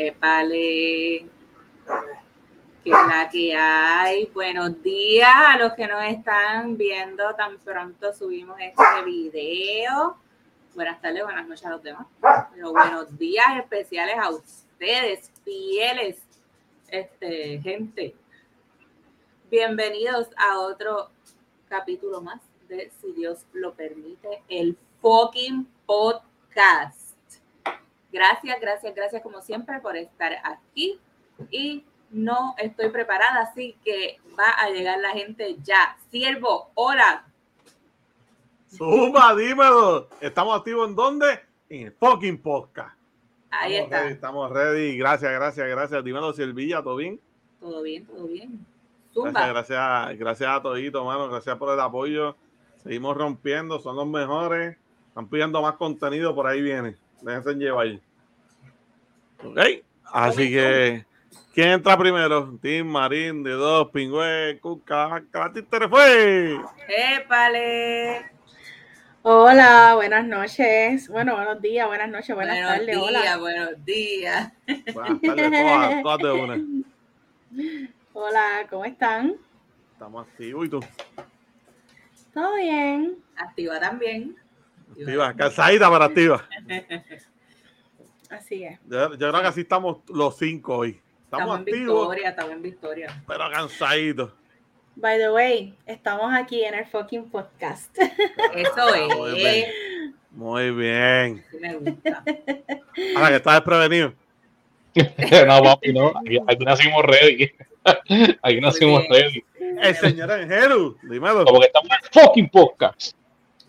Que es la que hay. Buenos días a los que nos están viendo tan pronto subimos este video. Buenas tardes, buenas noches a los demás. Pero buenos días especiales a ustedes, fieles este, gente. Bienvenidos a otro capítulo más de Si Dios lo permite, el fucking podcast. Gracias, gracias, gracias como siempre por estar aquí y no estoy preparada, así que va a llegar la gente ya. Siervo, hola. Suma, dímelo. ¿Estamos activos en dónde? En el fucking podcast. Ahí estamos está. Ready, estamos ready. Gracias, gracias, gracias. Dímelo, Silvilla, ¿todo bien? Todo bien, todo bien. Zumba. Gracias, gracias, gracias a todito, mano. Gracias por el apoyo. Seguimos rompiendo, son los mejores. Están pidiendo más contenido, por ahí viene. Déjense llevar. Ok, así que, ¿quién entra primero? Tim Marín, de dos, Pingüe, Cuca, Catítere fue. Épale. Hola, buenas noches. Bueno, buenos días, buenas noches, buenas buenos tardes. Días, hola. Buenos días. Buenas tardes, todas, todas de una. Hola, ¿cómo están? Estamos activos y tú. ¿Todo bien? Activa también. Activa, cansadita para activa. Así es. Yo, yo creo que así estamos los cinco hoy. Estamos, Estamos en activos, victoria, estamos en victoria. pero cansaditos. By the way, estamos aquí en el fucking podcast. Eso es. Muy bien. Muy bien. Me gusta. Ahora que estás desprevenido. no, papi, no. Aquí, aquí nacimos ready. Aquí nacimos ready. El señor Angelo, dímelo. Como que estamos en el fucking podcast.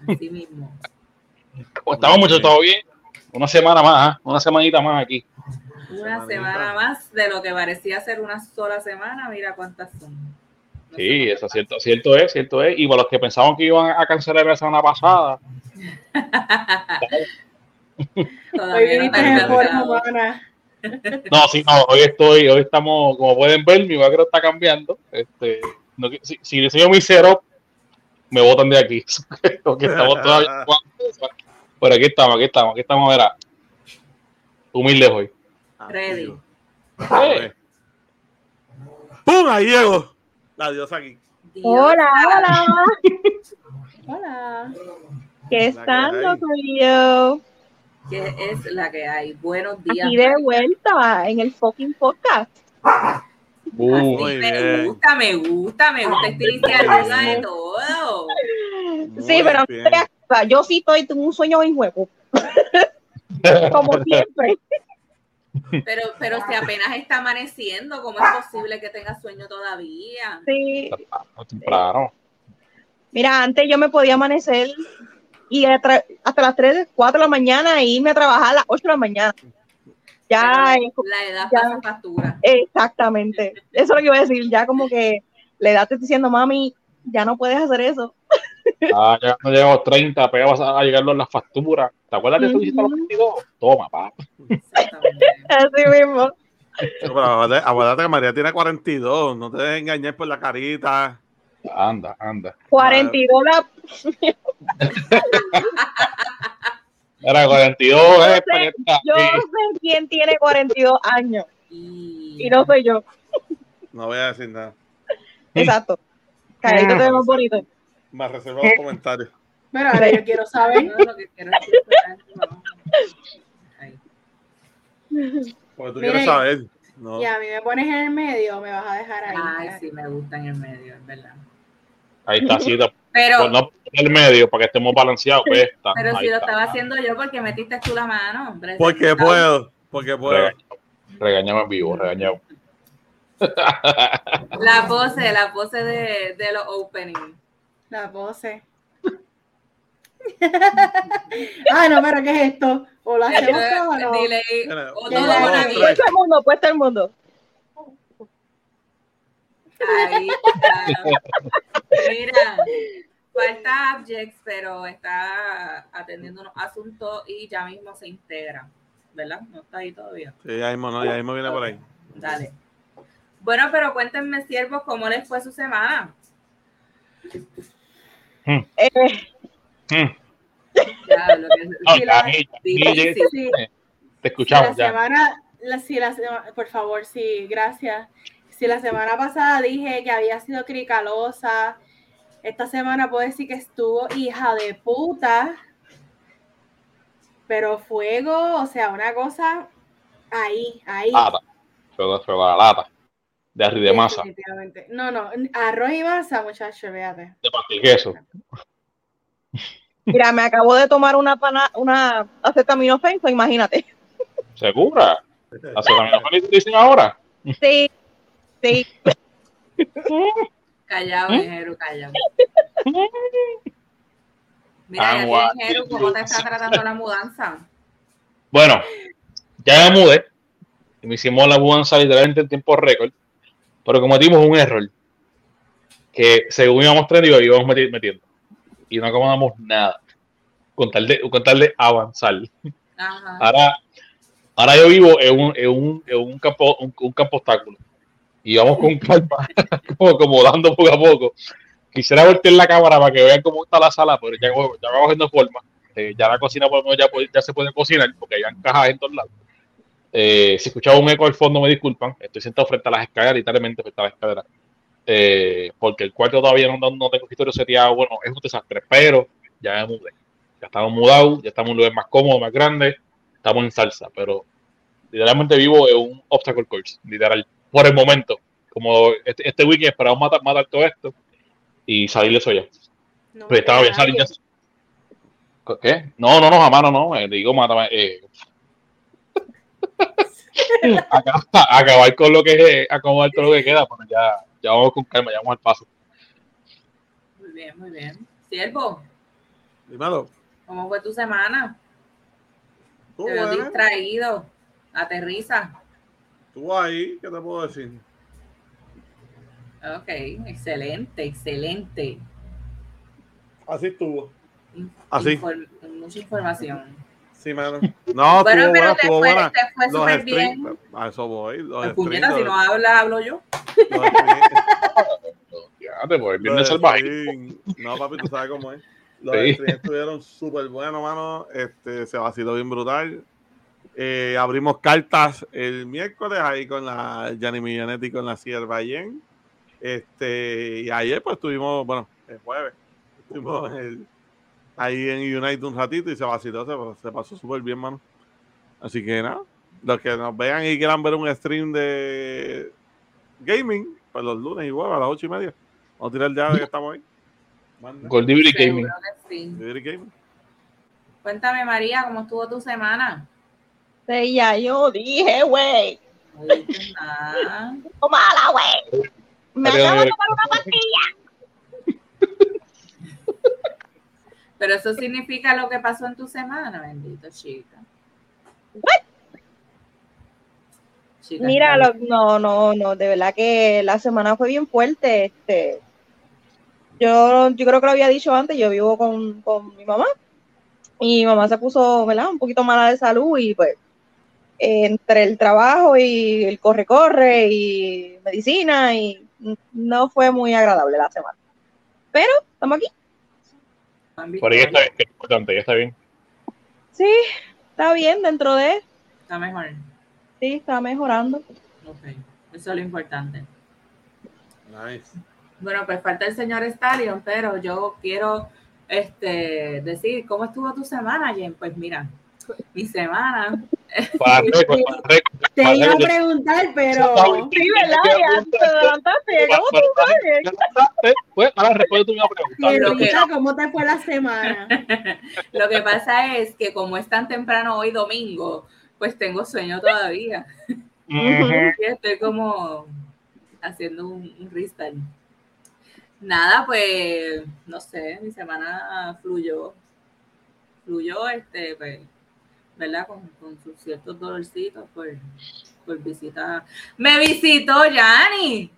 Así mismo. Como estamos Muy mucho bien. todo bien. Una semana más, ¿ah? una semanita más aquí. Una Semanita. semana más de lo que parecía ser una sola semana, mira cuántas son. No Sí, eso es cierto, cierto es, cierto es. Y para los que pensaban que iban a cancelar la semana pasada, Hoy Todavía no viniste está en forma cancelado. humana. no, sí, no, hoy estoy, hoy estamos, como pueden ver, mi background está cambiando. Este, no, si, si diseño mi setup, me botan de aquí. Porque estamos todavía. Pero aquí estamos, aquí estamos, aquí estamos, verá. Humildes hoy. Ready. Eh, ¡Pum! Ahí llego. La diosa aquí. Dios. Hola, hola. Hola. ¿Qué están. Corillo? ¿Qué es la que hay? Buenos días. Aquí de vuelta en el fucking podcast. uh, Muy me bien. gusta, me gusta, me gusta iniciativa de todo. Muy sí, pero bien. estoy activa. yo sí estoy, tengo un sueño en juego, como siempre. Pero, pero si apenas está amaneciendo, ¿cómo es posible que tenga sueño todavía? Sí. temprano. Mira, antes yo me podía amanecer y atra- hasta las 3, 4 de la mañana e irme a trabajar a las 8 de la mañana. Ya, Pero la edad ya. pasa factura. exactamente. Eso es lo que iba a decir. Ya como que la edad te está diciendo, mami, ya no puedes hacer eso. Ah, ya no llegamos 30, apenas vas a llegar las facturas. ¿Te acuerdas que tú hiciste a los 22? Toma, pa. Así mismo. No, pero acuérdate, acuérdate que María tiene 42. No te dejes engañar por la carita. Anda, anda. 42 la Era 42, Yo eh, sé, que Yo sé quién tiene 42 años Y, no soy yo. No voy a decir nada. Exacto. Cagadito te ve más bonito. Más reservo los comentarios. Pero ahora yo quiero saber. Lo que quiero. Porque tú Miren. quieres saber. No. Y a mí me pones en el medio, me vas a dejar ahí. Ay, sí, me gusta en el medio, es verdad. Ahí está, sí, Pero, no en el medio, para que estemos balanceados. Pues, está, pero si lo está. estaba haciendo yo, porque metiste tú la mano, hombre. Porque puedo. Porque puedo. En vivo, regañado. La pose, la pose de, de los openings. La pose. ah, no, pero ¿qué es esto? ¿O lo hacemos todo o no? Dile, o todo el mundo, puesto el mundo. Ahí está. Mira, falta Abjex, pero está atendiendo unos asuntos y ya mismo se integra, ¿verdad? No está ahí todavía. Sí, ya mismo, no, ya mismo viene por ahí. Dale. Bueno, pero cuéntenme, siervos, ¿cómo les fue su semana? Eh. Ya, lo que- No, sí, la- sí. Te escuchamos la ya. semana, la, si la por favor, sí, gracias. Si la semana pasada dije que había sido cricalosa, esta semana puedo decir que estuvo hija de puta. Pero fuego, o sea, una cosa ahí, ahí. Lata. Pero, pero la lata. De arroz y de masa. Definitivamente. No, no, arroz y masa, muchachos, véate. De pasta y queso. Mira, me acabo de tomar una pana, una acetaminofén, so imagínate. ¿Segura? ¿Acetaminofén dicen ahora? Sí, sí. Callado, ¿Eh? Jeru, callado. Mira, Ah, ya ¿cómo te está tratando la mudanza? Bueno, ya me mudé. Y me hicimos la mudanza literalmente en tiempo récord. Pero cometimos un error. Que según íbamos teniendo, íbamos meti- metiendo. Y no acomodamos nada. Con tal de, con tal de avanzar. Ajá. Ahora, ahora yo vivo en un, en un, en un campo, un, un campo obstáculo. Y vamos con calma, como acomodando poco a poco. Quisiera voltear la cámara para que vean cómo está la sala, pero ya, ya va cogiendo forma. Eh, ya la cocina por lo menos ya, ya se puede cocinar, porque hay cajas en todos lados. Eh, si escuchaba un eco al fondo, me disculpan. Estoy sentado frente a las escaleras, literalmente frente a las escaleras. Eh, porque el cuarto todavía no, no, no tengo escritorio seteado. Bueno, es un desastre, pero ya me mudé. Ya estamos mudados, ya estamos en un lugar más cómodo, más grande. Estamos en salsa, pero literalmente vivo en un obstacle course, literal, por el momento. Como este, este weekend esperamos matar, matar todo esto y salir de eso ya. No Pues estaba bien, salir ya. ¿Qué? No, no, no, jamás, no, no. eh, digo, mátame. Eh. Acab- acabar con lo que es, acomodar todo lo que queda, pero ya, ya vamos con calma, ya vamos al paso. Muy bien, muy bien. Siervo, Dímelo. ¿cómo fue tu semana? Tú, Te veo bueno, distraído. Aterriza. tú ahí, ¿qué te puedo decir? Ok, excelente, excelente. Así estuvo. Así. inform- mucha información. Sí, mano. No, bueno, pero buena, te fue, buena. te fue súper bien. a eso voy. Los puñeta, si no habla, hablo yo. Ya te voy, los viernes salvaje. No, papi, tú sabes cómo es. Los Sí. streams estuvieron súper buenos, mano. Este, se vaciló bien brutal. Eh, abrimos cartas el miércoles ahí con la Gianni Millonetti y con la Sierva Yen. Este, y ayer pues estuvimos, bueno, el jueves, estuvimos en el- ahí en United un ratito y se vaciló, se, se pasó súper bien, mano. Así que nada, los que nos vean y quieran ver un stream de gaming, pues los lunes y jueves a las ocho y media. Vamos a tirar ya de que estamos ahí. Goldibri Gaming. Sí. Gaming. Cuéntame, María, ¿cómo estuvo tu semana? Sí, ya yo dije, güey. No dijiste nada. ¡Oh, mala, güey! Me acabo de tomar una pastilla. Pero eso significa lo que pasó en tu semana, bendito chica. Chica, Mira, lo- no, no, no, de verdad que la semana fue bien fuerte. Este, yo, yo creo que lo había dicho antes, yo vivo con, con mi mamá y mi mamá se puso, ¿verdad? Un poquito mala de salud y pues entre el trabajo y el corre-corre y medicina y no fue muy agradable la semana. Pero estamos aquí. Por ahí está bien, es importante, ya está bien. Sí, está bien dentro de, Está mejor. sí, está mejorando. Ok, eso es lo importante. Nice. Bueno, pues falta el señor Stallion, pero yo quiero este, decir, ¿cómo estuvo tu semana, Jen? Pues mira, mi semana, Para récord, para récord, Te para iba a preguntar, pero Sí, ¿verdad? Ya te adelantaste. ¿Cómo tú sabes? Pues ahora responde pregunta. ¿cómo te fue la semana? lo que pasa es que como es tan temprano hoy domingo, pues tengo sueño todavía. Y estoy como haciendo un, un restart. Nada, pues, no sé, mi semana fluyó. Fluyó, este, pues, ¿verdad? Con, con sus ciertos dolorcitos por, por visita. ¡Me visitó Yanni!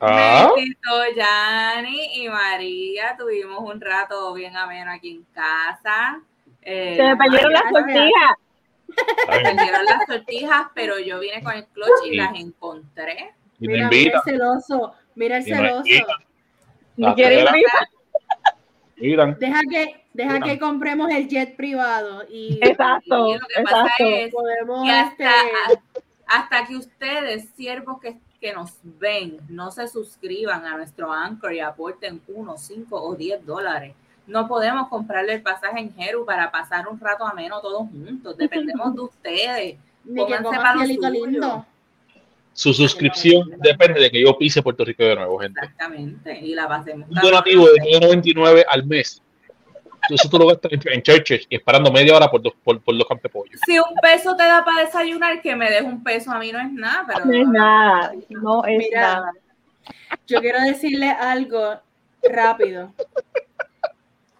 Ah, Me visitó Yanni y María. Tuvimos un rato bien ameno aquí en casa. Eh, Se me perdieron las me bien. perdieron las tortijas, pero yo vine con el clutch y las encontré. Y Mira, mira el celoso, mira el celoso. invita. ¿Me quieren Las invitar? Deja que, deja que compremos el jet privado y Exacto, Y lo que pasa exacto. es podemos que este, hasta, hasta que ustedes, siervos que, que nos ven, no se suscriban a nuestro Anchor y aporten 1, 5 o 10 dólares. No podemos comprarle el pasaje en Jeru para pasar un rato ameno todos juntos. Dependemos de ustedes. Ni que para lindo. Su suscripción depende de que yo pise Puerto Rico de nuevo, gente. Exactamente. Y la pasemos. Un donativo de 9.99 al mes. Eso tú lo gastas en, en churches y esperando media hora por dos, por, por dos campepollos. Si un peso te da para desayunar, que me des un peso a mí no es nada, pero No es nada, no es Mira. nada. Yo quiero decirle algo rápido.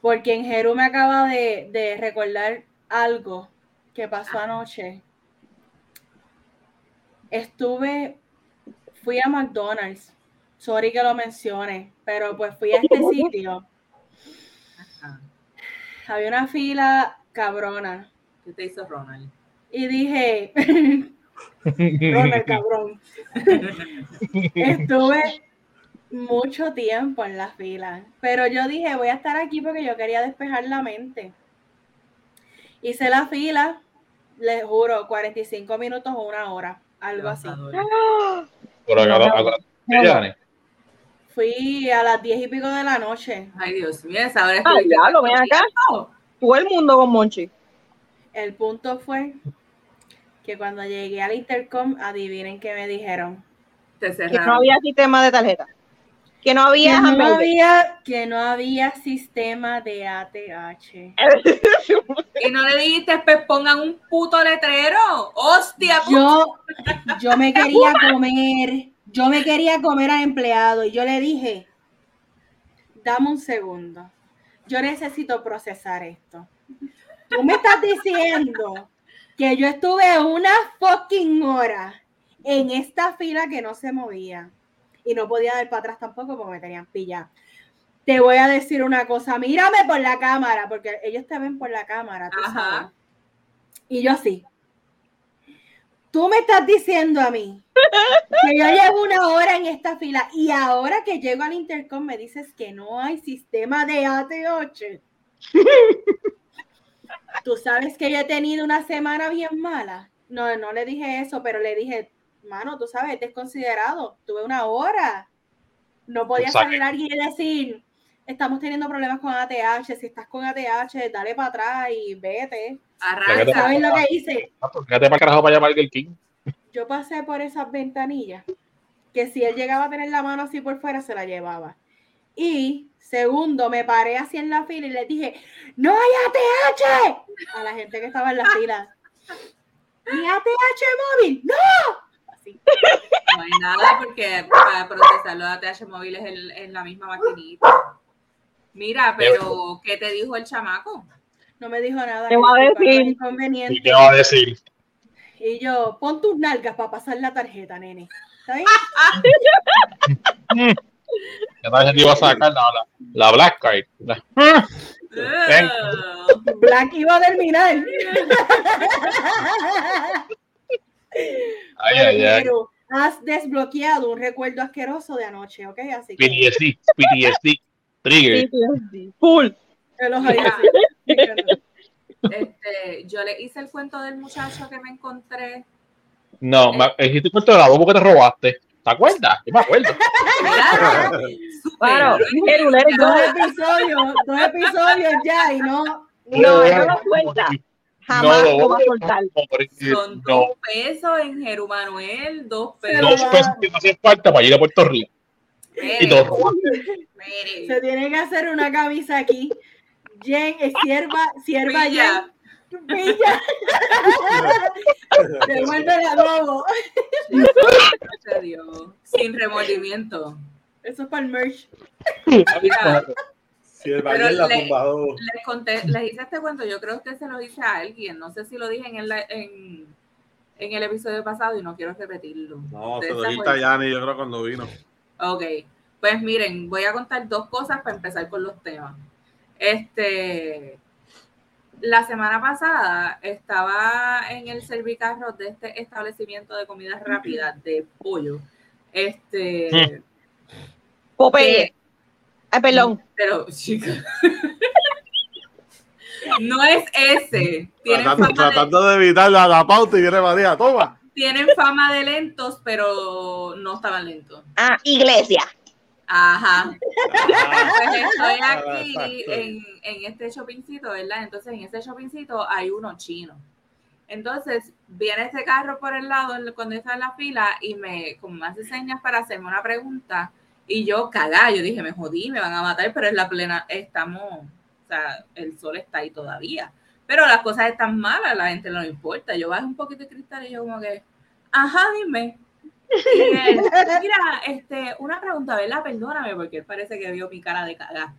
Porque en Jeru me acaba de, de recordar algo que pasó anoche. Estuve, fui a McDonald's. Sorry que lo mencione, pero pues fui a este sitio. Había una fila cabrona. ¿qué te hizo Ronald? Y dije, Ronald, cabrón. Estuve mucho tiempo en la fila, pero yo dije, voy a estar aquí porque yo quería despejar la mente. Hice la fila, les juro, 45 minutos o una hora, algo así. Pero acá, acá- acá- Fui a las 10 y pico de la noche. Ay, Dios mío, esa hora Ah, estuviste diablo, ven acá. Todo el mundo con Monchi. El punto fue que cuando llegué al intercom, adivinen qué me dijeron. Te Que no había sistema de tarjeta. Que no había Que no había, que no había sistema de ATH. Y no le dijiste, pues pongan un puto letrero. ¡Hostia! Yo, yo me quería comer, yo me quería comer al empleado y yo le dije, dame un segundo, yo necesito procesar esto. Tú me estás diciendo que yo estuve una fucking hora en esta fila que no se movía y no podía dar para atrás tampoco porque me tenían pillado. Te voy a decir una cosa, mírame por la cámara, porque ellos te ven por la cámara, tú Ajá. sabes. Y yo sí. Tú me estás diciendo a mí que yo llevo una hora en esta fila y ahora que llego al intercom me dices que no hay sistema de AT8. Tú sabes que yo he tenido una semana bien mala. No, no le dije eso, pero le dije, mano, tú sabes, es desconsiderado. Tuve una hora. No podía salir alguien y decir, estamos teniendo problemas con ATH. Si estás con ATH, dale para atrás y vete. Arranca. ¿Sabes lo que hice? Ah, pues Quédate para el carajo para llamar al King. yo pasé por esas ventanillas que si él llegaba a tener la mano así por fuera, se la llevaba. Y segundo, me paré así en la fila y le dije, ¡No hay ATH! A la gente que estaba en la fila. ¿Ni ATH móvil? ¡No! Así. No hay nada porque para procesar los ATH móviles en, en la misma maquinita. Mira, pero ¿qué te dijo el chamaco? No me dijo nada. Te voy a decir. ¿Y qué va a decir? Y yo, pon tus nalgas para pasar la tarjeta, nene. ¿Está bien? Ya tal iba a sacar la, la, la Black Card. La-. Black iba a terminar. Ay, ay, ay. Has desbloqueado un recuerdo asqueroso de anoche, ¿ok? Así que PTSD, PTSD, Trigger. Full. Este, yo le hice el cuento del muchacho que me encontré. No, me hiciste cuento de la boba que te robaste. ¿Te acuerdas? Yo me acuerdo. Mira, súper, Claro, ¿no? Jeru, let it go. dos episodios, dos episodios ya y no. No, eso no cuenta. Jamás No, lo va a soltar. Son No, dos pesos en Jeru Manuel, dos pesos. dos pesos que no hacen falta para ir a Puerto Rico. Y mire. Se tiene que hacer una camisa aquí. Jen es sierva, sierva. Jen. Pilla. Devuelve el adobo. Gracias a Dios. Sin remordimiento. Eso es para el merch. Mira, Si el baile la le- les conté, les hice este cuento, yo creo que se lo hice a alguien, no sé si lo dije en el, en, en el episodio pasado y no quiero repetirlo. No, ¿Ustedes se lo dijiste a? Yanni, yo creo, cuando vino. Ok, pues miren, voy a contar dos cosas para empezar con los temas. Este, la semana pasada estaba en el servicarro de este establecimiento de comidas rápidas de pollo. Este, Popeye. Ay, perdón. pero chica. No es ese. Tienen Tratando, fama de- tratando de evitar la, la pauta y viene María, toma. Tienen fama de lentos, pero no estaban lentos. Ah, iglesia. Ajá. Ah, Pues estoy Ah, aquí en, en este shoppingcito, ¿verdad? Entonces en ese shoppingcito hay uno chino. Entonces viene este carro por el lado cuando está en la fila y me, como me hace señas para hacerme una pregunta y yo cagá, yo dije, me jodí, me van a matar, pero es la plena, estamos, o sea, el sol está ahí todavía. Pero las cosas están malas, la gente no le importa. Yo bajo un poquito de cristal y yo como que, ajá, dime. Y él, mira, este, una pregunta, ¿verdad? Perdóname, porque él parece que vio mi cara de cagar.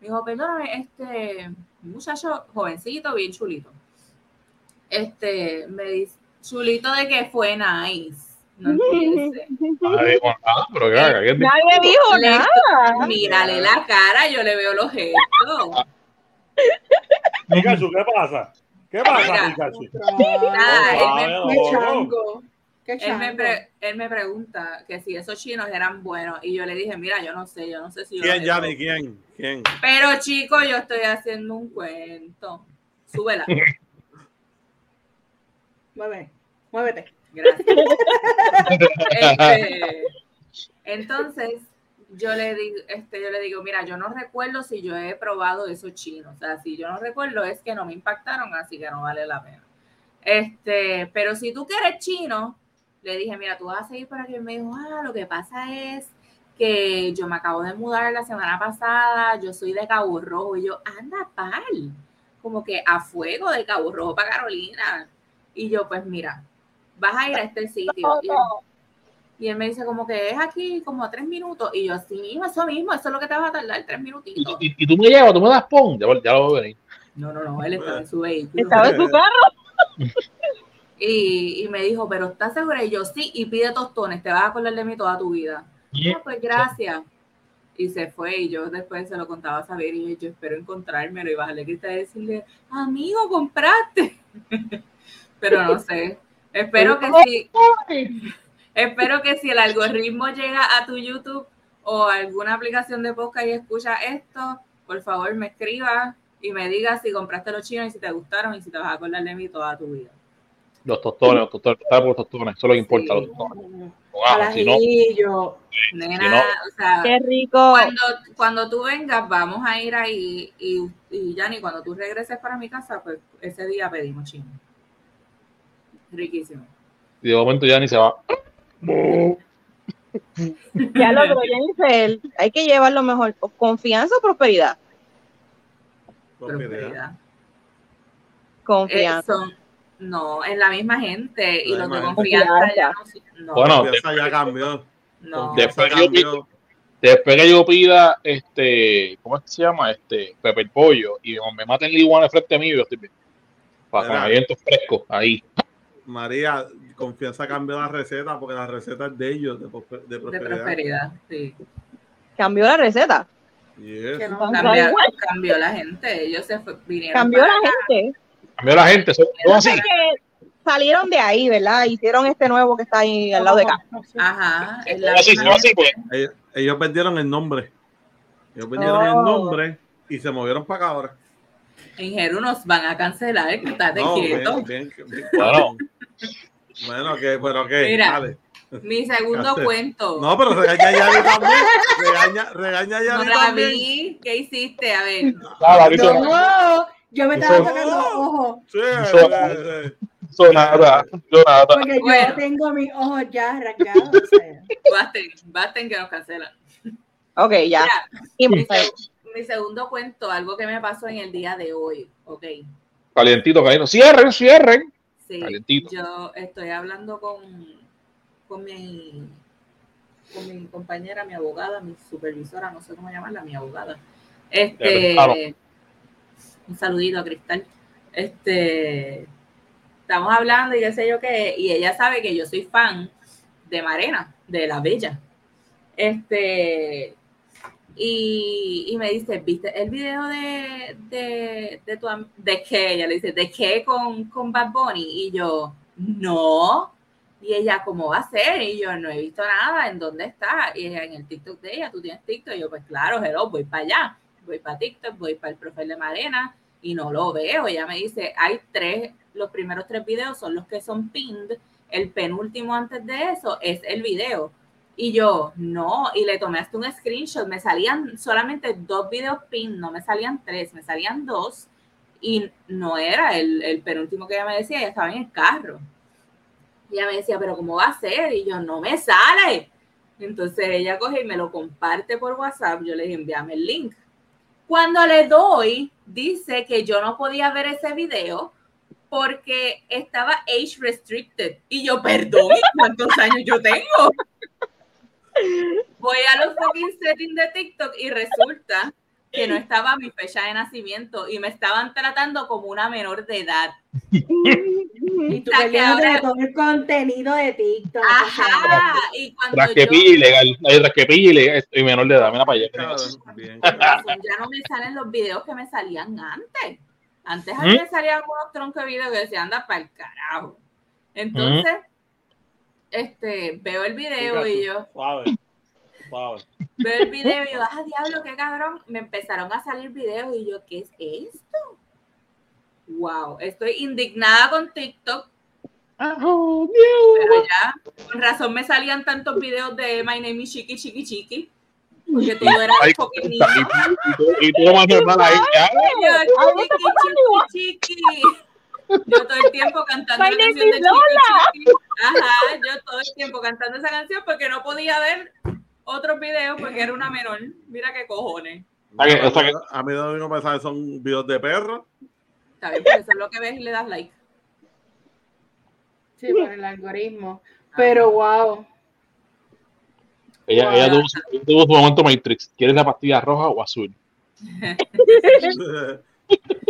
Me dijo, perdóname, este muchacho jovencito, bien chulito. Este, me dice, chulito de que fue nice. No. Nadie dijo nada, pero que haga, que es Nadie dijo Le- nada. Mírale la cara, yo le veo los gestos. Pikachu, ¿qué pasa? ¿Qué pasa, Mira. Pikachu? Nada, él me, chango. Él me, pre- él me pregunta que si esos chinos eran buenos. Y yo le dije, mira, yo no sé, yo no sé si ¿Quién, Yanni? ¿Quién? ¿Quién? Pero chico, yo estoy haciendo un cuento. Súbela. Mueve, muévete. Gracias. Este, entonces, yo le digo, este, yo le digo, mira, yo no recuerdo si yo he probado esos chinos. O sea, si yo no recuerdo es que no me impactaron, así que no vale la pena. Este, pero si tú quieres chino, le dije, mira, tú vas a seguir por aquí. Y me dijo, ah, lo que pasa es que yo me acabo de mudar la semana pasada, yo soy de Cabo Rojo. Y yo, anda, pal, como que a fuego de Cabo Rojo para Carolina. Y yo, pues mira, vas a ir a este sitio. Él, y él me dice como que es aquí como a tres minutos. Y yo, sí mismo, eso mismo, eso es lo que te vas a tardar, tres minutitos. y- y tú me llevas, tú me das pon, ya, ya lo voy a venir. No, no, no, él estaba en su vehículo. Estaba en su carro. Y, y me dijo, pero ¿estás segura? Y yo, sí, y pide tostones, te vas a acordar de mí toda tu vida. Ah, pues gracias. Y se fue y yo después se lo contaba a saber y yo, yo espero encontrármelo y bajarle cristal y decirle, amigo, compraste. Pero no sé. Espero que sí. Espero que si el algoritmo llega a tu YouTube o alguna aplicación de podcast y escucha esto, por favor me escriba y me diga si compraste los chinos y si te gustaron y si te vas a acordar de mí toda tu vida. Los tostones, los tostones, los tostones, eso es lo que importa, Sí. los tostones. Wow, si no. Nena, Si no- o sea, Qué rico. cuando, cuando tú vengas, vamos a ir ahí y, y Yanni, cuando tú regreses para mi casa, pues ese día pedimos chino. Riquísimo. y de momento ya ni se va. Ya lo logró Jennifer. Hay que llevarlo mejor. ¿Confianza o prosperidad? Prosperidad. Confianza. no, es la misma gente y los de confianza ya no. no, Bueno, Confianza ya cambió. no. Después cambió. Después que yo pida, este, ¿cómo es que se llama? Este, Pepe Pollo, y me maten el iguana frente mío, yo estoy bien. Para con Mira. alimentos frescos, ahí. María, confianza cambió la receta porque la receta es de ellos, de, de de prosperidad. prosperidad, sí. Cambió la receta. Yes. Que no. Cambió, cambió la gente, ellos se fue- vinieron. Cambió para la acá. gente. Cambió la gente, son, así. Que salieron de ahí, ¿verdad? Hicieron este nuevo que está ahí al lado de acá. Ajá, así, así, pues. Ellos, ellos vendieron el nombre. Ellos vendieron el Oh. nombre y se movieron para acá ahora. En Jeru nos van a cancelar, que estate No, quieto. bien, bien, bien. Bueno. Bueno, que, pero qué, Mira. dale. Mi segundo cuento. No, pero regaña a Yari también. Regaña, regaña a No la también. vi. ¿Qué hiciste? A ver. Nada, no hizo nada, No, yo me estaba sacando los ojos Sí, Hizo- sí, sí. hizo nada, hizo nada. porque Bueno. yo tengo mis ojos ya rasgados. o sea. Basten, basten que nos cancelan. Ok, ya. Mira, Y- mi, seg- mi segundo cuento, algo que me pasó en el día de hoy. Ok. Calientito, calientito. Cierren, cierren. Sí, yo estoy hablando con, con mi con mi compañera, mi abogada, mi supervisora, no sé cómo llamarla, mi abogada. Este, un saludito a Cristal. Este, estamos hablando y qué sé yo qué, y ella sabe que yo soy fan de Marena, de La Bella. Este, y, me dice, ¿viste el video de, de, de tu de qué? Ella le dice, ¿de qué con, con Bad Bunny? Y yo, no. Y ella, ¿cómo va a ser? Y yo, no he visto nada, ¿en dónde está? Y ella, en el TikTok de ella, ¿tú tienes TikTok? Y yo, pues claro, hello, voy para allá. Voy para TikTok, voy para el profile de Marena y no lo veo. Ella me dice, hay tres, los primeros tres videos son los que son pinned el penúltimo antes de eso es el video. Y yo, no, y le tomé hasta un screenshot, me salían solamente dos videos pin, no me salían tres, me salían dos, y no era el, el penúltimo que ella me decía, ella estaba en el carro. Y ella me decía, pero ¿cómo va a ser? Y yo, no me sale. Entonces ella coge y me lo comparte por WhatsApp, yo le dije, envíame el link. Cuando le doy, dice que yo no podía ver ese video porque estaba age restricted. Y yo, perdón, ¿y ¿cuántos años yo tengo? Voy a los fucking settings de TikTok y resulta que no estaba mi fecha de nacimiento y me estaban tratando como una menor de edad. Y tú que ahora- todo el contenido de TikTok. Ajá, y cuando que yo, ilegal. Hay tras que pille ilegal. Estoy menor de edad. Mira para allá. Ya no me salen los videos que me salían antes. Antes a mí ¿Mm? me salían unos troncos de videos que decían, anda para el carajo. Entonces, este, veo el video y yo, Suave. Suave. veo el video y yo, ah, diablo, qué cabrón. Me empezaron a salir videos y yo, ¿qué es esto? Wow, estoy indignada con TikTok, pero ya, con razón me salían tantos videos de My Name is Chiqui Chiqui Chiqui, porque todo era Ay, Y niño. tú, y tú lo más normal ahí. chiqui, chiqui, chiqui. Yo todo el tiempo cantando la canción de is Chiqui Chiqui. Ajá, yo todo el tiempo cantando esa canción porque no podía ver otros videos porque era una menor. Mira qué cojones. Que- A mí que me sale son videos de perros. Está bien, porque eso es lo que ves y le das like. Sí, por el algoritmo. Pero wow. Ella, ella tuvo, tuvo su momento Matrix. ¿Quieres la pastilla roja o azul?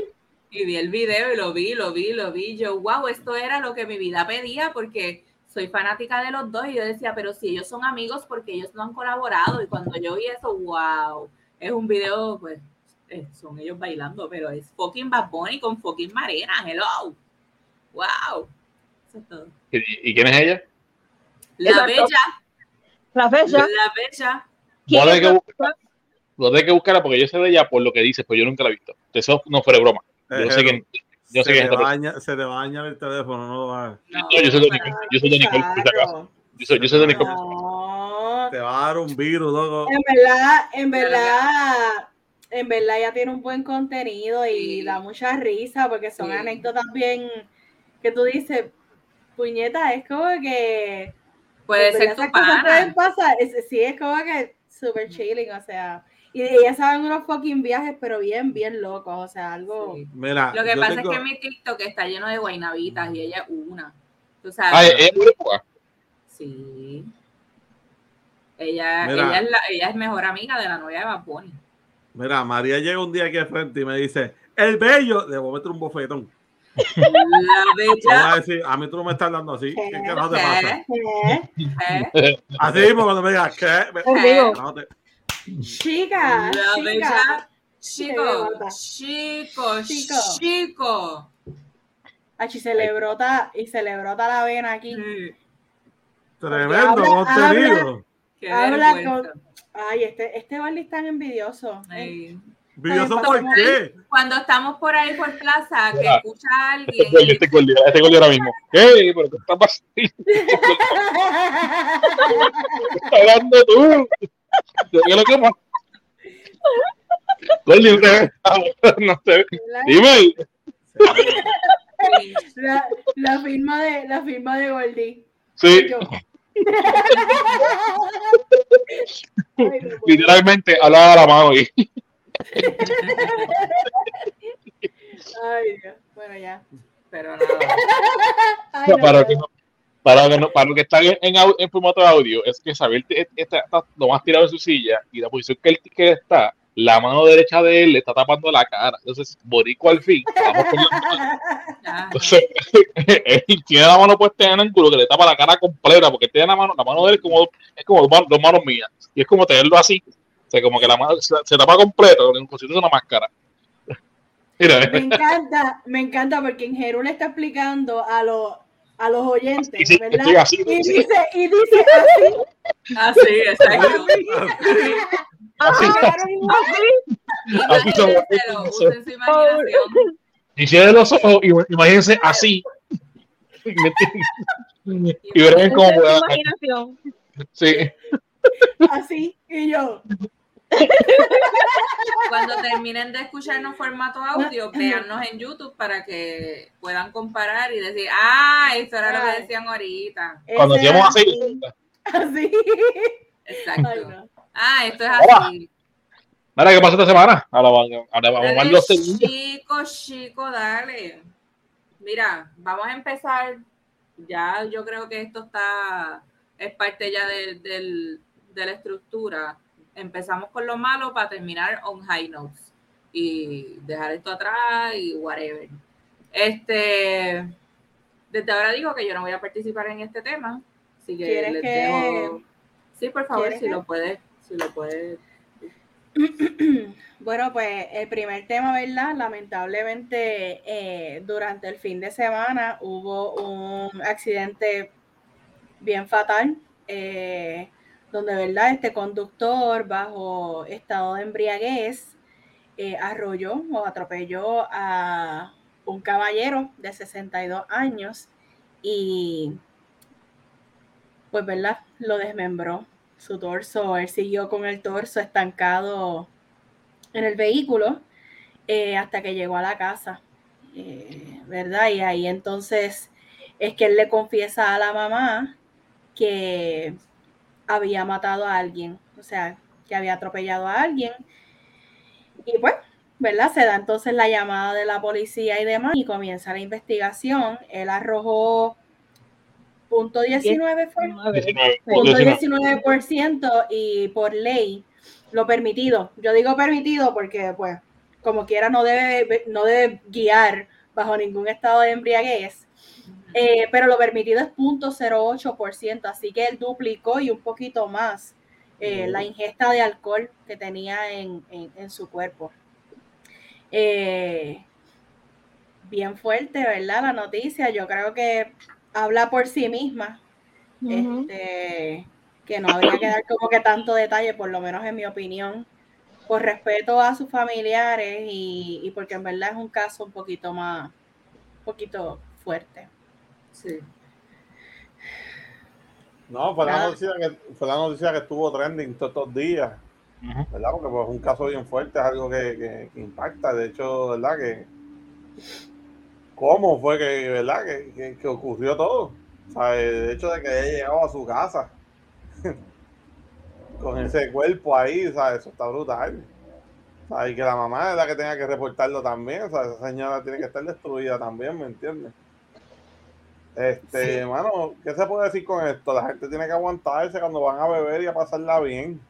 Y vi el video y lo vi, lo vi, lo vi. Yo, wow, esto era lo que mi vida pedía porque soy fanática de los dos. Y yo decía, pero si ellos son amigos, porque ellos no han colaborado. Y cuando yo vi eso, wow, es un video, pues, eh, son ellos bailando, pero es fucking Bad Bunny con fucking Marina. Hello. Wow. Eso es todo. ¿Y, quién es ella? La Exacto. bella, La fecha. la bella. Que ¿Quién es buscar- voy a tener que buscarla porque yo sé de ella por lo que dice, pero yo nunca la he visto. Eso no fue broma. Yo sé que. Yo sé se, que te es esta va a persona. dañar- se te va a dañar el teléfono, no lo hagas. No, Yo soy de Nicole. Yo soy de Nicole, por si acaso. Yo soy, yo soy de Nicole. No. Te va a dar un virus, loco. En verdad, en verdad, en verdad ella tiene un buen contenido y Sí. da mucha risa porque son Sí. anécdotas bien que tú dices, puñeta, es como que Puede ser tu cosas pueden pana. pasar. Es- sí, es como que super chilling, o sea, y ellas saben unos fucking viajes, pero bien, bien locos, o sea, algo. Sí. Mira, Lo que pasa tengo- es que mi TikTok está lleno de guainabitas y ella es una. Tú Ah, sabes. ella es. Sí. Ella, ella, es la, ella es mejor amiga de la novia de Bad Bunny. Mira, María llega un día aquí al frente y me dice, el bello, le voy a meter un bofetón. La bella. a decir, a mí tú no me estás dando así. ¿Qué te ¿Qué? pasa? ¿Eh? ¿Eh? Así mismo cuando me digas, ¿qué? Me-. No te- Chica, La chica. bella. Chico, chico, Chico. chico. Achi, se le brota y se le brota la vena aquí. Sí, Tremendo Habla- contenido. Qué Habla vergüenza. Ay, este, este Barney es tan envidioso. Ay. ¿Videoso Ay, por qué? Cuando estamos por ahí por plaza, que Ah. escucha a alguien. Este este gol, este gol ahora mismo. ¡Ey! ¿Pero qué está pasando? ¿Qué estás hablando tú? ¿Qué es lo que usted- no sé. Dime. la, la firma de la firma de Goldie. Sí, Yo. Ay, no literalmente hablaba a la mano y Ay, Dios. Bueno, ya. Pero nada. Ay, no para, puedo. que no- para, que que están en, en, formato de audio, es que te- está, lo más tirado en su silla y la posición que él, que está, la mano derecha de él le está tapando la cara. Entonces, Borico al fin. Entonces, él tiene la mano puesta en el ángulo que le tapa la cara completa, porque tiene la mano, la mano de él como, es como dos, manos- mías. Y es como tenerlo así. O sea, como que la mano se, tapa completa, fuese una máscara. Mira, Me encanta, me encanta porque en Jeru le está explicando a los a los oyentes, Sí, ¿verdad? así, y dice, y dice así, Ah, sí, exacto. así, Así son. Imagínenselo, usen su imaginación. y cierren los ojos y imagínense así. Y verán cómo imaginación. Sí. Así, y yo. Cuando terminen de escucharnos formato audio, véannos en YouTube para que puedan comparar y decir, ah, esto era lo que decían ahorita. Cuando era así. Así. Exacto. Ay, no. Ah, esto es Hola. así. Mira, ¿qué pasó esta semana? Ahora vamos, a los chico, chico, dale. Mira, vamos a empezar. Ya yo creo que esto está, es parte ya del- del- de la estructura. Empezamos con lo malo para terminar on high notes y dejar esto atrás y whatever. Este, desde ahora digo que yo no voy a participar en este tema, así que ¿Quieres les que- dejo. Sí, por favor, ¿Quieres si que- lo puedes, si lo puedes. Bueno, pues el primer tema, ¿verdad? Lamentablemente, eh, durante el fin de semana hubo un accidente bien fatal, eh, donde, ¿verdad? Este conductor bajo estado de embriaguez eh, arrolló o atropelló a un caballero de 62 años y, pues, ¿verdad? Lo desmembró su torso, él siguió con el torso estancado en el vehículo eh, hasta que llegó a la casa, eh, ¿verdad? Y ahí entonces es que él le confiesa a la mamá que había matado a alguien, o sea, que había atropellado a alguien. Y pues, ¿verdad? Se da entonces la llamada de la policía y demás y comienza la investigación. Él arrojó punto 19 fue. 19, Punto 19. 19% y por ley lo permitido. Yo digo permitido porque, pues, como quiera, no debe, no debe guiar bajo ningún estado de embriaguez. Eh, pero lo permitido es 0.08%, así que él duplicó y un poquito más eh, la ingesta de alcohol que tenía en, en- en su cuerpo. Eh, bien fuerte, ¿verdad? La noticia, yo creo que habla por sí misma este, que no habría que dar como que tanto detalle, por lo menos en mi opinión, por respeto a sus familiares y, y porque en verdad es un caso un poquito más, un poquito fuerte. Sí. No, fue la, noticia que, fue la noticia que estuvo trending todos estos días. ¿verdad? Porque pues, es un caso bien fuerte, es algo que, que- que impacta. De hecho, ¿verdad? Que cómo fue que, ¿verdad? Que, que- que ocurrió todo. O sea, el hecho de que haya llegado a su casa con ese cuerpo ahí, sea, eso está brutal. Sea, y que la mamá es la que tenga que reportarlo también. O sea, esa señora tiene que estar destruida también, ¿me entiendes? Este, Sí. hermano, ¿qué se puede decir con esto? La gente tiene que aguantarse cuando van a beber y a pasarla bien.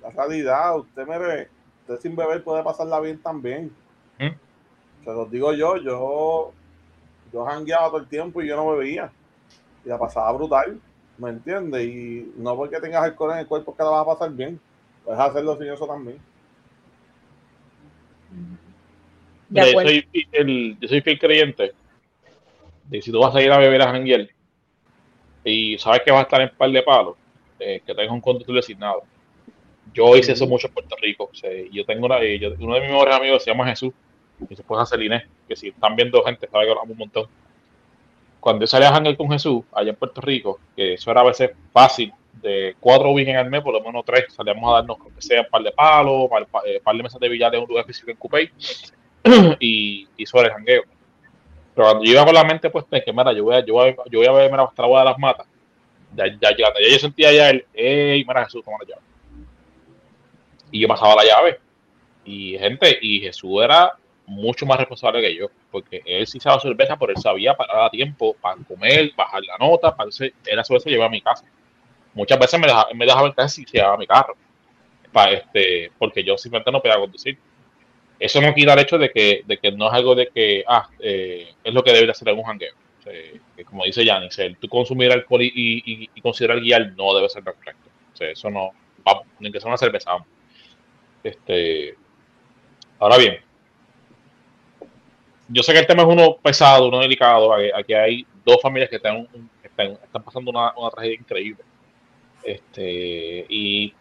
La realidad, usted mire, usted sin beber puede pasarla bien también. ¿Mm? Se los digo yo, yo, yo jangueaba todo el tiempo y yo no bebía. Y la pasaba brutal, ¿me entiendes? Y no porque tengas alcohol en el cuerpo es que la vas a pasar bien. Puedes hacerlo sin eso también. De yo, soy, el, yo soy fiel creyente de si tú vas a ir a beber a janguear y sabes que vas a estar en par de palos, eh, que tengas un conductor designado. Yo hice eso mucho en Puerto Rico. o sea, yo tengo una, eh, uno de mis mejores amigos se llama Jesús y su esposa Celine, que si están viendo gente, sabe que hablamos un montón. Cuando yo salía a janguear con Jesús, allá en Puerto Rico, que eso era a veces fácil, de cuatro weekends al mes, por lo menos tres, salíamos a darnos, aunque sea un par de palos, par, par- eh, par de mesas de billar en un lugar físico en Coupé, y, y sobre el jangueo. Pero cuando yo iba con la mente puesta en que, mira, yo voy a, yo voy a, yo voy a ver mira, hasta la de las matas, ya, ya, ya, yo sentía ya el, hey, mira Jesús, toma la llave. Y yo pasaba la llave. Y gente, y Jesús era mucho más responsable que yo, porque él sí sabía cerveza, pero él sabía parar a tiempo para comer, bajar la nota, para ese, él a su vez se llevaba a mi casa. Muchas veces me dejaba, me dejaba el y se llevaba mi carro, para este, porque yo simplemente no podía conducir. Eso no quita el hecho de que, de que no es algo de que, ah, eh, es lo que debe de hacer un jangueo. Como dice Yanis, el tú consumir alcohol y, y, y considerar guiar no debe ser correcto. O sea, eso no, vamos, ni que sea una cerveza. vamos. Este, ahora bien, yo sé que el tema es uno pesado, uno delicado. Aquí, hay dos familias que están, están, están pasando una, una tragedia increíble. Este, y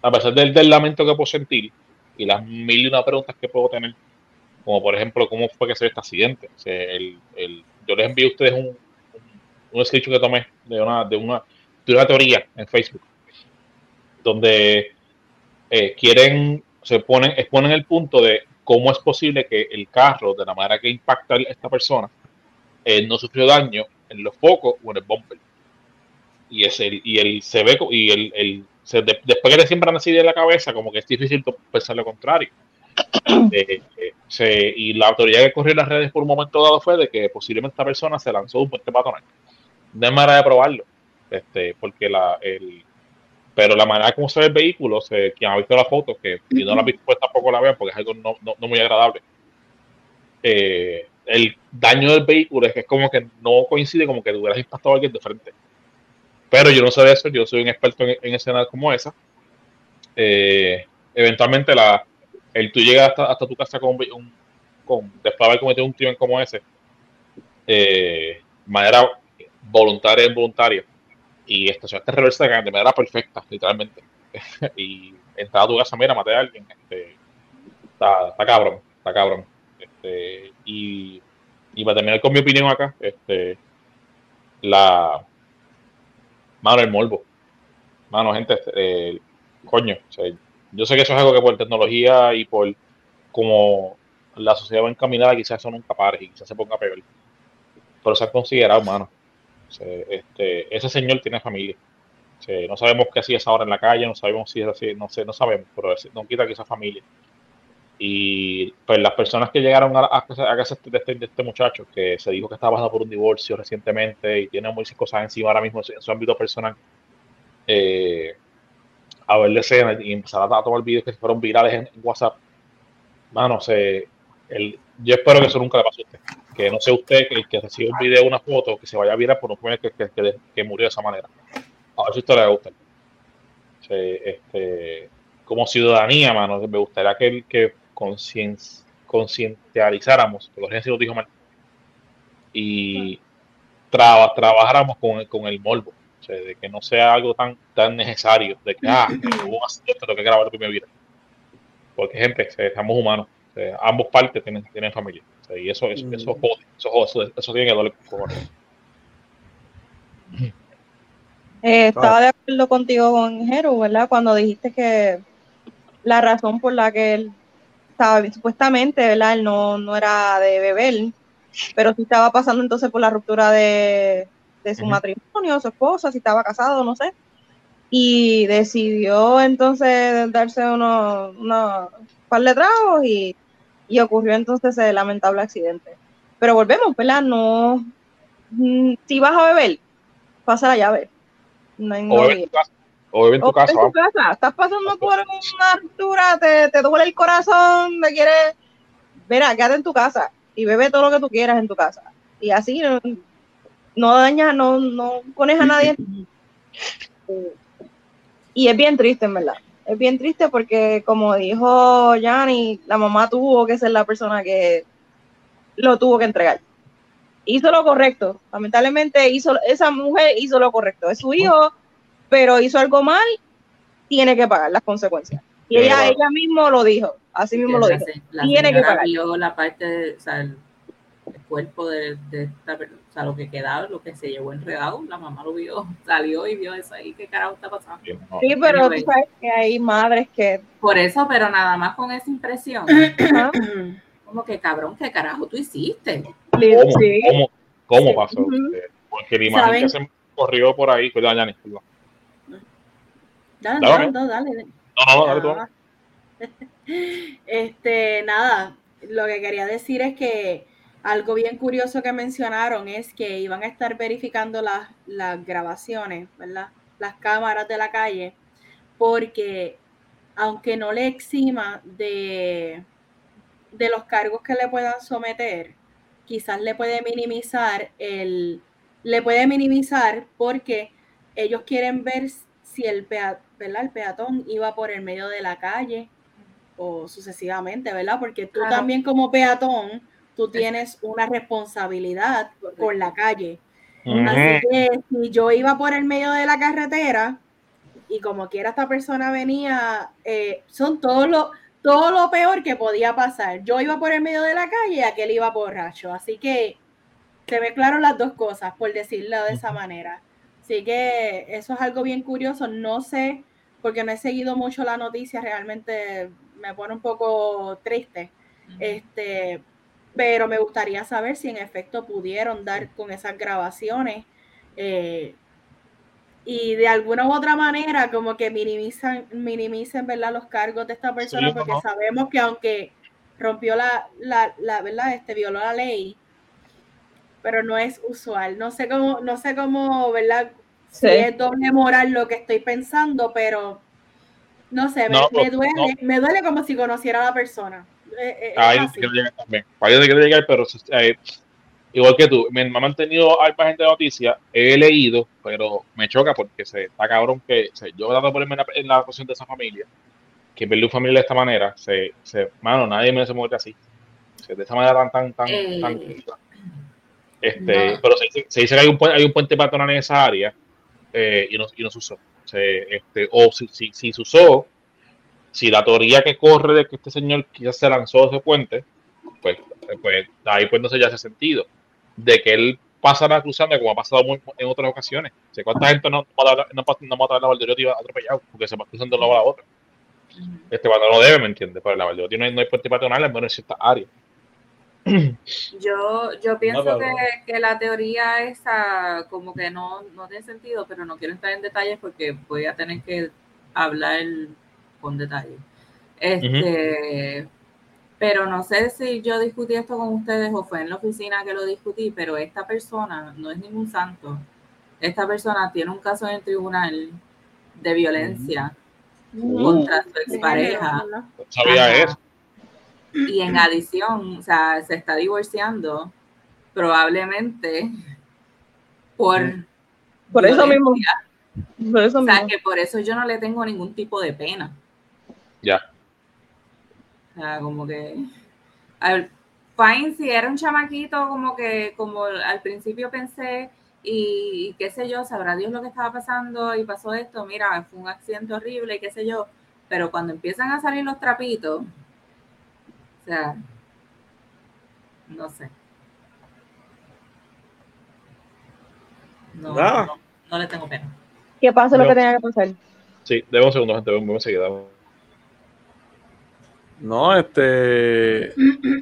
a pesar del, del lamento que puedo sentir y las mil y una preguntas que puedo tener, como por ejemplo, cómo fue que se dio este accidente. O sea, el, el- yo les envío a ustedes un, un- screenshot que tomé de una, de una, de una teoría en Facebook, donde eh, quieren, se ponen, exponen el punto de cómo es posible que el carro, de la manera que impacta a esta persona, eh, no sufrió daño en los focos o en el bumper. Y, es el, y el se ve, y el, el se, de, después que le siembran así de la cabeza, como que es difícil pensar lo contrario. Eh, eh, se, y la autoridad que corrió en las redes por un momento dado fue de que posiblemente esta persona se lanzó un puente patonal. No hay manera de probarlo, este, porque la, el, pero la manera como se ve el vehículo, se, quien ha visto la foto, que si no la ha visto, pues tampoco la vean porque es algo no, no, no muy agradable. Eh, el daño del vehículo es que es como que no coincide como que hubieras impactado a alguien de frente. Pero yo no sé de eso, yo soy un experto en, en escenas como esa. Eh, eventualmente la, el tú llegas hasta, hasta tu casa con, un, con después de haber cometido un crimen como ese, eh, manera voluntaria e involuntaria, y estacionaste reversa de manera perfecta, literalmente. y entrar a tu casa, mira, maté a alguien. Este, está, está cabrón, está cabrón. Este, y, y para terminar con mi opinión acá, este, la mano el morbo. Mano, gente, eh, coño, yo sé que eso es algo que por tecnología y por como la sociedad va encaminada, quizás eso nunca pare y quizás se ponga peor. Pero se ha considerado, mano. Este, ese señor tiene familia. No sabemos qué hacía esa hora en la calle, no sabemos si es así, no sé, no sabemos, pero no quita que esa familia. Y pues las personas que llegaron a, a, a casa de este, este muchacho, que se dijo que estaba pasando por un divorcio recientemente y tiene muchas cosas encima ahora mismo en su ámbito personal, eh, a ver la escena y empezar a, a tomar videos que fueron virales en, WhatsApp. Mano, se, el, yo espero que eso nunca le pase a usted. Que no sea usted que, que reciba un video, una foto, que se vaya a virar por un joven que, que, que, murió de esa manera. A ver si a usted le gusta. Este, como ciudadanía, mano, me gustaría que, que concientizáramos, porque lo dijo mal, y traba, trabajáramos con, con el morbo. O sea, de que no sea algo tan, tan necesario, de que, ah, hubo un accidente, tengo que grabar me vida. Porque, gente, estamos humanos. O sea, ambos partes tienen, tienen familia. O sea, y eso, eso, eso jode, eso, jode, eso, eso tiene que doler. Eh, estaba de acuerdo contigo con Jero, ¿verdad? Cuando dijiste que la razón por la que él estaba, supuestamente, ¿verdad? Él no, no era de beber, pero sí estaba pasando entonces por la ruptura de, de su matrimonio, su esposa, si estaba casado, no sé. Y decidió entonces darse unos unos par de tragos y, y ocurrió entonces el lamentable accidente. Pero volvemos, ¿verdad? No, mm, si vas a beber, pasa la llave. No hay O O bebe en tu o casa. en tu casa, estás pasando por una ruptura, te, te duele el corazón, te quieres. Verá, quédate en tu casa y bebe todo lo que tú quieras en tu casa. Y así no, no dañas, no, no pones a nadie. Y es bien triste, en verdad. Es bien triste porque, como dijo Yanni, la mamá tuvo que ser la persona que lo tuvo que entregar. Hizo lo correcto. Lamentablemente, hizo, esa mujer hizo lo correcto. Es su hijo, pero hizo algo mal, tiene que pagar las consecuencias. Y ella, ella mismo lo dijo. Así mismo lo dijo. la Tiene que pagar. vio la parte, de, o sea, el, el cuerpo de, de esta per- o sea, lo que quedaba, lo que se llevó enredado, la mamá lo vio, salió y vio eso ahí, qué carajo está pasando. Sí, pero tú sabes que hay madres que. Por eso, pero nada más con esa impresión, como que cabrón, qué carajo tú hiciste. ¿Cómo, Sí. cómo, cómo pasó? Porque la imagen ¿Saben? que se corrió por ahí, cuidado, perdón. Dale, Dale. dale, dale, dale. No, no, dale tú. Este, nada, lo que quería decir es que algo bien curioso que mencionaron es que iban a estar verificando las, las grabaciones, ¿verdad? Las cámaras de la calle, porque aunque no le exima de, de los cargos que le puedan someter, quizás le puede minimizar el, le puede minimizar porque ellos quieren ver si el, pea- ¿verdad? el peatón iba por el medio de la calle o sucesivamente, ¿verdad? Porque tú Claro. también como peatón, tú tienes una responsabilidad con la calle. Así que si yo iba por el medio de la carretera y como quiera esta persona venía, eh, son todo lo, todo lo peor que podía pasar. Yo iba por el medio de la calle y aquel iba borracho. Así que se mezclaron las dos cosas, por decirlo de esa manera. Así que eso es algo bien curioso. No sé, porque no he seguido mucho la noticia, realmente me pone un poco triste. Este, pero me gustaría saber si en efecto pudieron dar con esas grabaciones eh, y de alguna u otra manera como que minimizan, minimicen ¿verdad? los cargos de esta persona Sí, porque ¿no? sabemos que aunque rompió la, la, la, ¿verdad? Este, violó la ley, pero no es usual. No sé cómo, no sé cómo, ¿verdad? Sí. es doble moral lo que estoy pensando, pero no sé, me, No, me duele, no. me duele como si conociera a la persona. Eh, eh, Ahí quiero llegar también. Ahí quiero llegar, pero eh, igual que tú, me, me ha mantenido al margen de noticias, he leído, pero me choca porque se está cabrón que se, yo tratando de ponerme en la, en la posición de esa familia, que verle una familia de esta manera, se, se, mano, nadie me se muere así. Se- de esa manera tan, tan, tan, Eh, tan este, no. pero se, dice- se dice que hay un, hay un puente peatonal en esa área eh, y, no, y no se usó. Se, este, o si, si, si se usó, si la teoría que corre de que este señor quizás se lanzó ese puente, pues, eh, pues ahí pues no se ya hace sentido. De que él pasara cruzando como ha pasado muy- en otras ocasiones. O sea, ¿Cuánta gente no, no, no, no mata a la Valderotti atropellado? Porque se va cruzando de una a la otra. Este, cuando no debe, ¿me entiendes? Pero la Valderotti no hay, no hay puente peatonal, al menos en ciertas áreas. Yo, yo pienso que, que la teoría esa como que no, no tiene sentido, pero no quiero entrar en detalles porque voy a tener que hablar con detalle. Este, pero no sé si yo discutí esto con ustedes o fue en la oficina que lo discutí, pero esta persona no es ningún santo. Esta persona tiene un caso en el tribunal de violencia contra su expareja. sabía eso. Y en adición, o sea, se está divorciando probablemente por... Por eso mismo. Por eso O sea, mismo. que por eso yo no le tengo ningún tipo de pena. Ya. O sea, como que... A ver, fine, si era un chamaquito, como que, como al principio pensé, y, y qué sé yo, sabrá Dios lo que estaba pasando y pasó esto, mira, fue un accidente horrible y qué sé yo, pero cuando empiezan a salir los trapitos, o sea, no sé. No, Nada. no, no le tengo pena. Que pase lo que tenga que pasar. Sí, debo un segundo, gente, vemos enseguida. No, este.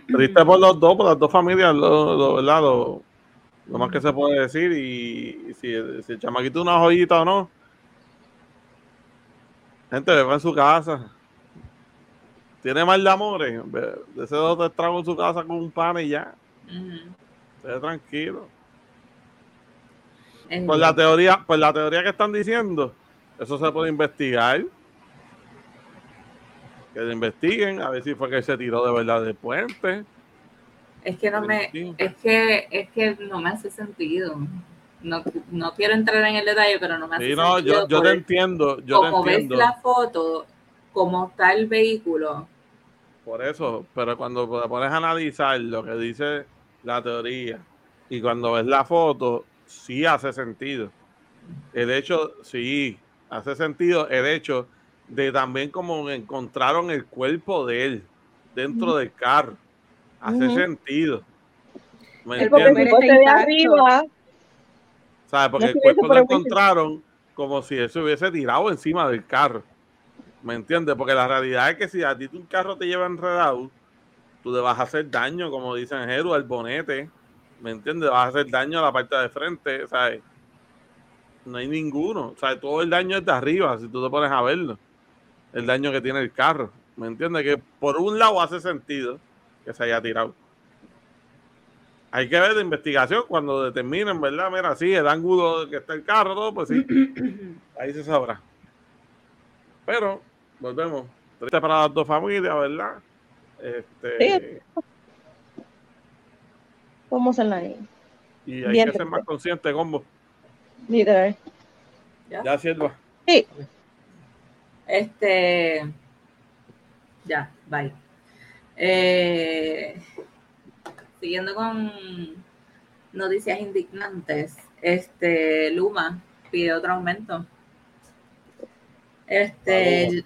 Triste por los dos, por las dos familias, lo, lo- ¿verdad? Lo, lo más que se puede decir. Y, y si, si el chamaquito una joyita o no. Gente, beba en su casa. Tiene mal de amores. De ese dos te trago en su casa con un pan y ya. Ujú. Esté tranquilo. Eh, Pues la teoría, pues la teoría que están diciendo, eso se puede investigar. Que lo investiguen, a ver si fue que se tiró de verdad del puente. Es que no me, es que, es que no me hace sentido. No, no quiero entrar en el detalle, pero no me hace Sí, no, sentido. yo, yo por- te entiendo, yo te como ves entiendo. la foto, como está el vehículo. Por eso, pero cuando te pones a analizar lo que dice la teoría y cuando ves la foto, sí hace sentido. El hecho, sí, hace sentido el hecho de también como encontraron el cuerpo de él dentro del carro. Hace Ujú. sentido. ¿Me El entiendes? Intacto. arriba, ¿Sabes? Porque No el cuerpo por lo encontraron como si él se hubiese tirado encima del carro. ¿Me entiendes? Porque la realidad es que si a ti un carro te lleva enredado, tú le vas a hacer daño, como dicen Jeru, al bonete. ¿Me entiendes? Vas a hacer daño a la parte de frente, ¿sabes? No hay ninguno. O sea, todo el daño es de arriba, si tú te pones a verlo. El daño que tiene el carro. ¿Me entiendes? Que por un lado hace sentido que se haya tirado. Hay que ver de investigación cuando determinen, ¿verdad? Mira, sí, el ángulo que está el carro, todo, pues sí, ahí se sabrá. Pero, volvemos. Triste para las dos familias, ¿verdad? Este, ¿cómo se la y hay Bien que ser más consciente, combo. Literal. Ya, sierva. Sí, Este. Ya, bye. Eh, siguiendo con noticias indignantes, este Luma pide otro aumento. Este.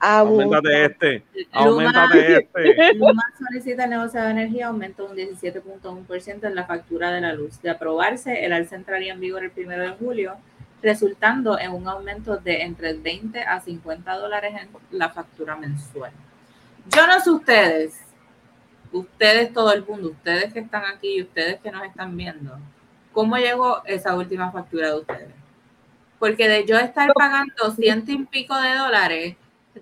Aumentate este. Aumentate este. Luma solicita al negociado de energía aumento de un 17.1% en la factura de la luz. De aprobarse, el alza entraría en vigor el 1 de julio, resultando en un aumento de entre 20 a 50 dólares en la factura mensual. Yo no sé ustedes, ustedes todo el mundo, ustedes que están aquí y ustedes que nos están viendo, ¿cómo llegó esa última factura de ustedes? Porque de yo estar pagando ciento y pico de dólares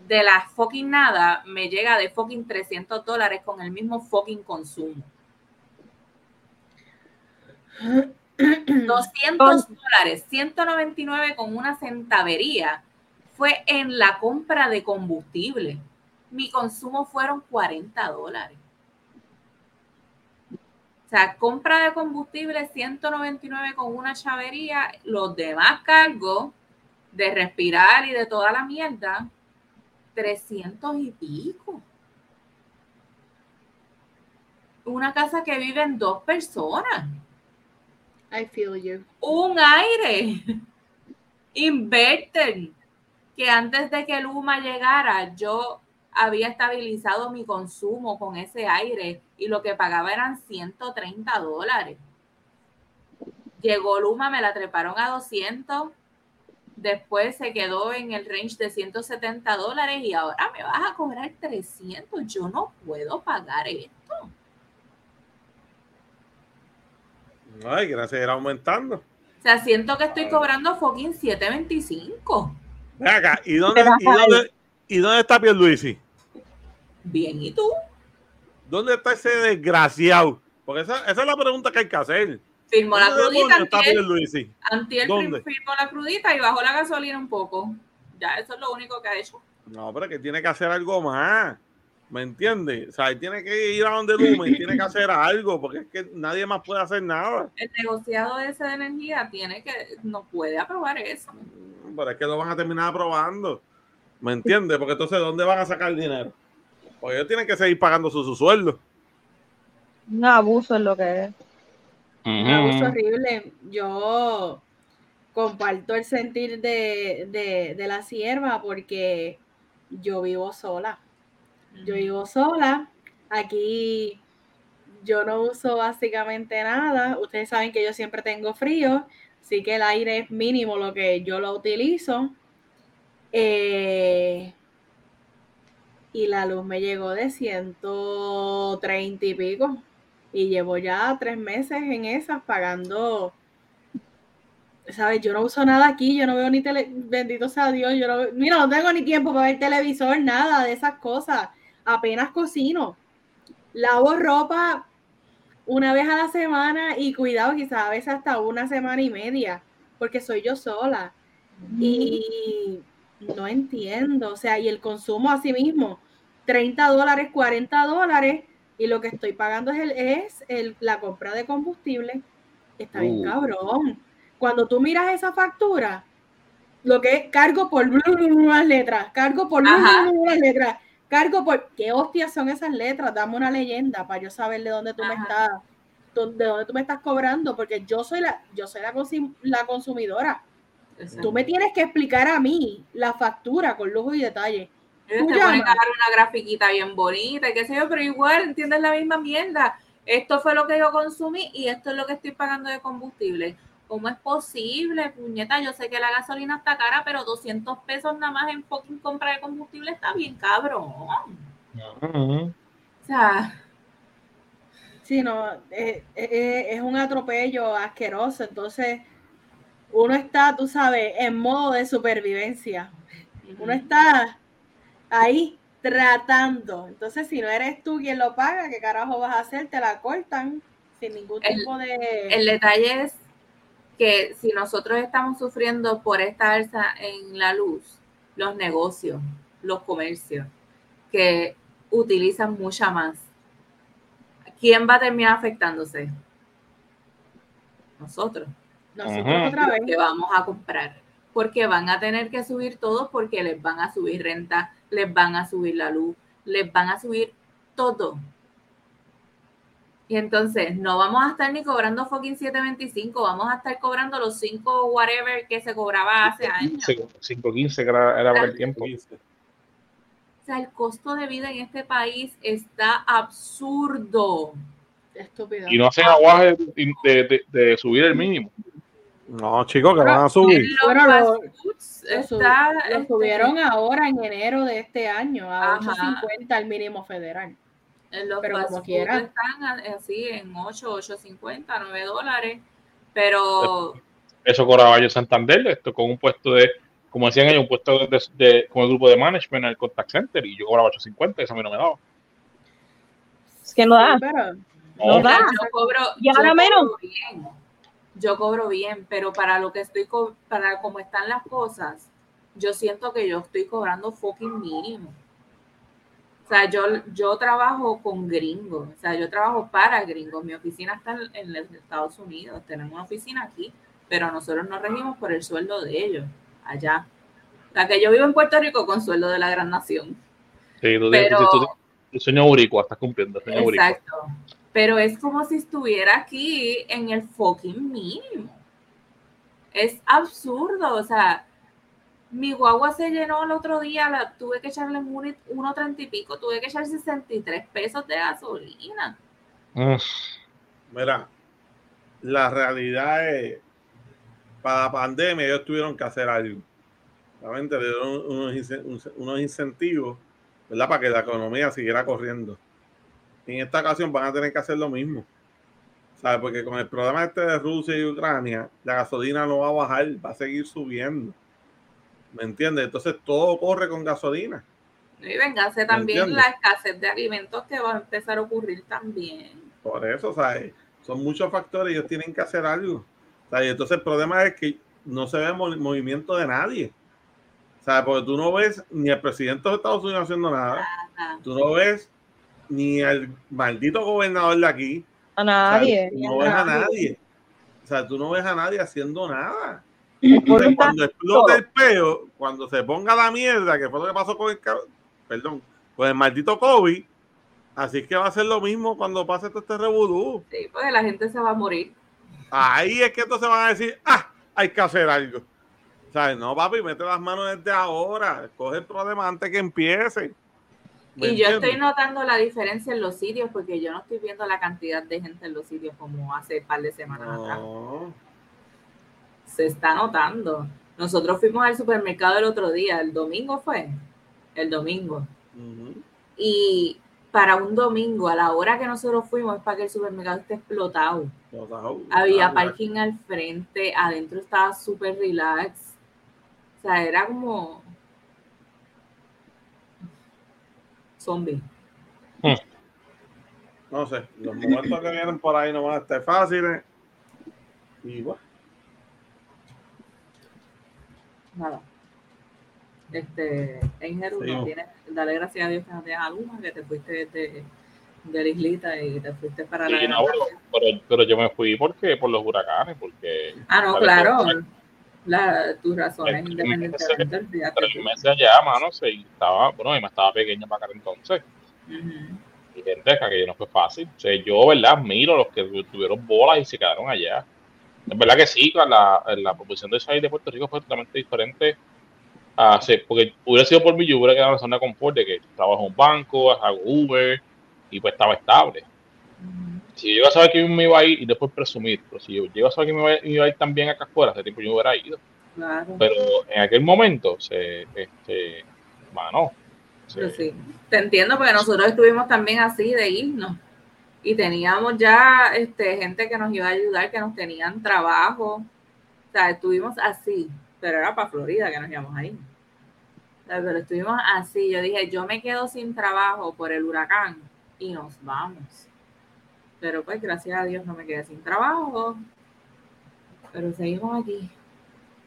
de la fucking nada, me llega de fucking 300 dólares con el mismo fucking consumo. 200 dólares, 199 con una centavería fue en la compra de combustible. Mi consumo fueron 40 dólares. O sea, compra de combustible 199 con una chavería, los demás cargos de respirar y de toda la mierda, 300 y pico. Una casa que viven dos personas. I feel you. Un aire. Inverter. Que antes de que Luma llegara, yo había estabilizado mi consumo con ese aire y lo que pagaba eran 130 dólares. Llegó Luma, me la treparon a 200, después se quedó en el range de 170 dólares y ahora me vas a cobrar 300. Yo no puedo pagar esto. Ay, gracias, ir aumentando. O sea, siento que estoy cobrando fucking 725. Ven acá, ¿y dónde, y dónde, y dónde está Pierluisi? Bien, ¿y tú? ¿Dónde está ese desgraciado? Porque esa, esa es la pregunta que hay que hacer. Firmó la ¿Dónde crudita, antier, ¿Dónde? firmó la crudita y bajó la gasolina un poco. Ya, eso es lo único que ha hecho. No, pero que tiene que hacer algo más. ¿Me entiendes? O sea, él tiene que ir a donde Lumen, tiene que hacer algo, porque es que nadie más puede hacer nada. El negociado ese de energía tiene que, no puede aprobar eso. Pero es que lo van a terminar aprobando. ¿Me entiendes? Porque entonces, ¿dónde van a sacar el dinero? Pues ellos tienen que seguir pagando su, su sueldo. Un abuso es lo que es. Un abuso horrible. Yo comparto el sentir de, de, de la sierva porque yo vivo sola. Yo vivo sola. Aquí yo no uso básicamente nada. Ustedes saben que yo siempre tengo frío, así que el aire es mínimo lo que yo lo utilizo. Eh, y la luz me llegó de 130 y pico. Y llevo ya tres meses en esas pagando. ¿Sabes? Yo no uso nada aquí, yo no veo ni tele, bendito sea Dios, yo no mira, no tengo ni tiempo para ver televisor, nada de esas cosas. Apenas cocino. Lavo ropa una vez a la semana y cuidado, quizás a veces hasta una semana y media, porque soy yo sola. Y no entiendo, o sea, y el consumo así mismo, 30 dólares, 40 dólares, y lo que estoy pagando es, el, es el- la compra de combustible. Está bien Uh. cabrón. Cuando tú miras esa factura, lo que es cargo por las letras, cargo por las letras, cargo por... ¿Qué hostias son esas letras? Dame una leyenda para yo saber de dónde tú me Ajá. estás, tú- de dónde tú me estás cobrando, porque yo soy la, yo soy la, consi- la consumidora. Tú me tienes que explicar a mí la factura con lujo y detalle. Ellos te ponen a dar una grafiquita bien bonita, y qué sé yo, pero igual entiendes la misma mierda. Esto fue lo que yo consumí y esto es lo que estoy pagando de combustible. ¿Cómo es posible, puñeta? Yo sé que la gasolina está cara, pero 200 pesos nada más en fucking compra de combustible está bien cabrón. O sea, Sí, no, eh, eh, es un atropello asqueroso. Entonces, uno está, tú sabes, en modo de supervivencia. Uno está ahí tratando. Entonces, si no eres tú quien lo paga, ¿qué carajo vas a hacer? Te la cortan sin ningún El- tipo de... el detalle es que si nosotros estamos sufriendo por esta alza en la luz, los negocios, los comercios, que utilizan mucha más, ¿quién va a terminar afectándose? Nosotros. Nosotros Ajá. otra vez. que vamos a comprar. Porque van a tener que subir todo porque les van a subir renta, les van a subir la luz, les van a subir todo. Y entonces no vamos a estar ni cobrando fucking 725, vamos a estar cobrando los 5 whatever que se cobraba hace años. 5.15 que era, era por el tiempo. sea, el costo de vida en este país está absurdo. Estúpido. Y no hacen aguaje de, de- de subir el mínimo. No, chicos, que van a subir. Los Bueno, fast lo- foods Lo, sub- está, lo este, subieron ahora en enero de este año a Ajá. 8.50 el mínimo federal. en los pero como food quiera. están a- así en 8, 8.50, 9 dólares. Pero Eso cobraba yo en Santander, esto con un puesto de, como decían ellos, un puesto de, de- con el grupo de management en el contact center y yo cobraba 850, eso a mí no me daba. Es que no da. Sí, pero No No, da. yo cobro, Y ahora menos. bien. Yo cobro bien, pero para lo que estoy, para cómo están las cosas, yo siento que yo estoy cobrando fucking mínimo. O sea, yo, yo trabajo con gringos, o sea, yo trabajo para gringos. Mi oficina está en, en los Estados Unidos, tenemos una oficina aquí, pero nosotros nos regimos por el sueldo de ellos, allá. O sea, que yo vivo en Puerto Rico con sueldo de la gran nación. Sí, tú, Pero- tú- sueño estás cumpliendo sueño. Exacto. Pero es como si estuviera aquí en el fucking mínimo. Es absurdo. O sea, mi guagua se llenó el otro día, la, tuve que echarle un 1.30 y pico, tuve que echar 63 pesos de gasolina. Mira, la realidad es, para la pandemia ellos tuvieron que hacer algo. Realmente le dieron unos, unos incentivos, ¿verdad? Para que la economía siguiera corriendo. En esta ocasión van a tener que hacer lo mismo. ¿Sabes? Porque con el problema este de Rusia y Ucrania, la gasolina no va a bajar, va a seguir subiendo. ¿Me entiendes? Entonces todo corre con gasolina. Y véngase también la escasez de alimentos que va a empezar a ocurrir también. Por eso, ¿sabes? Son muchos factores, ellos tienen que hacer algo. ¿sabes? Entonces el problema es que no se ve mo- movimiento de nadie. ¿Sabes? Porque tú no ves ni al presidente de Estados Unidos haciendo nada, Ajá. tú no ves ni al maldito gobernador de aquí, A nadie. No ves a nadie. O sea, tú no ves a nadie haciendo nada. Está- cuando explote el peo, cuando se ponga la mierda, que fue lo que pasó con el, perdón, con el maldito COVID, así que va a ser lo mismo cuando pase todo este revolú. Sí, porque la gente se va a morir. Ahí es que entonces van a decir, ah, hay que hacer algo. ¿Sabes? No, papi, mete las manos desde ahora. Coge el problema antes que empiece. ¿Me Y yo estoy notando la diferencia en los sitios porque yo no estoy viendo la cantidad de gente en los sitios como hace un par de semanas atrás. Se está notando. Nosotros fuimos al supermercado el otro día, el domingo fue, el domingo. Y para un domingo, a la hora que nosotros fuimos, es para que el supermercado esté explotado. No, Había parking al frente, adentro estaba súper relax. O sea, era como zombie. No sé, los momentos que vienen por ahí no van a estar fáciles. Y bueno, Nada. Este, Enger, Sí, no tienes- dale gracias a Dios que no tienes alguna, que te fuiste de, de la islita y te fuiste para la sí, no, pero, pero- yo me fui porque por los huracanes, porque Ah, no, claro. pero- La, tus razones independientemente del día tres meses allá, mano, se estaba, bueno, y me estaba pequeña para acá entonces. Ujú. Y gente, que no fue fácil. O sea, yo, ¿verdad? Admiro a los que tuvieron bolas y se quedaron allá. Es verdad que sí, la, la proposición de salir de Puerto Rico fue totalmente diferente. a sí, porque hubiera sido por mí, yo hubiera quedado en la zona de confort de que trabajo en un banco, hago Uber y pues estaba estable. Si yo iba a saber que me iba a ir y después presumir, pero si yo llego a saber que me iba, iba a ir también acá afuera, hace tiempo yo hubiera ido. Claro. Pero en aquel momento, se, este, mano, se- Pero sí, te entiendo porque nosotros estuvimos también así de irnos y teníamos ya este, gente que nos iba a ayudar, que nos tenían trabajo. O sea, estuvimos así, pero era para Florida que nos íbamos ahí. O sea, pero estuvimos así. Yo dije, yo me quedo sin trabajo por el huracán y nos vamos. Pero pues gracias a Dios no me quedé sin trabajo. Pero seguimos aquí.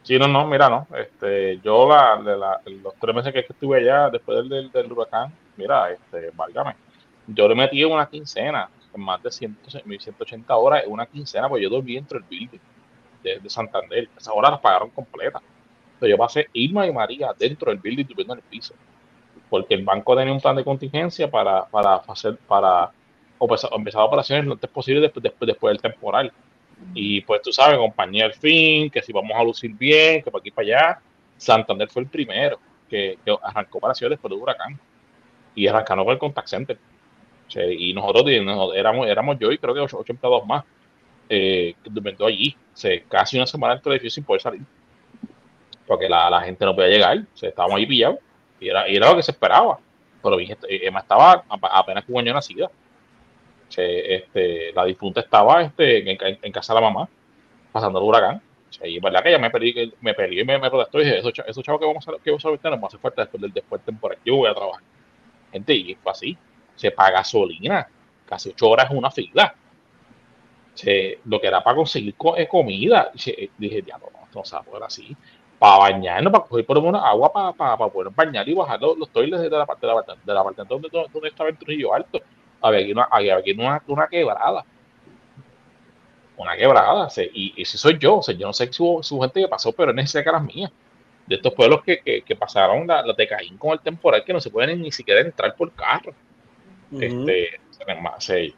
Sí, no, no, mira, no. Este, yo la, la- los tres meses que estuve allá después del, del, del huracán, mira, este, válgame, yo le metí una quincena, en más de 100, 180 horas, en una quincena, pues yo dormí dentro del building de, de Santander. Esas horas las pagaron completas. Pero yo pasé Irma y María dentro del building durmiendo en el piso. Porque el banco tenía un plan de contingencia para, para hacer, para empezar, empezar operaciones lo antes posible después, después, después del temporal. Y pues tú sabes, compañía al fin, que si vamos a lucir bien, que para aquí para allá. Santander fue el primero que, que arrancó operaciones después del huracán. y arrancando con el contact center. Y nosotros, nosotros éramos, éramos yo y creo que ocho, ocho empleados más eh, que durmiendo allí. Se, casi una semana dentro del edificio sin poder salir. Porque la, gente no podía llegar. Se estábamos ahí pillados. Y era, y era lo que se esperaba. Pero Emma estaba ap- apenas que un año nacida. Che, este, la difunta estaba este, en, casa de la mamá, pasando el huracán. Y verdad que ella me peleó, que- me y me, me protestó y dije, esos, cha- esos chavos que vamos a, que vamos a nos va a hacer falta después del después temporal. Yo voy a trabajar. Gente, y fue así. Se paga gasolina, casi ocho horas en una fila. Lo que era para conseguir co- eh, comida. Dije, ya no, no, se va a poder así. Para bañarnos, para coger por lo agua para, para, para poder bañar y bajar los, los toiles de la parte de la, de la parte donde, donde estaba el Trujillo Alto. Había aquí una, había aquí una, una quebrada. Una quebrada. se- y ese soy yo. O sea, yo no sé su, su gente que pasó, pero en ese caras mías. De estos pueblos que, que, que pasaron la, la de Caín con el temporal que no se pueden ni siquiera entrar por carro Ujú. este, además, eh,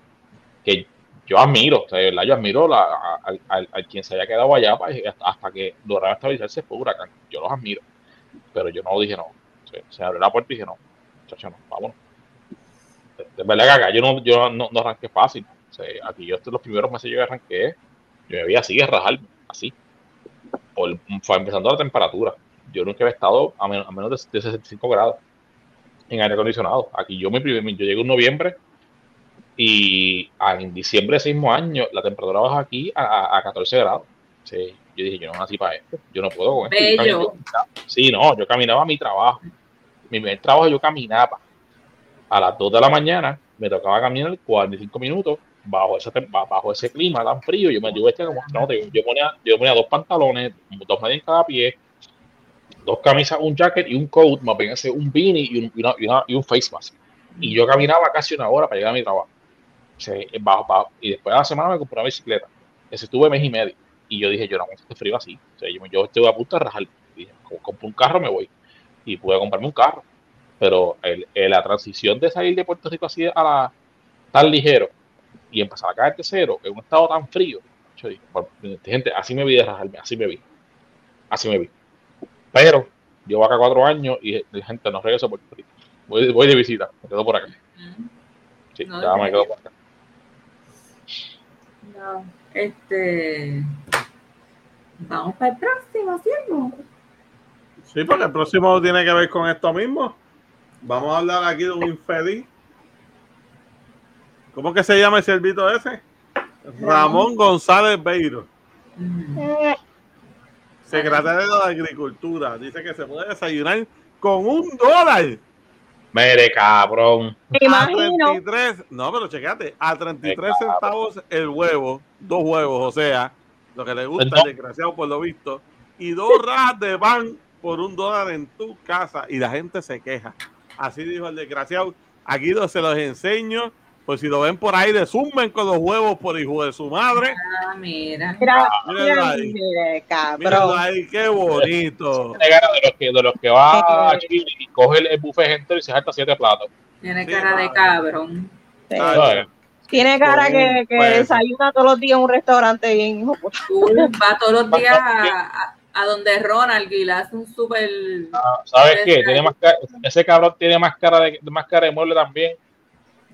que yo admiro, o sea, de verdad, yo admiro la, a- al- al quien se haya quedado allá pa- hasta, hasta que lograron estabilizarse fue huracán. Yo los admiro, pero yo no dije no. Se, se abrió la puerta y dije no, muchacho, no, vámonos. De, de verdad que acá yo no, yo no, no arranqué fácil. O sea, aquí yo los primeros meses yo arranqué, yo me veía así, a rajarme, así. Por, fue empezando la temperatura. Yo nunca había estado a menos, a menos de, de 65 grados en aire acondicionado. Aquí yo, mi primer, yo llegué en noviembre y en diciembre de ese mismo año la temperatura baja aquí a, a- a 14 grados. Sí, yo dije, yo no nací para esto, yo no puedo con esto. Bello. sí, no, yo caminaba a mi trabajo. Mi primer trabajo yo caminaba. A las 2 de la mañana me tocaba caminar 45 minutos bajo ese, bajo ese clima tan frío. Yo me vestía como astronauta. yo, ponía, yo ponía dos pantalones, dos medias en cada pie, dos camisas, un jacket y un coat, más bien ese, un beanie y un, y un face mask. Y yo caminaba casi una hora para llegar a mi trabajo. Y después de la semana me compré una bicicleta. Ese estuve mes y medio. Y yo dije, yo no aguanto este frío así. O sea, yo, yo estoy a punto de rajar. Dije, compro un carro, me voy. Y pude comprarme un carro. Pero el, el- la transición de salir de Puerto Rico así a la, tan ligero y empezar a caer de cero en un estado tan frío. Yo dije, bueno, gente, así me vi de rajarme, así me vi. Así me vi. Pero llevo acá cuatro años y eh, gente no regreso a Puerto Rico. Voy, voy de visita, me quedo por acá. Sí, No, ya me quedo por acá. No, este. Vamos para el próximo, ¿cierto? Sí, porque el próximo tiene que ver con esto mismo. Vamos a hablar aquí de un infeliz. ¿Cómo que se llama el servito ese? Ramón González Beiro, Mm. secretario de Agricultura. Dice que se puede desayunar con un dólar. Mere, cabrón. Me A imagino. 33, no, pero checate, a 33 Ay, cabrón. centavos el huevo, dos huevos, o sea, lo que le gusta al desgraciado por lo visto, y dos rajas de pan por un dólar en tu casa, y la gente se queja. Así dijo el desgraciado. Aquí lo- se los enseño, pues si lo ven por ahí, desumen con los huevos por hijo de su madre. Ah, mira. Mira, mira, ahí. cabrón. ahí, qué bonito. Tiene cara de los que, de los que va a Chile y coge el, el buffet gente y se salta siete platos. Tiene Sí, cara de madre. cabrón. Sí. Tiene cara que, que Pues. desayuna todos los días en un restaurante bien hijo. puta. Tú vas todos los días a, a- a donde Ronald y le hace un súper. ¿Sabes qué? Tiene más cara- ese cabrón tiene más cara de, más cara de mueble también.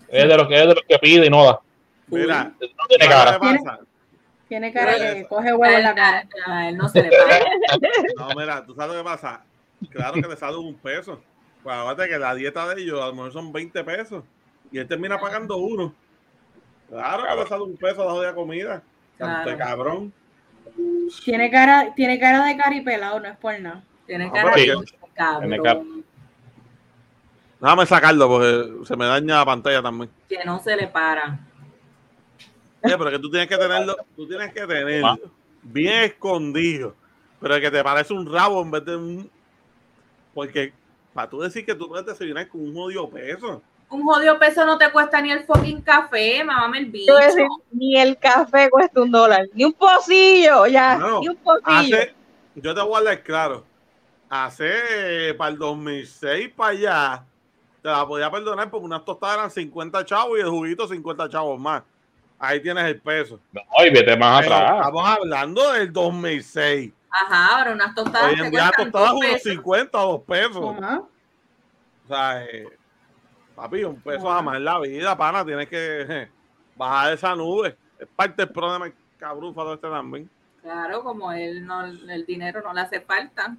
Es de los que es de los que pide y no da. Mira, No tiene ¿sabes cara. Tiene cara Mira que eso. coge huevo en la cara. a- él no se le para. No, mira, tú sabes lo que pasa. Claro que le sale un peso. Pues acuérdate que la dieta de ellos a lo mejor son 20 pesos. Y él termina pagando uno. Claro que le sale un peso a la jodida comida. Claro. cabrón. Tiene cara, tiene cara de caripelado, no es por nada. Tiene No, cara pero de cabrón. Déjame sacarlo porque se me daña la pantalla también. Que no se le para. Oye, pero que tú tienes que tenerlo, tú tienes que tenerlo bien escondido. Pero que te parece un rabo en vez de un. Porque para tú decir que tú puedes desayunar con un jodido peso. Un jodido peso no te cuesta ni el fucking café, mamame el bicho. Decir, ni el café cuesta un dólar, ni un pocillo, ya, No, ni un pocillo. Hace, yo te voy a hablar claro. Hace para el 2006 para allá, te la podía perdonar porque unas tostadas eran 50 chavos y el juguito 50 chavos más. Ahí tienes el peso. No, y vete más Pero atrás. estamos hablando del 2006. Ajá, ahora unas tostadas Hoy en día tostadas unos pesos. 50 o 2 pesos. Ajá. O sea, eh, Papi, un peso jamás en la vida, pana. Tienes que je, bajar esa nube. Es parte del problema el cabrúfalo este también. Claro, como él no, el dinero no le hace falta.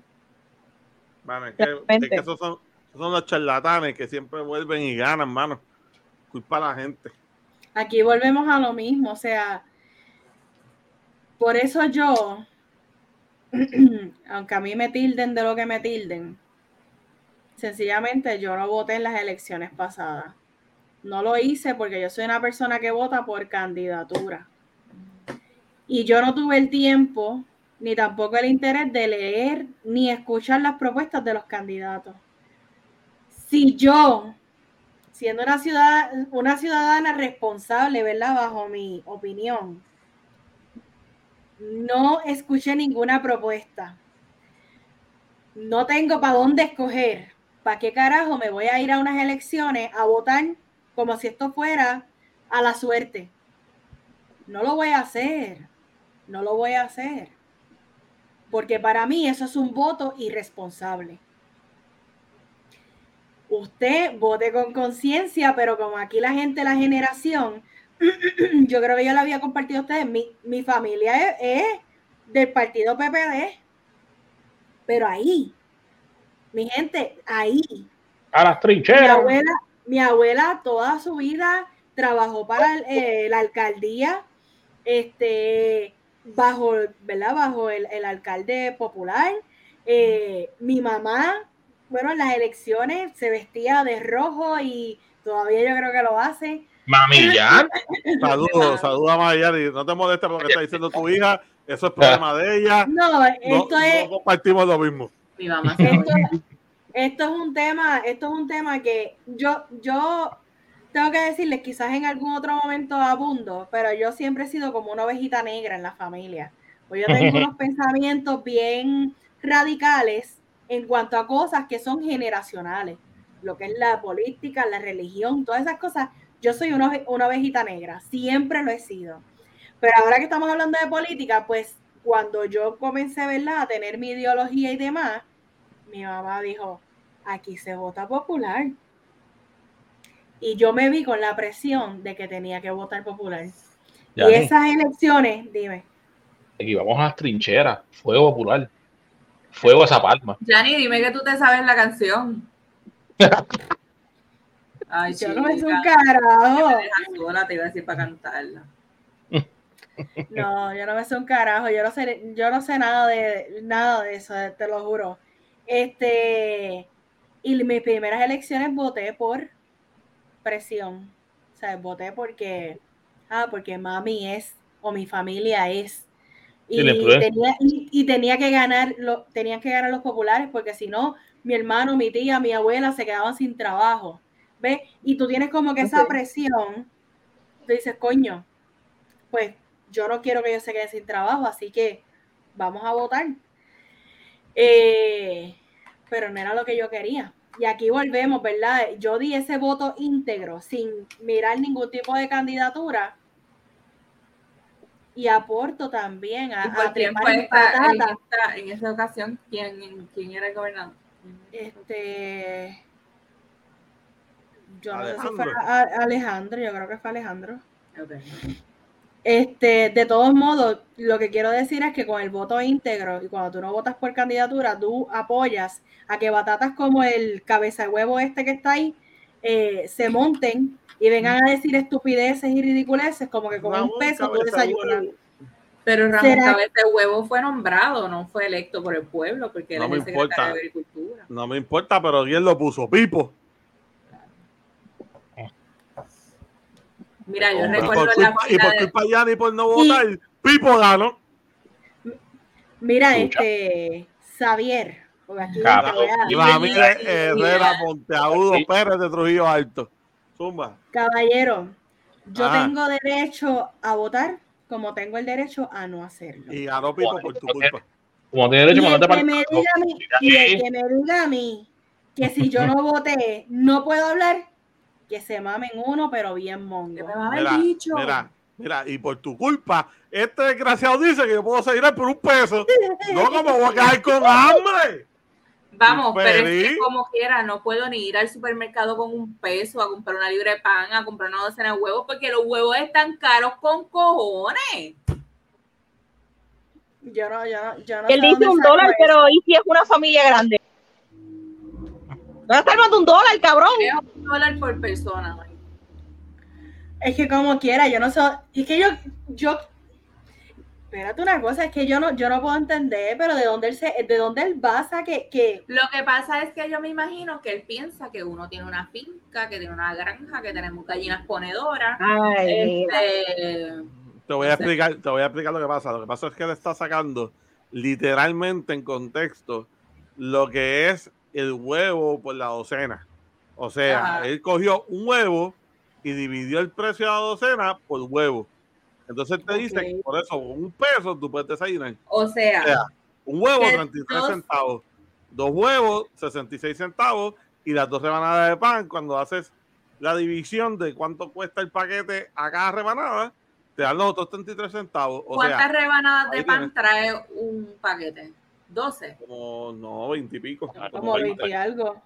Mano, es que, es que esos, son, esos son los charlatanes que siempre vuelven y ganan, mano. Culpa a la gente. Aquí volvemos a lo mismo, o sea, por eso yo, aunque a mí me tilden de lo que me tilden, sencillamente yo no voté en las elecciones pasadas. No lo hice porque yo soy una persona que vota por candidatura. Y yo no tuve el tiempo ni tampoco el interés de leer ni escuchar las propuestas de los candidatos. Si yo, siendo una ciudadana, responsable, ¿verdad? Bajo mi opinión, no escuché ninguna propuesta. No tengo para dónde escoger. ¿Para qué carajo me voy a ir a unas elecciones a votar como si esto fuera a la suerte? No lo voy a hacer. No lo voy a hacer. Porque para mí eso es un voto irresponsable. Usted vote con conciencia, pero como aquí la gente, la generación, yo creo que yo lo había compartido a ustedes, mi, mi familia es, del partido PPD, pero ahí, mi gente, ahí. A las Mi trincheras. abuela, mi abuela toda su vida trabajó para el- eh, la alcaldía, este, bajo, ¿verdad? Bajo el, el alcalde popular. Eh, mi mamá, bueno, en las elecciones se vestía de rojo y todavía yo creo que lo hace. Mami, ya. Saludos, saludos a Mayari. No te molestes por lo que está diciendo tu hija. Eso es problema de ella. No, No, esto es, no compartimos lo mismo. Mi mamá se esto, esto es un tema, esto es un tema que yo, yo tengo que decirles, quizás en algún otro momento abundo, pero yo siempre he sido como una ovejita negra en la familia. Pues yo tengo unos pensamientos bien radicales en cuanto a cosas que son generacionales, lo que es la política, la religión, todas esas cosas. Yo soy una, una ovejita negra, siempre lo he sido. Pero ahora que estamos hablando de política, pues cuando yo comencé ¿verdad? a tener mi ideología y demás, mi mamá dijo, aquí se vota popular. Y yo me vi con la presión de que tenía que votar popular. Ya, y esas elecciones, dime, Aquí vamos a las trincheras. Fuego popular. Fuego a esa palma. Yanni, dime que tú te sabes la canción. Ay, yo no me sé un carajo. me sola, te iba a decir para cantarla. No, yo no me sé un carajo, yo no sé, yo no sé nada de nada de eso, te lo juro. Este, y mis primeras elecciones voté por presión. O sea, voté porque, ah, porque mami es, o mi familia es. Y tenía, y, y tenía que ganar, lo, tenían que ganar los populares, porque si no, mi hermano, mi tía, mi abuela se quedaban sin trabajo. ¿Ves? Y tú tienes como que esa presión. Tú dices, coño, pues yo no quiero que ellos se queden sin trabajo, así que vamos a votar. Eh, pero no era lo que yo quería. Y aquí volvemos, ¿verdad? Yo di ese voto íntegro, sin mirar ningún tipo de candidatura. Y aporto también a, ¿Y por a quién trepar fue en esta, en, esta, en ocasión? ¿Quién, quién era el gobernador? Este. Yo no sé si Alejandro. fue a- Alejandro, yo creo que fue Alejandro. Ok. Este, de todos modos, lo que quiero decir es que con el voto íntegro y cuando tú no votas por candidatura, tú apoyas a que batatas como el cabeza de huevo este que está ahí eh, se monten y vengan a decir estupideces y ridiculeces como que con un peso tú desayunas. Pero Ramón ¿Será- Cabeza de Huevo fue nombrado, no fue electo por el pueblo, porque él No es me el secretario importa. de Agricultura. No me importa, pero ¿quién lo puso? Pipo. Mira, yo Y recuerdo por la culpa, y por culpa de Yanni por no votar, Pipo ganó. Mira, Escucha. este, Xavier, Y Ramírez y- y- Herrera y- Monteagudo Sí. Pérez de Trujillo Alto. Zumba. caballero, yo Ah. tengo derecho a votar como tengo el derecho a no hacerlo. Y ganó Pipo por tu culpa. Como tiene Y derecho, el, mandate que me para diga a mí, y el que me diga a mí que si yo no voté no puedo hablar, que se mamen uno, pero bien que mongo. me Mira, mira, mira, y por tu culpa, este desgraciado dice que yo puedo seguir por un peso. No, como voy a quedar con hambre. Vamos, pero es que como quiera, no puedo ni ir al supermercado con un peso a comprar una libra de pan, a comprar una docena de huevos, porque los huevos están caros con cojones. Yo no, yo no, yo no Él dice un dólar, eso. pero ¿y si es una familia grande? Va a estar más de un dólar, cabrón. Es un dólar por persona. man. Es que como quiera, yo no sé. Es que yo, yo. Espérate una cosa, es que yo no, yo no puedo entender, pero de dónde él se, de dónde él basa que, que Lo que pasa es que yo me imagino que él piensa que uno tiene una finca, que tiene una granja, que tenemos gallinas ponedoras. Ay, Este, Te voy a explicar, te voy a explicar lo que pasa. Lo que pasa es que él está sacando literalmente en contexto lo que es el huevo por la docena. O sea, Ajá. él cogió un huevo y dividió el precio de la docena por huevo. Entonces te dice que por eso, con un peso, tú puedes desayunar. o sea, O sea, un huevo, Que 33 dos- centavos. Dos huevos, 66 centavos. Y las dos rebanadas de pan, cuando haces la división de cuánto cuesta el paquete a cada rebanada, te dan los otros 33 centavos. O ¿cuántas sea, rebanadas de pan tienes. trae un paquete? 12. como, no, 20 y pico. como Como 20 y 20, algo.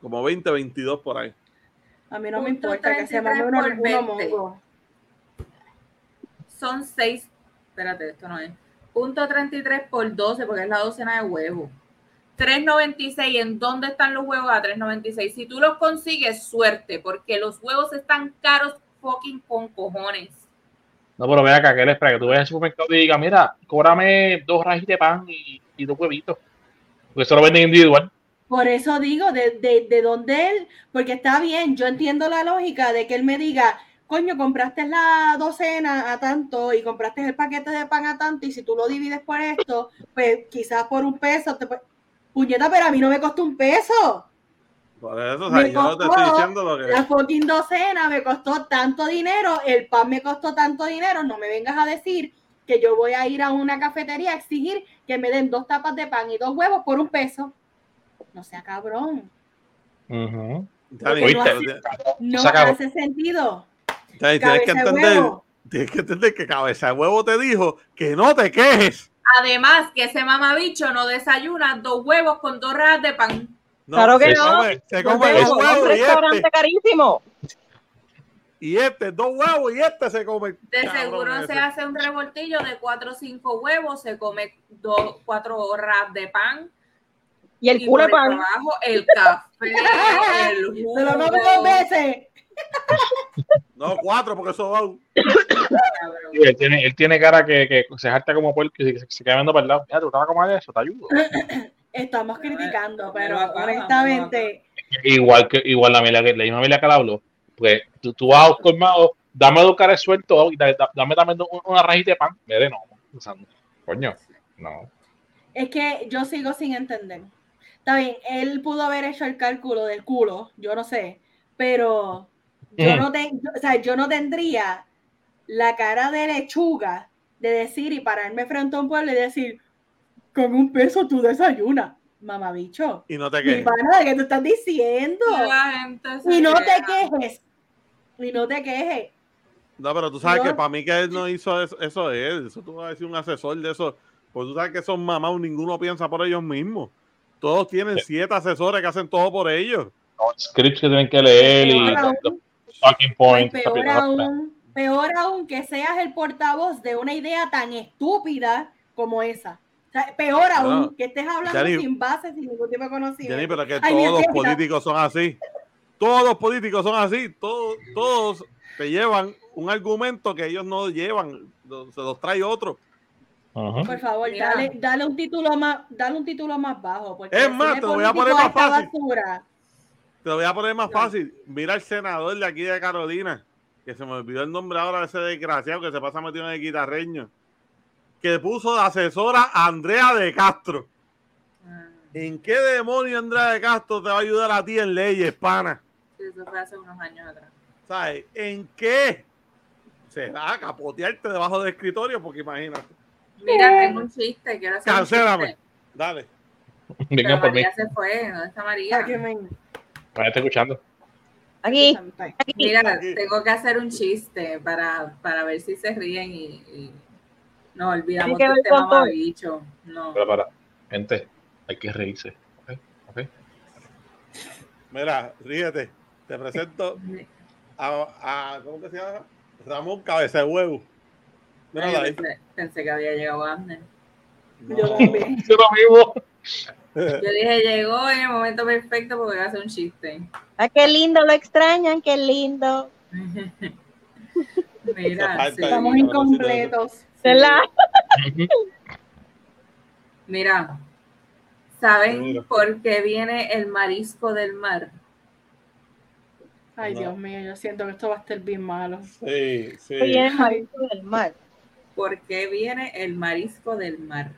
como 20, 22 por ahí. A mí no me importa que se 33 mame uno, por uno 20. mongo. Son 6. Espérate, esto no es. Punto 33 por 12, porque es la docena de huevos. 3.96. ¿En dónde están los huevos a 3.96? Si tú los consigues, suerte, porque los huevos están caros fucking con cojones. No, pero ve acá, que él espera que tú vayas al supermercado y digas, mira, cóbrame dos rajitas de pan y, y dos huevitos. Porque eso lo venden individual. Por eso digo, de, de, de dónde él, porque está bien, yo entiendo la lógica de que él me diga, coño, compraste la docena a tanto y compraste el paquete de pan a tanto y si tú lo divides por esto, pues quizás por un peso, te pu- puñeta, pero a mí no me costó un peso. Por eso, o sea, Me yo no te costó estoy diciendo lo que. La fucking docena me costó tanto dinero, el pan me costó tanto dinero, no me vengas a decir que yo voy a ir a una cafetería a exigir que me den dos tapas de pan y dos huevos por un peso. No sea cabrón. No hace- No hace sentido. Tienes que entender, tienes que entender que cabeza de huevo te dijo que no te quejes. Además, que ese mamabicho no desayuna dos huevos con dos rajas de pan. No, Claro que se no. come, se en un restaurante este, carísimo. Y este, dos huevos y este se come. De cabrón seguro ese. se hace un revoltillo de cuatro o cinco huevos, se come dos, cuatro rajas de pan. Y el y culo de pan. abajo el café, el jugo. Se lo come dos veces. No, cuatro, porque eso va. Sí, Él tiene, él tiene cara que, que se harta como puerco y se, se queda viendo para el lado. Ya, tú te vas a comer eso, te ayudo. Estamos criticando, pero honestamente, Igual que igual la misma Amelia que le habló, pues tú, tú vas a colmado, dame dos caras sueltos y da- da- dame también un- una rajita de pan. Mire, no, o sea, coño, no. es que yo sigo sin entender. Está bien, él pudo haber hecho el cálculo del culo, yo no sé, pero yo Ujú. no, te- yo- o sea, yo no tendría la cara de lechuga de decir y pararme frente a un pueblo y decir, con un peso tú desayunas, mamabicho. Y no te Mi quejes. pana, ¿de qué tú estás diciendo? La gente se Y no te quejes. Y no te quejes. No, pero tú sabes que para mí que él no hizo eso, eso es él. Eso tú vas a decir un asesor de eso. Pues tú sabes que son mamás, ninguno piensa por ellos mismos. Todos tienen siete asesores que hacen todo por ellos. Los scripts que tienen que leer y talking points. esa peor aún, peor aún que seas el portavoz de una idea tan estúpida como esa. O sea, peor aún que estés hablando sin base, sin ningún tipo de Jenny, conocimiento. pero que Ay, todos los políticos son así. Todos los políticos son así. Todos, todos te llevan un argumento que ellos no llevan. Se los trae otro. Por favor, dale, dale un título más, dale un título más bajo. Porque Es más, te lo voy a poner más fácil. basura, Te lo voy a poner más No. fácil. Mira al senador de aquí de Carolina, que se me olvidó el nombre ahora de ese desgraciado que se pasa metido en el guitarreño, que puso de asesora a Andrea de Castro. Ah, ¿En qué demonio Andrea de Castro te va a ayudar a ti en leyes, pana? Eso fue hace unos años atrás. ¿Sabes? ¿En qué? Será capotearte debajo del escritorio, porque imagínate. Mira, tengo un chiste, quiero hacer un Cancélame. chiste. Dale. Pero Vengan por mí, María se fue, ¿dónde está María? me- me está escuchando. Aquí, Aquí. aquí. Mira, Aquí. tengo que hacer un chiste para, para ver si se ríen y, y nos olvidamos que este mamabicho. No. Para, para. Gente, hay que reírse. ¿ok? Mira, ríete. Te presento a, a ¿cómo que se llama? Ramón Cabeza de Huevo. Ay, yo pensé, pensé que había llegado Abner. Yo también. Yo lo mismo. Yo dije, llegó en el momento perfecto porque voy a hacer un chiste. Ah, qué lindo, lo extrañan, qué lindo. Mira, sí. Estamos incompletos. Mira, ¿saben Mira. por qué viene el marisco del mar? Ay, No. Dios mío, yo siento que esto va a estar bien malo. Sí, sí. Oye, el marisco del mar. ¿Por qué viene el marisco del mar?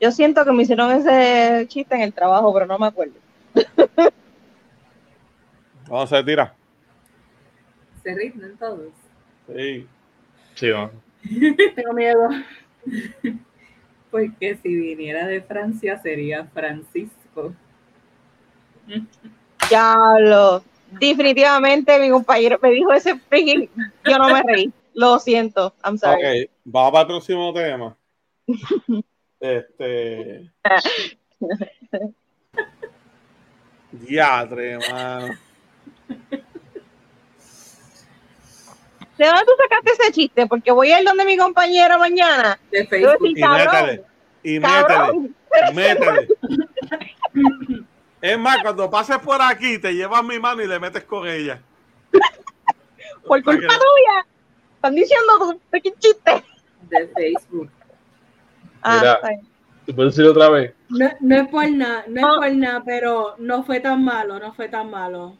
Yo siento que me hicieron ese chiste en el trabajo, pero no me acuerdo. Vamos a tira. ¿Se rinden todos? Sí. Sí, no. Tengo miedo. Porque si viniera de Francia sería Francisco. Diablo. Definitivamente mi compañero me dijo ese freaking. Yo no me reí. Lo siento. I'm sorry. Ok, vamos para el próximo tema. Este. Diatre, mano. ¿De dónde tú sacaste ese chiste? Porque voy a ir donde mi compañero mañana. De Facebook. Y cabrón. métele. Y métele. Cabrón. Métele. Es más, cuando pases por aquí, te llevas mi mano y le metes con ella. Por Para culpa que- tuya. Están diciendo tu chiste. De Facebook. Ah, Mira. bien. ¿Tú puedes decir otra vez? No, no es por nada, no es Ah. por nada, pero no fue tan malo, no fue tan malo.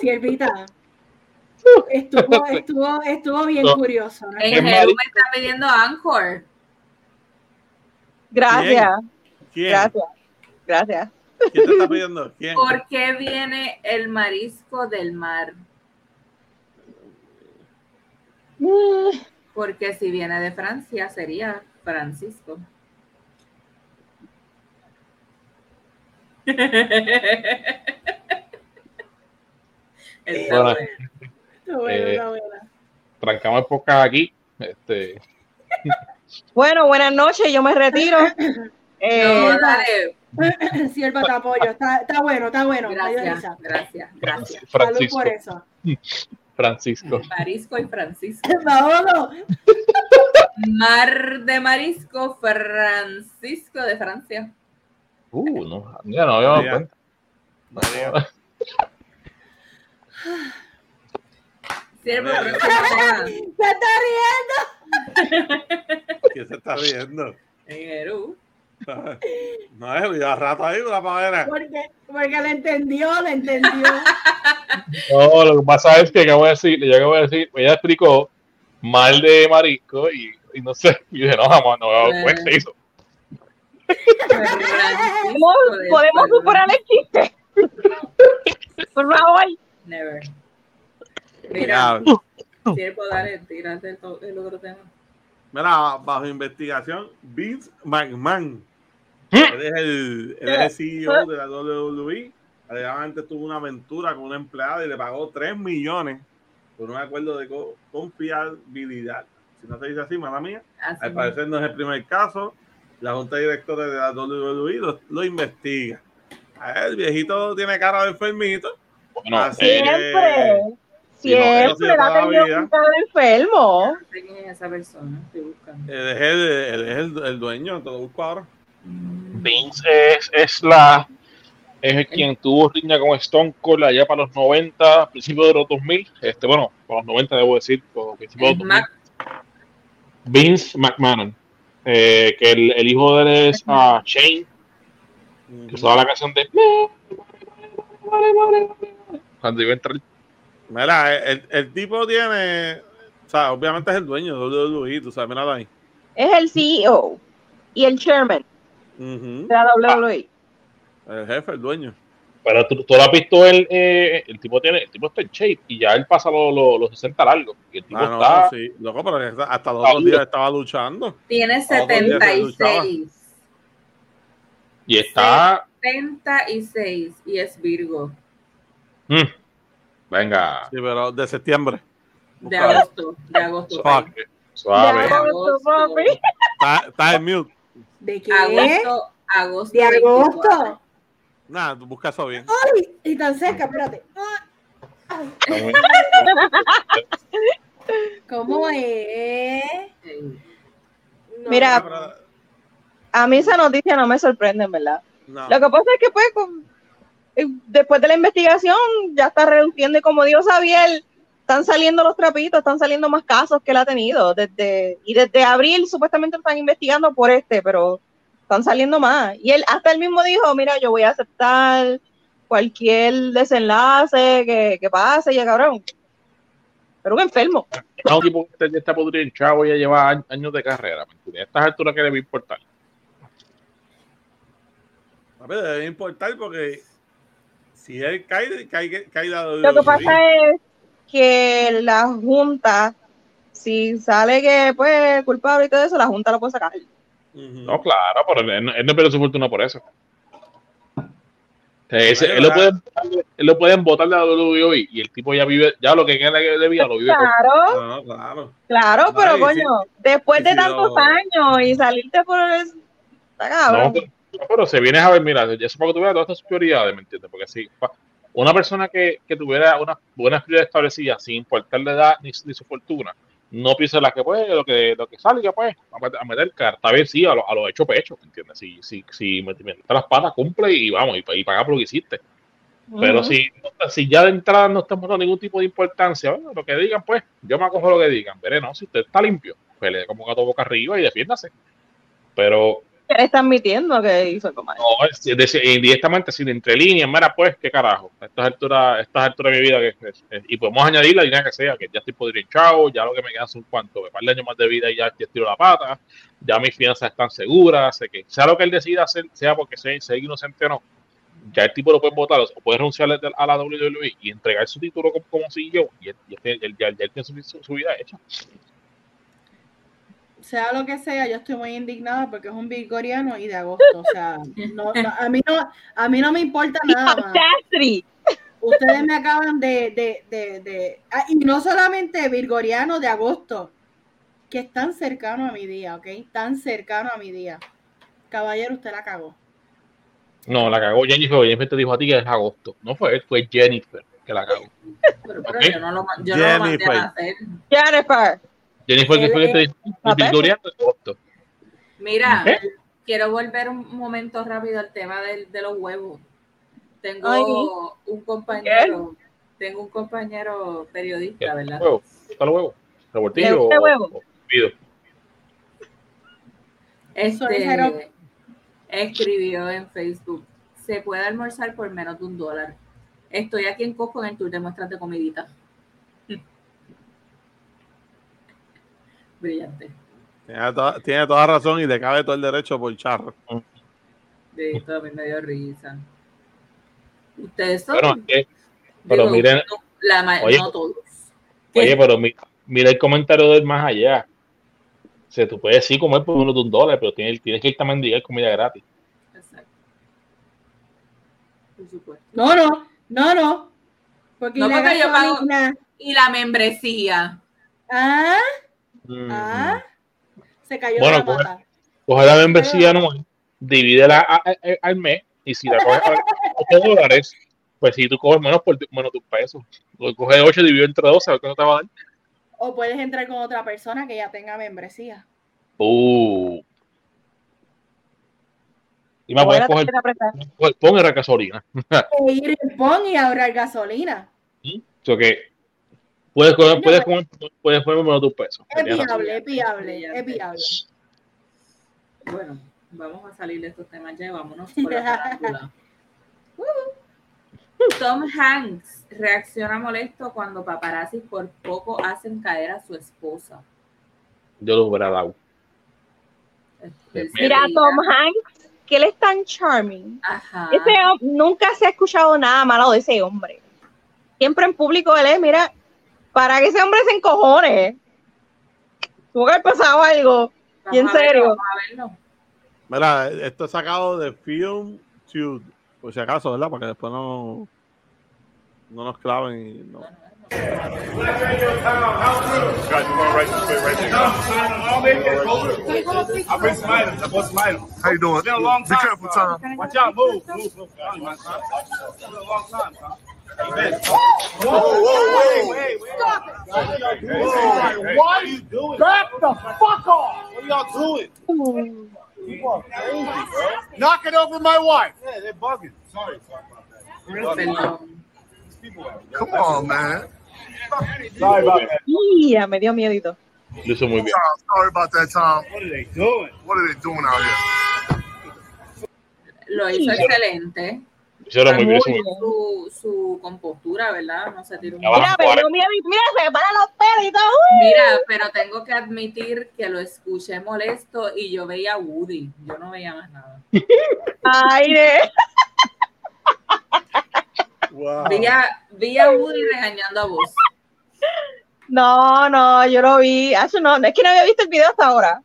Siervita. Estuvo, estuvo, estuvo bien No. curioso. ¿no? En me está pidiendo Anchor. Gracias. ¿Quién? Gracias. Gracias. ¿Quién te está pidiendo? ¿Quién? ¿Por qué viene el marisco del mar? Porque si viene de Francia sería Francisco. Está Bueno. Está bueno, Eh. Trancamos el podcast aquí. Este, Bueno, buenas noches. Yo me retiro. Eh, No, dale. Sierva, te apoyo. Está, está bueno, está bueno. Gracias, gracias, gracias. Salud Francisco. por eso. Francisco. Marisco y Francisco. Vámonos. Mar de Marisco, Francisco de Francia. Uh, no, ya no había dado Ya. cuenta. Siervo, María. próximo tema. Se está riendo. ¿Quién se está riendo? En Jerú. No es, ya rato ahí la pavera. Porque, porque le entendió, le entendió. No, lo que pasa es que acabo de decir, yo acabo de decir, ella explicó mal de marisco y, y no sé, y dije, no, vamos, no dado cuenta. y Hizo, ¿Podemos, superar el chiste. Por favor. Never. Mira, Mira, siervo, dale, tírate el, to- el otro tema. mira, bajo investigación, Vince McMahon. ¿Mm? Él es el, él es el CEO de la WWE. Alegadamente tuvo una aventura con una empleada y le pagó 3 millones por un acuerdo de co- confiabilidad. Si no se dice así, mala mía. Así Al parecer no es el primer caso. La junta de directores de la WWE lo, lo investiga. A El viejito tiene cara de enfermito. bueno, Así eh, Siempre. No, Siempre un cara enfermo. Quién es esa persona, estoy buscando. Él es el, él es el, el dueño, te lo busco ahora. Vince es, es la es el quien tuvo riña con Stone Cold allá para los 90, principios de los 2000, este, bueno, para los 90 debo decir, por principios de los 2000. Mac, Vince McMahon, eh, que el, el hijo de él es ah, Shane, que estaba la canción de cuando iba a entrar Mira, el, el tipo tiene, o sea, obviamente es el dueño de WWE, tú sabes, mira ahí. Es el CEO y el chairman La WWE. El jefe, el dueño. Pero tú, tú lo has visto, él, eh, el tipo tiene, el tipo está en shape y ya él pasa los los- los 60 largos. Y el tipo Ah, no, está. sí. Loco, pero hasta los otros días estaba luchando. tiene Todos los días se luchaba. 76. Y está. 76 y es Virgo. Mm, venga. Sí, pero de septiembre. De agosto. De agosto. Fuck. Suave. Ya. Agosto, papi. Está, está en mute. ¿De qué? Agosto, agosto. ¿De 24. agosto? Nada, tú busca eso bien. ¡Ay! Y tan cerca, espérate. Ay, ¿Cómo es? No. Mira, A mí esa noticia no me sorprende, en verdad. no. Lo que pasa es que, pues, con- eh, después de la investigación, ya está reduciendo y como dijo Xavier, están saliendo los trapitos, están saliendo más casos que él ha tenido. Desde, y desde abril supuestamente están investigando por este, pero están saliendo más. Y él hasta él mismo dijo, mira, yo voy a aceptar cualquier desenlace que, que pase, ya cabrón. Pero un enfermo. No, un tipo que está podrido en chavo ya lleva años- de carrera. ¿me? A estas alturas que le va a importar. Papi, debe importar porque si él cae, cae, cae la Lo que pasa es que la Junta, si sale que pues culpable y todo eso, la Junta lo puede sacar. No, claro, pero él, no- él no pierde su fortuna por eso. O sea, ese- Bueno, él, lo puede, él lo pueden votar de la WWE y el tipo ya vive, ya lo que queda de vida lo vive. con- Claro, No, no, claro. claro, pero sí. coño, después de si tantos lo- años y salirte por el... Está No, cabrón. pero, pero se viene a ver, mira, eso para que tú veas todas estas prioridades, ¿me entiendes? Porque si pa- una persona que, que tuviera unas buenas prioridades establecidas sin importar la edad ni, ni su fortuna, no piensa la que pues, lo que, lo que salga, pues, a meter, carta, a ver si a lo, a lo hecho pecho, ¿me entiendes? Si, si, si me, me- las patas, cumple y vamos, y, y paga por lo que hiciste. Pero si, si ya de entrada no estamos dando ningún tipo de importancia, bueno, lo que digan, pues, yo me acojo lo que digan. Veré, no, si usted está limpio, pelee como gato boca arriba y defiéndase. Pero Él está admitiendo que hizo algo mal. no, indirectamente, sin entre líneas, mira, pues, qué carajo. A estas alturas, estas alturas de mi vida, que, es- es- y podemos añadir la línea que sea, que ya estoy podrido hinchado, ya lo que me queda son cuanto, un par de años más de vida y ya, estiro la pata, ya mis finanzas están seguras, sé que sea lo que él decida hacer, sea porque sea, sea inocente o no, ya el tipo lo puede votar o puede renunciar a la WWE y entregar su título como, como CEO y él, y él- él- él tiene su- su vida hecha. Sea lo que sea, yo estoy muy indignada porque es un vigoriano y de agosto. O sea, no, no, a, mí no, a mí no me importa nada más. Ustedes me acaban de, de, de, de- ah, y no solamente virgoriano de agosto, que es tan cercano a mi día, ¿ok? Tan cercano a mi día. Caballero, usted la cagó. No, la cagó Jennifer, Jennifer te dijo a ti que es agosto, no fue él, fue Jennifer que la cagó. Pero, pero Ok. yo no lo, ma- yo no lo mandé Jennifer. a hacer. Jennifer. Jennifer que Él fue que te dijo, de. Mira, ¿Eh? quiero volver un momento rápido al tema del- de, los huevos. Tengo Ay. un compañero, tengo un compañero periodista, ¿verdad? Huevo, está el huevo. Revoltillo ¿Le gusta el o- huevo? o hervido. Eso es Este escribió en Facebook: se puede almorzar por menos de un dólar. Estoy aquí en Costco en el tour de muestras de comidita. Brillante. Tiene toda, tiene toda razón y le cabe todo el derecho por charro. De esto a mí me dio risa. Ustedes son. Bueno, eh, pero digo, miren- no, la Oye. no todos. Oye, pero mi- mira el comentario del más allá. O sea, tú puedes sí comer por menos de un dólar, pero tienes, tienes que irte a mendigar comida gratis. Exacto. Por supuesto. No, no, no, no. Porque, No, porque yo pago- Y la membresía. Ah, Mm. ah. Se cayó Bueno, la pues, mata. Coge la membresía anual, divídela a- a- a- al mes, y si la coges a 8 dólares, pues si tú coges menos por menos de un peso. Lo coges 8 dividido entre 12, a ver qué no te va a dar. O puedes entrar con otra persona que ya tenga membresía. Uh. Y más Voy a puedes la coger, coger- pon el gasolina. E ir PON y ahorrar gasolina. O sea que puedes comer, puedes comer, puedes comer menos de un peso. Es viable, es viable, es viable. Bueno, vamos a salir de estos temas ya y vámonos por la farándula. Tom Hanks reacciona molesto cuando paparazzi por poco hacen caer a su esposa. Yo lo hubiera dado. Se Mira. Tom Hanks, que él es tan charming. Ajá. Ese nunca se ha escuchado nada malo de ese hombre. Siempre en público él es, mira, para que ese hombre se encojone. Tuvo que haber pasado algo. Vamos y en serio. verlo. Mira, esto es sacado de Film Tube, por si acaso, ¿verdad? Para que después no, no nos claven y no. How you doing? Be time. careful, Tom. Watch out, move, move, move. It's been a long time, Tom. Amen. Whoa, whoa, Wait, whoa. wait, wait. Whoa. What are you doing? Back the fuck off! What are y'all doing? People are crazy, bro. Knock it over my wife. Yeah, they're bugging. Sorry, sorry about that. Perdón. People are- Come on, man. Sorry about that. Ya, me dio miedito. Lo hizo muy bien. Tom, sorry about that, Tom. What are they doing? What are they doing out here? Lo hizo excelente. Muy bien. Su, su compostura, ¿verdad? No se tiró. Mira, dio miedito. Mira, se me paran los pelitos. Mira, pero tengo que admitir que lo escuché molesto y yo veía a Woody. Yo no veía más nada. Aire. Wow. Vi a, vi a Woody regañando a vos. No, no, yo lo vi. Eso no, es que no había visto el video hasta ahora.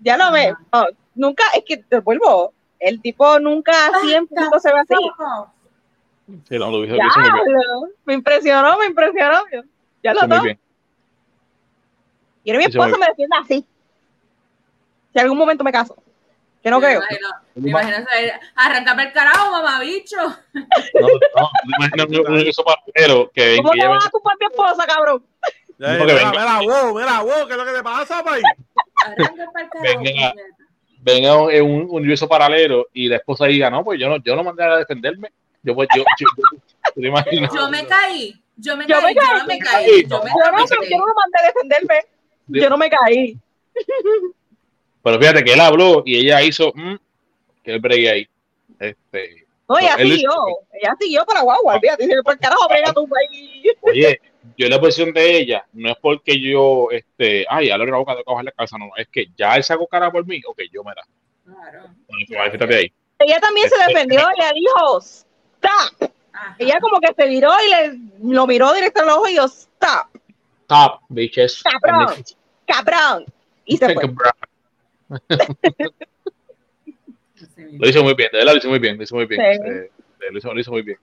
Ya no me. no, nunca, es que te vuelvo. El tipo nunca siempre se ve así. Sí, no, lo lo Me impresionó, me impresionó. Ya Lo hizo muy bien. Y mi esposo me defiende así. Si algún momento me caso. Que no me creo. Imagino, me imagino saber, arrancame el carajo, mamabicho. No, no, me imagino un un universo paralelo que, ¿Cómo te vas a culpar mi esposa, cabrón? Ya, mira, wow, mira, wow, ¿qué es lo que te pasa, país? Arráncame el carajo. Venga. Venga en un universo paralelo y la esposa diga, no, pues yo no, yo no mandé a defenderme. Yo, pues, yo, yo, yo- ¿tú te imaginas? Yo me caí. Yo me Yo caí. me Yo no me caí. Yo me Yo no, mandé a defenderme. Yo no me caí. Pero fíjate que él habló y ella hizo mm, que él bregue ahí. Este, No, ella Él- siguió. Ella siguió para guagua. Fíjate, dice, por carajo, brega tu país. oye, yo en la posición de ella, no es porque yo, este, ay, a la tengo que bajar la cabeza, no, es que ya él sacó cara por mí, ok, yo me la. Claro. Bueno, fíjate ahí. Ella también se defendió. Ella dijo, stop. Ajá. Ella como que se viró y le lo miró directo al ojo y yo, stop, Top, bitches. Cabrón. cabrón. Y se fue. Lo hizo muy bien, de verdad lo hizo muy bien, lo hizo muy bien. Sí. Eh, lo, hizo, lo hizo muy bien.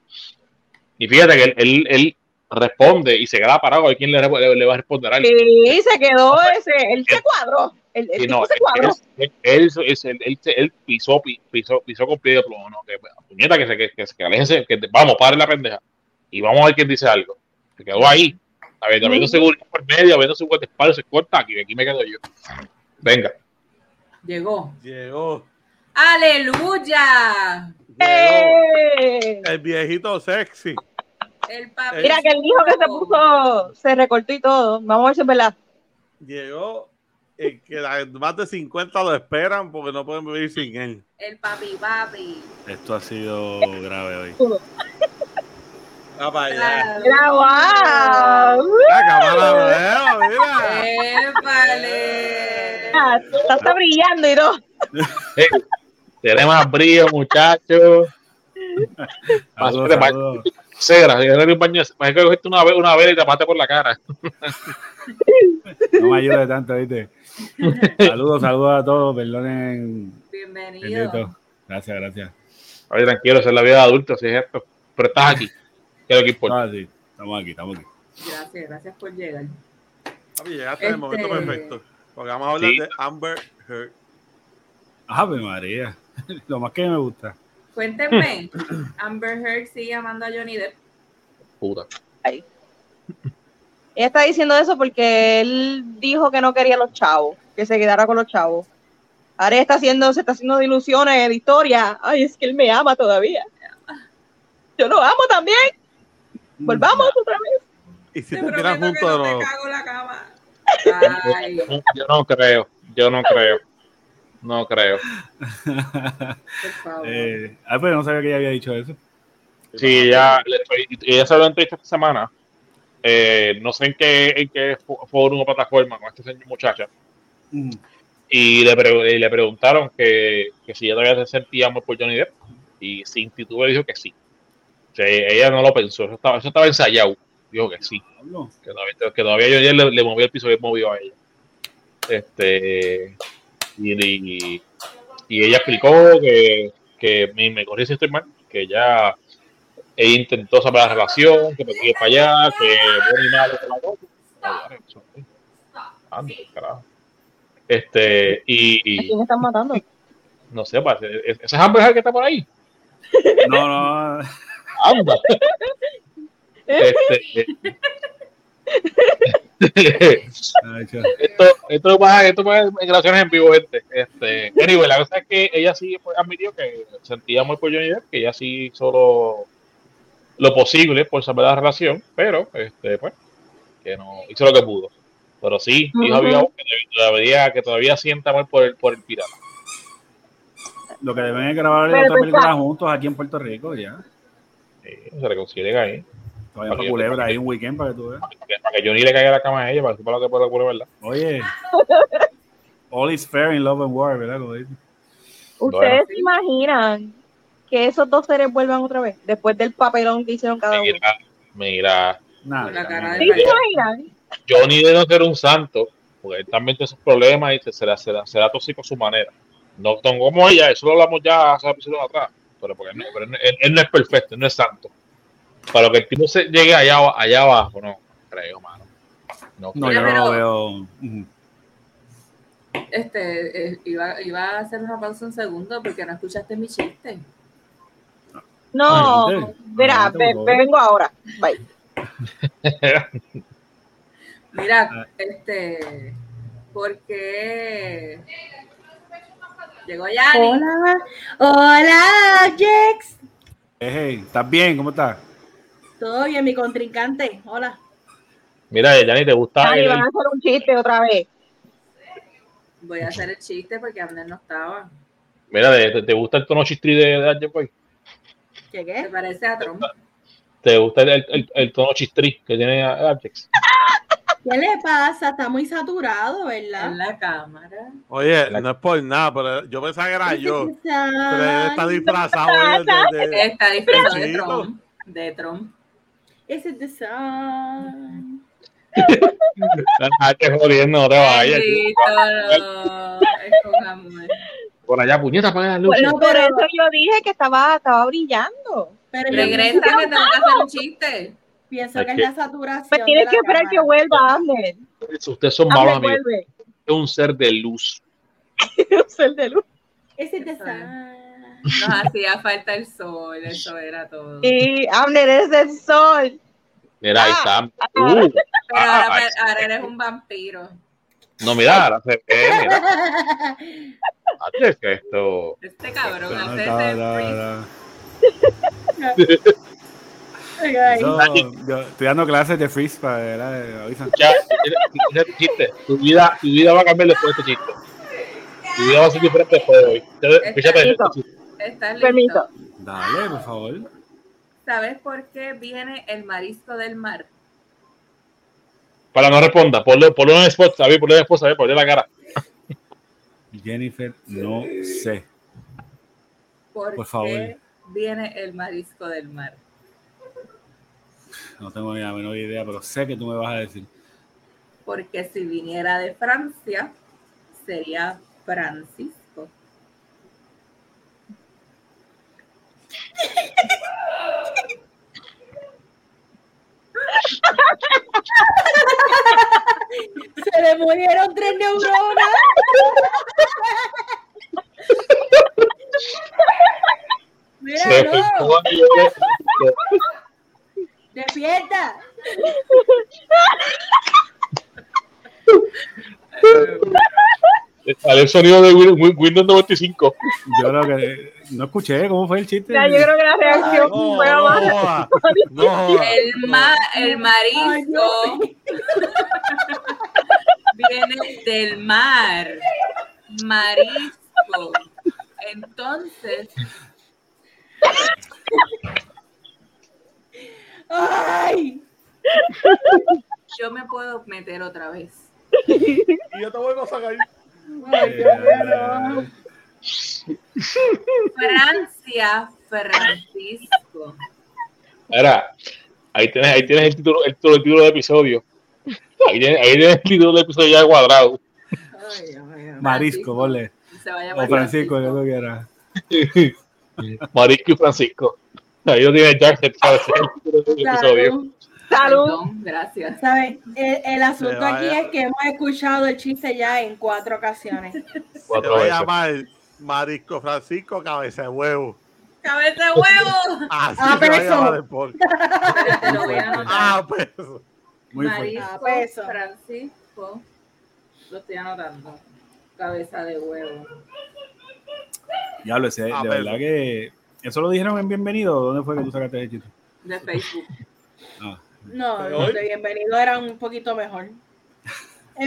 Y fíjate que él, él, él responde y se queda parado a quién le, le, le va a responder a él. Sí, se quedó ese, él se cuadró. El, el tipo no, se cuadró. él, él, él, él, él, él pisó, pi- pisó, pisó con pie de plomo, no, que puñeta, que se, que, que, que aléjense, que vamos, pare la pendeja. Y vamos a ver quién dice algo. Se quedó ahí. A ver, habiendo seguridad por medio, habiendo su espalda, se corta aquí, aquí me quedo yo. Venga. Llegó. Llegó. ¡Aleluya! Llegó. ¡Eh! El viejito sexy. El papi. Mira que él dijo que se puso, se recortó y todo. Vamos a ver si es verdad. Llegó. El que la- más de 50 lo esperan porque no pueden vivir sin él. El papi papi. Esto ha sido grave hoy. Va para allá. Mira, wow. La cámara veo, mira. ¡Épale! Ah, Está, está brillando y todo. Eh, tiene más brillo, muchachos. Saludos, Pásate, saludos. Cera, un baño, me que cogiste una, una vela y te mate por la cara. No me ayude tanto, ¿viste? Saludos, saludos a todos. Perdonen. Bienvenido. Bendito. Gracias, gracias. Oye, tranquilo, esa es la vida de adulto, si es esto. Pero estás aquí, que es lo que importa. Ah, sí, estamos aquí, estamos aquí. Gracias, gracias por llegar. Papi, llegaste en el momento Este- perfecto. Porque vamos a hablar Sí. de Amber Heard. Ave María. Lo más que me gusta. Cuéntenme, Amber Heard sigue amando a Johnny Depp. Puta. Ella está diciendo eso porque él dijo que no quería los chavos, que se quedara con los chavos. Ahora está haciendo, se está haciendo de ilusiones de historia. Ay, es que él me ama todavía. Yo lo amo también. Volvamos otra vez. Y si Te te tiran juntos de no nuevo. te cago en la cama. Ay, Yo no creo, yo no creo. No creo. por favor. Eh, ah, pero no sabía que ella había dicho eso. Sí, ella, le estoy- ella se lo entrevista esta semana. Eh, no sé en qué, en qué fo- foro o plataforma con esta muchacha. Mm. Y le, pre- y le preguntaron que, que si ella todavía se sentía amor por Johnny Depp. Y sin titubear dijo que sí. O sea, ella no lo pensó, eso estaba, eso estaba ensayado. Dijo que sí. Que todavía, que todavía yo ayer le, le moví el piso que movió a ella. Este, y, y, y ella explicó que, que me, me corrí si estoy mal, que ella ella intentó saber la relación, que me quiere para allá, que bueno y malo, que la cosa. Anda, carajo. Este, ¿A y, y quién están matando? no sé, parece, ¿ese es Amber Heard que está por ahí? No, no. Anda. Este, Ay, cha. Esto, esto pasa, esto pasa en grabaciones en vivo, gente. Este, anyway, la cosa es que ella sí pues, admitió que sentía amor por Johnny Depp, que ella sí hizo lo, lo posible por saber la relación, pero este, pues, que no hizo lo que pudo. Pero sí, dijo voz que todavía, que todavía siente amor por el, por el pirata. Lo que deben es grabar Pero otra película juntos aquí en Puerto Rico, ya. Sí, se reconcilian ahí. Todavía para Culebra ahí un weekend para que tú veas. Que- Para que Johnny le caiga la cama a ella, para que sepa lo que puede ocurrir, ¿verdad? Oye. All is fair in love and war, ¿verdad? Como dicen. ¿Ustedes se imaginan que esos dos seres vuelvan otra vez? Después del papelón que hicieron cada uno. Mira, mira, Nada. La cara ¿Sí de se imaginan? Johnny de no ser un santo, porque él también tiene sus problemas y se- será, será, será tóxico a su manera. No como ella, eso lo hablamos ya hace episodios atrás, pero, porque él, no, pero él, él- él no es perfecto, él no es santo. Para que el tipo se llegue allá, allá abajo, no creo, mano. No, yo no lo veo. Este, eh, iba, iba a hacer una pausa un segundo porque no escuchaste mi chiste. No, Adelante. mira, Adelante, ve- vengo ahora. Bye. Mira, Ah. este, porque llegó Yanni. Hola, hola, Jex. Hey, hey, ¿estás bien? ¿Cómo estás? Todo bien, mi contrincante. Hola. Mira, Yanni, ¿te gusta Ay, el, van a hacer un chiste otra vez. Voy a hacer el chiste porque Abner no estaba. mira, ¿te, te gusta el tono chistri de, de Arjen Boy? ¿Qué qué? parece a Trump. ¿Te gusta el, el, el tono chistri que tiene Arjex? ¿Qué le pasa? Está muy saturado, ¿verdad? En la cámara. Oye, no es por nada, pero yo pensaba que era yo. Pero él está disfrazado de, de- de- Está disfrazado de. Trump. De Trump. Is it the sun? Ah, te jodiendo, no te vayas. Bendito, no. Es con amor. Por allá, puñeta, apaga la luz. Bueno, por pero- eso yo dije que estaba, estaba brillando. Pero Regresa que tengo que hacer un chiste. pienso Es que es la saturación. Pues tienes que esperar que vuelva Amner. Ustedes son malos amigos. Es un ser de luz. Un ser de luz. Eso es. sun? Nos hacía falta el sol, eso era todo. Y Amner es el sol. Mira, ahí Ah, está. ah. Uh, Pero ah, ahora, ahí ahora eres un vampiro. no, mira, ahora se ve, mira. Antes que esto. Este cabrón hace ese Eso, yo estoy dando clases de freeze para chiste. Tu vida, tu vida va a cambiar después de este chiste. Tu vida va a ser diferente después de hoy. Fíjate, este chiste. ¿Estás Permiso. Dale, por favor. ¿Sabes por qué viene el marisco del mar? Para no responda, ponlo, ponlo en el spot, ¿sabes? Ponlo en el spot, ¿sabes? Ponle la cara. Jennifer, no sé. ¿Por, Por favor. qué viene el marisco del mar? No tengo ni la menor idea, pero sé que tú me vas a decir. Porque si viniera de Francia, sería Francisco. Se le murieron tres neuronas. Mira, Se no, despierta. Sale el sonido de Win- Win- Windows 95. Yo creo que no escuché cómo fue el chiste. Ya, yo creo que la reacción No, fue no, más. El, ma- el marisco viene del mar. Marisco. Entonces, Ay, yo me puedo meter otra vez. Y yo te vuelvo a sacar. Ay. Francia, Francisco. Ahora, ahí tienes, ahí tienes el título, el título, el título del episodio. Ahí tienes, ahí tienes el título del episodio ya cuadrado. Ay, Dios mío. Marisco, a O Francisco, yo lo quiera. Marisco y Francisco. Ahí lo tiene Jack. El episodio. Salud. Perdón, gracias. ¿Sabes? El, el asunto aquí es que hemos escuchado el chiste ya en cuatro ocasiones. Se Cuatro va a llamar Marisco Francisco Cabeza de Huevo. ¡Cabeza de huevo! Así Ah, a peso. lo voy a. Ah, peso. Muy. Marisco Ah, peso. Francisco. Lo estoy anotando. Cabeza de huevo. Diablo, ese, de Ah, verdad que. ¿Eso lo dijeron en Bienvenido? ¿Dónde fue que tú sacaste el chiste? De Facebook. Ah, No, los de bienvenido eran un poquito mejor.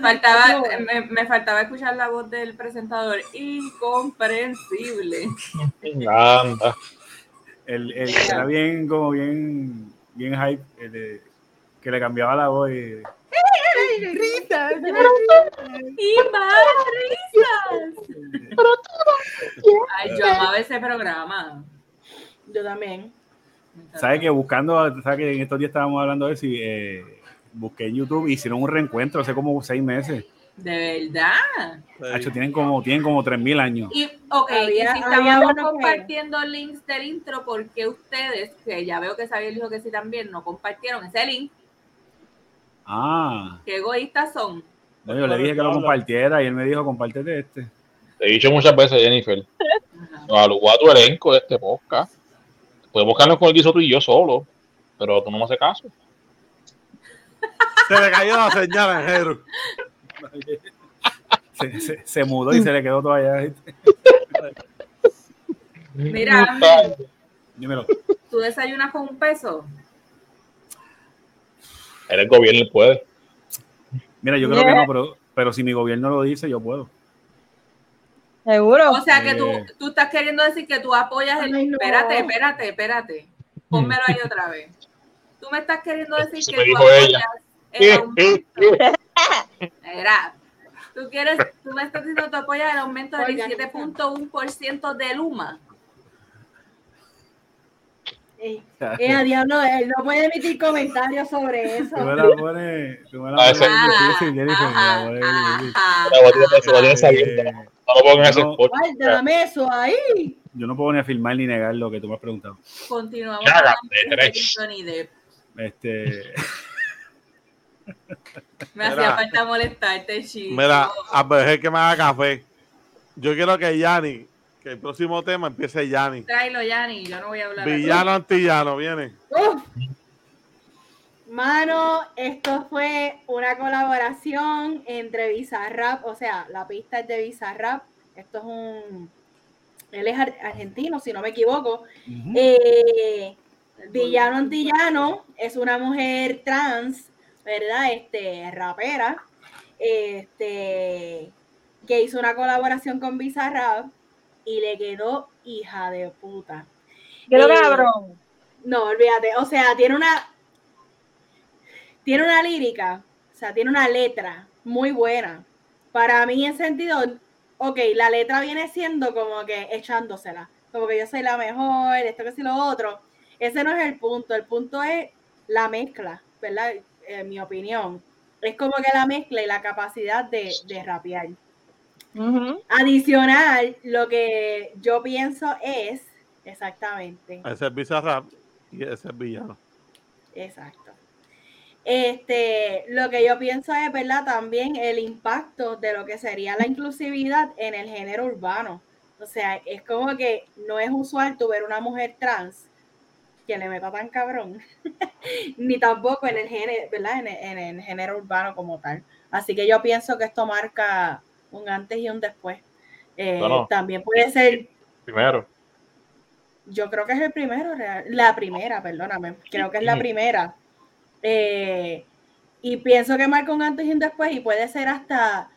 Faltaba, me, me faltaba escuchar la voz del presentador. Incomprensible. Anda. el, el- era bien, como bien, bien hype, el de- que le cambiaba la voz. Y, ¡Y más risas! Ay, yo amaba ese programa. Yo también. ¿Sabes que buscando, sabes que en estos días estábamos hablando de eso y eh, busqué en YouTube, hicieron un reencuentro hace como seis meses. De verdad. Hacho, tienen como, tienen como 3.000 años. Y, ok, y si que- compartiendo links del intro, ¿por qué ustedes, que ya veo que Xavier dijo que sí también, no compartieron ese link? Ah, ¿Qué egoístas son? no, yo le dije que lo compartiera y él me dijo, compártete este. Te he dicho muchas veces, Jennifer. Ajá. Nos alugó a tu elenco de este podcast. Podemos buscarnos con el guiso tú y yo solo. Pero tú no me haces caso. Se le cayó la señal en Jero. Se, se- se mudó y se le quedó todavía. ¿viste? Mira, Dímelo. ¿tú desayunas con un peso? El gobierno puede. Mira, yo creo que no, pero, pero si mi gobierno lo dice, yo puedo. Seguro. O sea que tú, Eh. tú estás queriendo decir que tú apoyas el... Ay, no. Espérate, espérate, espérate. Pónmelo ahí otra vez. Tú me estás queriendo decir Eso que tú apoyas ella. el aumento. Era, tú quieres, tú me estás diciendo que tú apoyas el aumento del Organiza. 17.1% de Luma. Eh, eh, diablo, él no puede emitir comentarios sobre eso. Tú me la pones. Tú me la Ah, pones. Jennifer, No lo pongan ese No. spot. Guárdame eso ahí. yo no puedo ni afirmar ni negar lo que tú me has preguntado. Continuamos. Este, Me hacía falta molestarte, chico. Mira, a ver que me haga café. Yo quiero que Yanni, que el próximo tema empiece Yanni. Tráelo, Yanni, yo no voy a hablar. Villano antillano, viene. Uf. Mano, esto fue una colaboración entre Bizarrap, o sea, la pista es de Bizarrap. Esto es un. Él es ar- argentino, si no me equivoco. ujú. Eh, Villano Antillano es una mujer trans, ¿verdad? Este, rapera, este, que hizo una colaboración con Bizarrap y le quedó hija de puta. Quiero Eh, cabrón. No, olvídate. O sea, tiene una. Tiene una lírica. O sea, tiene una letra muy buena. Para mí, en sentido. Ok, la letra viene siendo como que echándosela. Como que yo soy la mejor, esto que sí lo otro. Ese no es el punto. El punto es la mezcla, ¿verdad? En mi opinión. Es como que la mezcla y la capacidad de, de rapear. Ujú. Adicional, lo que yo pienso es. Exactamente. Ese es Bizarrap y ese es Villano. Exacto. Este, lo que yo pienso es, ¿verdad? También el impacto de lo que sería la inclusividad en el género urbano. O sea, es como que no es usual tu ver una mujer trans que le meta tan cabrón, ni tampoco en el género, ¿verdad? En el, en el género urbano como tal. Así que yo pienso que esto marca un antes y un después. Eh, Bueno. También puede ser Primero. yo creo que es el primero, real- la primera, perdóname, creo que es la Ujú. primera. Eh, y pienso que marca un antes y un después y puede ser hasta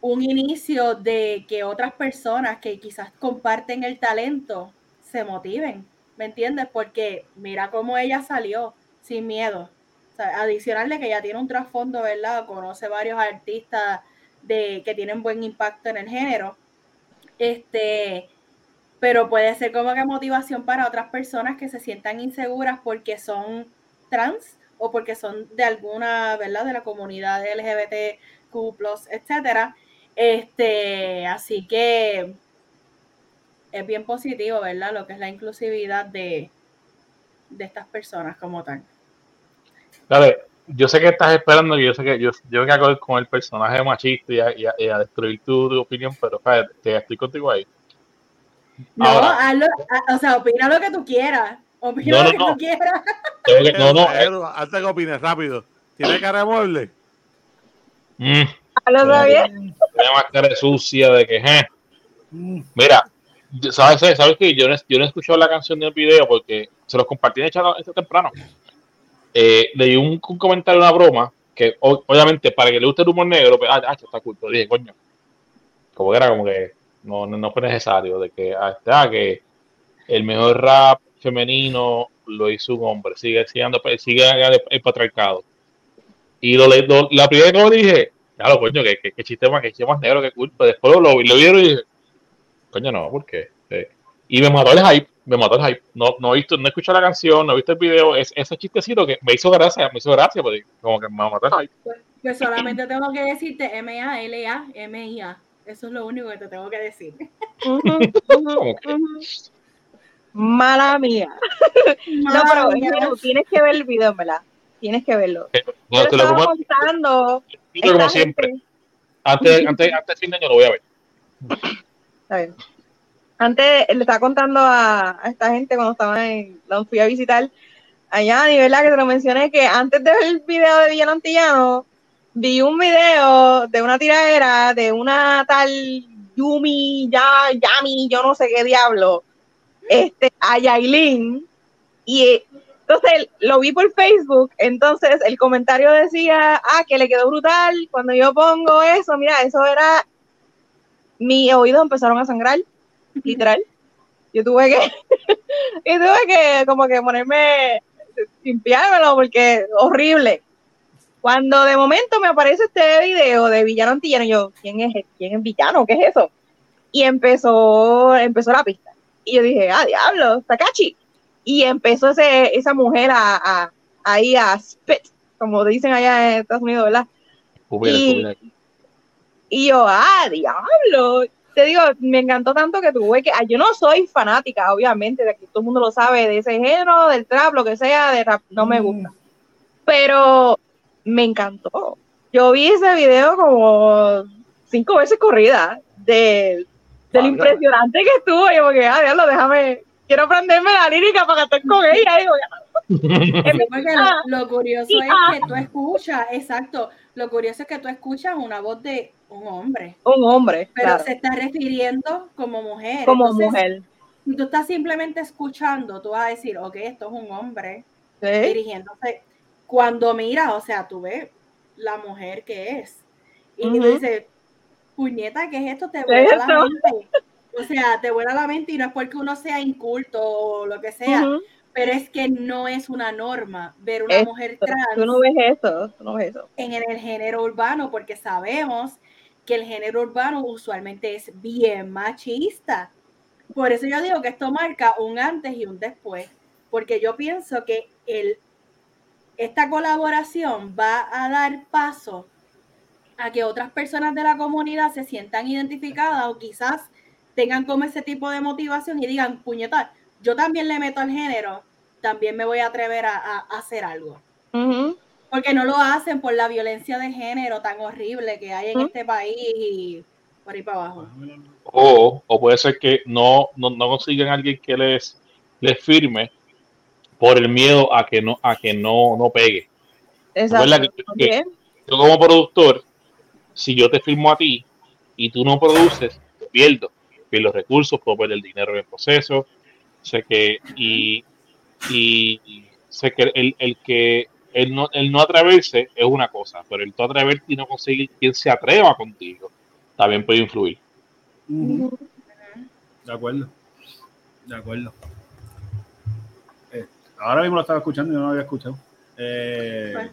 un inicio de que otras personas que quizás comparten el talento se motiven, ¿me entiendes? Porque mira cómo ella salió sin miedo. O sea, adicional de que ella tiene un trasfondo, ¿verdad? Conoce varios artistas de, que tienen buen impacto en el género. Este, pero puede ser como que motivación para otras personas que se sientan inseguras porque son trans o porque son de alguna, ¿verdad? De la comunidad LGBTQ+, etcétera. Este, así que es bien positivo, ¿verdad? Lo que es la inclusividad de, de estas personas como tal. Dale, yo sé que estás esperando, yo sé que yo, yo voy a con el personaje machista y a, y a- y a destruir tu, tu opinión, pero espérate, te estoy contigo ahí. No, Ahora. hazlo- ha- o sea, opina lo que tú quieras. Opina No, lo no, que no. tú quieras. Tengo que- no, no, antes que opines, rápido. ¿Tiene cara de mueble? mm, ¿Lo sabía? tiene más cara sucia de que, eh. Mm. Mira, ¿sabes, ¿sabes qué? Yo no, yo no he escuchado la canción del video porque se los compartí en el chat este temprano. Eh, leí un, un comentario, una broma, que obviamente para que le guste el humor negro, pues, ah, ah, está pero dije, coño, como que era como que no, no, no fue necesario, de que, ah, ah, que el mejor rap femenino lo hizo un hombre, sigue siendo, sigue el, el patriarcado. Y lo, lo- la primera vez que lo dije, claro, coño, que, que, que chiste más, que chiste más negro, que cool, pero después lo, lo, lo vieron y dije, coño, no, ¿por qué? Sí. Y me mató el hype, me mató el hype. No, no he visto, no he escuchado la canción, no he visto el video, es, ese chistecito que me hizo gracia, me hizo gracia, porque como que me mató el hype. Pues solamente tengo que decirte M-A-L-A, M-I-A. Eso es lo único que te tengo que decir. Mala mía. No, pero mía. tienes que ver el video, ¿verdad? Tienes que verlo. No, Yo te lo contando. como esta siempre. gente- Antes, antes, antes de fin de año lo voy a ver. Está bien. Antes le estaba contando a, a esta gente cuando estaba en, la fui a visitar allá, y verdad que te lo mencioné que antes de ver el video de Villano Antillano, vi un video de una tiradera de una tal Yumi, ya, Yami, yo no sé qué diablo, este, a Yailin, y eh, entonces lo vi por Facebook, entonces el comentario decía, ah, que le quedó brutal, cuando yo pongo eso, mira, eso era mis oídos empezaron a sangrar, literal. Yo tuve que, y tuve que como que ponerme, limpiármelo porque horrible. Cuando de momento me aparece este video de Villano Antillano, yo, ¿quién es, quién es Villano? ¿Qué es eso? Y empezó, empezó la pista. Y yo dije, ah, diablo, Takachi. Y empezó ese, esa mujer a, a, ahí a spit, como dicen allá en Estados Unidos, ¿verdad? Y-. Y yo, ah, diablo. Te digo, me encantó tanto que tuve que. ah, Yo no soy fanática, obviamente, de que todo el mundo lo sabe, de ese género, del trap, lo que sea, de rap, no me gusta. Pero me encantó. Yo vi ese video como cinco veces corrida de, del Vaya. impresionante que estuvo. Y yo, porque, ah, diablo, déjame. Quiero aprenderme la lírica para cantar con ella. Digo, Ah, lo, lo curioso es ah. que tú escuchas, exacto, lo curioso es que tú escuchas una voz de un hombre, un hombre, pero claro, se está refiriendo como mujer. como Entonces, mujer. Si tú estás simplemente escuchando, tú vas a decir, ok, esto es un hombre ¿sí? dirigiéndose. Cuando miras, o sea, tú ves la mujer que es. Y tú Ujú. dices, puñeta, ¿qué es esto? Te ¿Qué vuela la mente. O sea, te vuela la mente y no es porque uno sea inculto o lo que sea, pero es que no es una norma ver una mujer trans Tú no ves eso, tú no ves eso. en el género urbano, porque sabemos que el género urbano usualmente es bien machista. Por eso yo digo que esto marca un antes y un después, porque yo pienso que el, esta colaboración va a dar paso a que otras personas de la comunidad se sientan identificadas o quizás tengan como ese tipo de motivación y digan, puñetar, yo también le meto al género, también me voy a atrever a- a- a hacer algo porque no lo hacen por la violencia de género tan horrible que hay en este país y por ahí para abajo. O, o puede ser que no, no, no consigan a alguien que les, les firme por el miedo a que no, a que no, no pegue. Exacto. Que-. Yo como productor, si yo te firmo a ti y tú no produces, pierdo. Pierdo recursos, puedo perder dinero en el proceso. Sé que, y, y sé que el, el que el no, el no atreverse es una cosa, pero el no atreverte y no conseguir quien se atreva contigo también puede influir. De acuerdo. De acuerdo. Eh, ahora mismo lo estaba escuchando y no lo había escuchado. Eh, Bueno.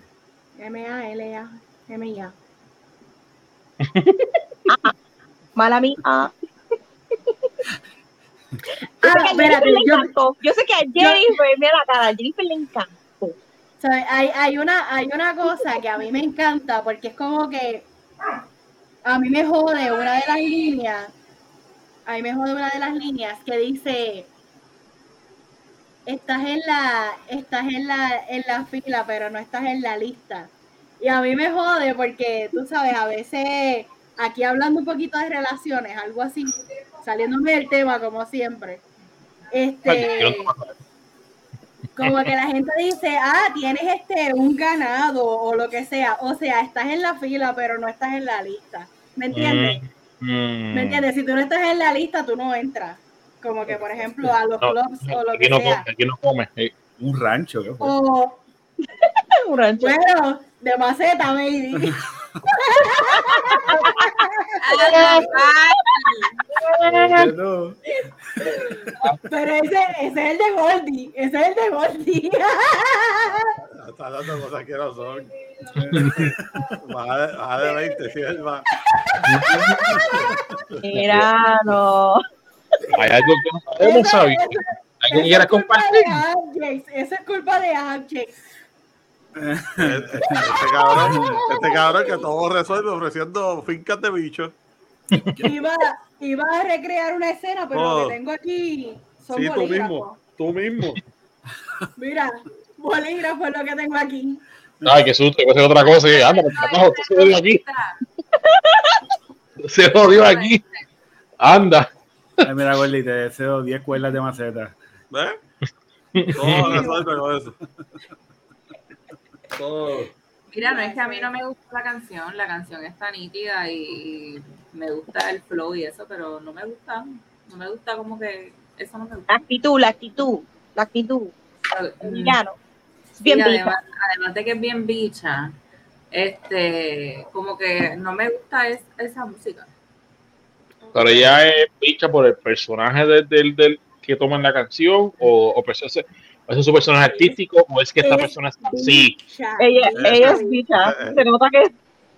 M-A-L-A, mía. Ah, Ah, yo sé que a espérate, Jennifer le yo- encantó. Yo sé que a Jennifer, mira la cara, a Jennifer le encantó. hay, hay, una, hay una cosa que a mí me encanta porque es como que a mí me jode una de las líneas. a mí me jode una de las líneas que dice estás en la, estás en la, en la fila, pero no estás en la lista. Y a mí me jode porque, tú sabes, a veces aquí hablando un poquito de relaciones, algo así, saliéndome del tema como siempre. Este, como que la gente dice, ah, tienes este un ganado o lo que sea, o sea, estás en la fila, pero no estás en la lista. ¿Me entiendes? Mm, ¿Me entiendes? Si tú no estás en la lista, tú no entras. Como que, por ejemplo, a los No, clubs o lo que no sea. come, aquí no come. eh. Un rancho, ¿qué fue? O, Un rancho. bueno, de maceta, maybe. No. Pero ese, ese es el de Goldie. Ese es el de Goldie. Está dando cosas que no son. Baja de, baja de 20, sí, es más. Mira, no. Hay algo que no sabemos, ¿sabes? ¿Alguien quiere compartir? Eso es culpa de Abjex. Este, este cabrón, este cabrón que todo resuelve ofreciendo fincas de bichos. Iba, iba a recrear una escena, pero Oh. lo que tengo aquí son Sí, tú bolígrafos. mismo, tú mismo. Mira, bolígrafos es lo que tengo aquí. Ay, qué susto, que hacer otra cosa. Y, anda, por carajo, tú se jodió aquí. Se jodió aquí. Anda. Ay, mira, Gordy, te deseo 10 cuerdas de maceta. ¿Ves? Todo resuelve con eso. Todo. Mira, no es que a mí no me gusta la canción, la canción está nítida y me gusta el flow y eso, pero no me gusta, no me gusta como que eso no me La gusta. actitud, la actitud, la actitud. Mm. Villano. Sí, Bien además, además de que es bien bicha, este, como que no me gusta es- esa música. Pero ella es bicha por el personaje del, del, del que toma en la canción o, o es su personaje artístico o es que esta Es persona es así. Ella, ella es bicha. Se nota que es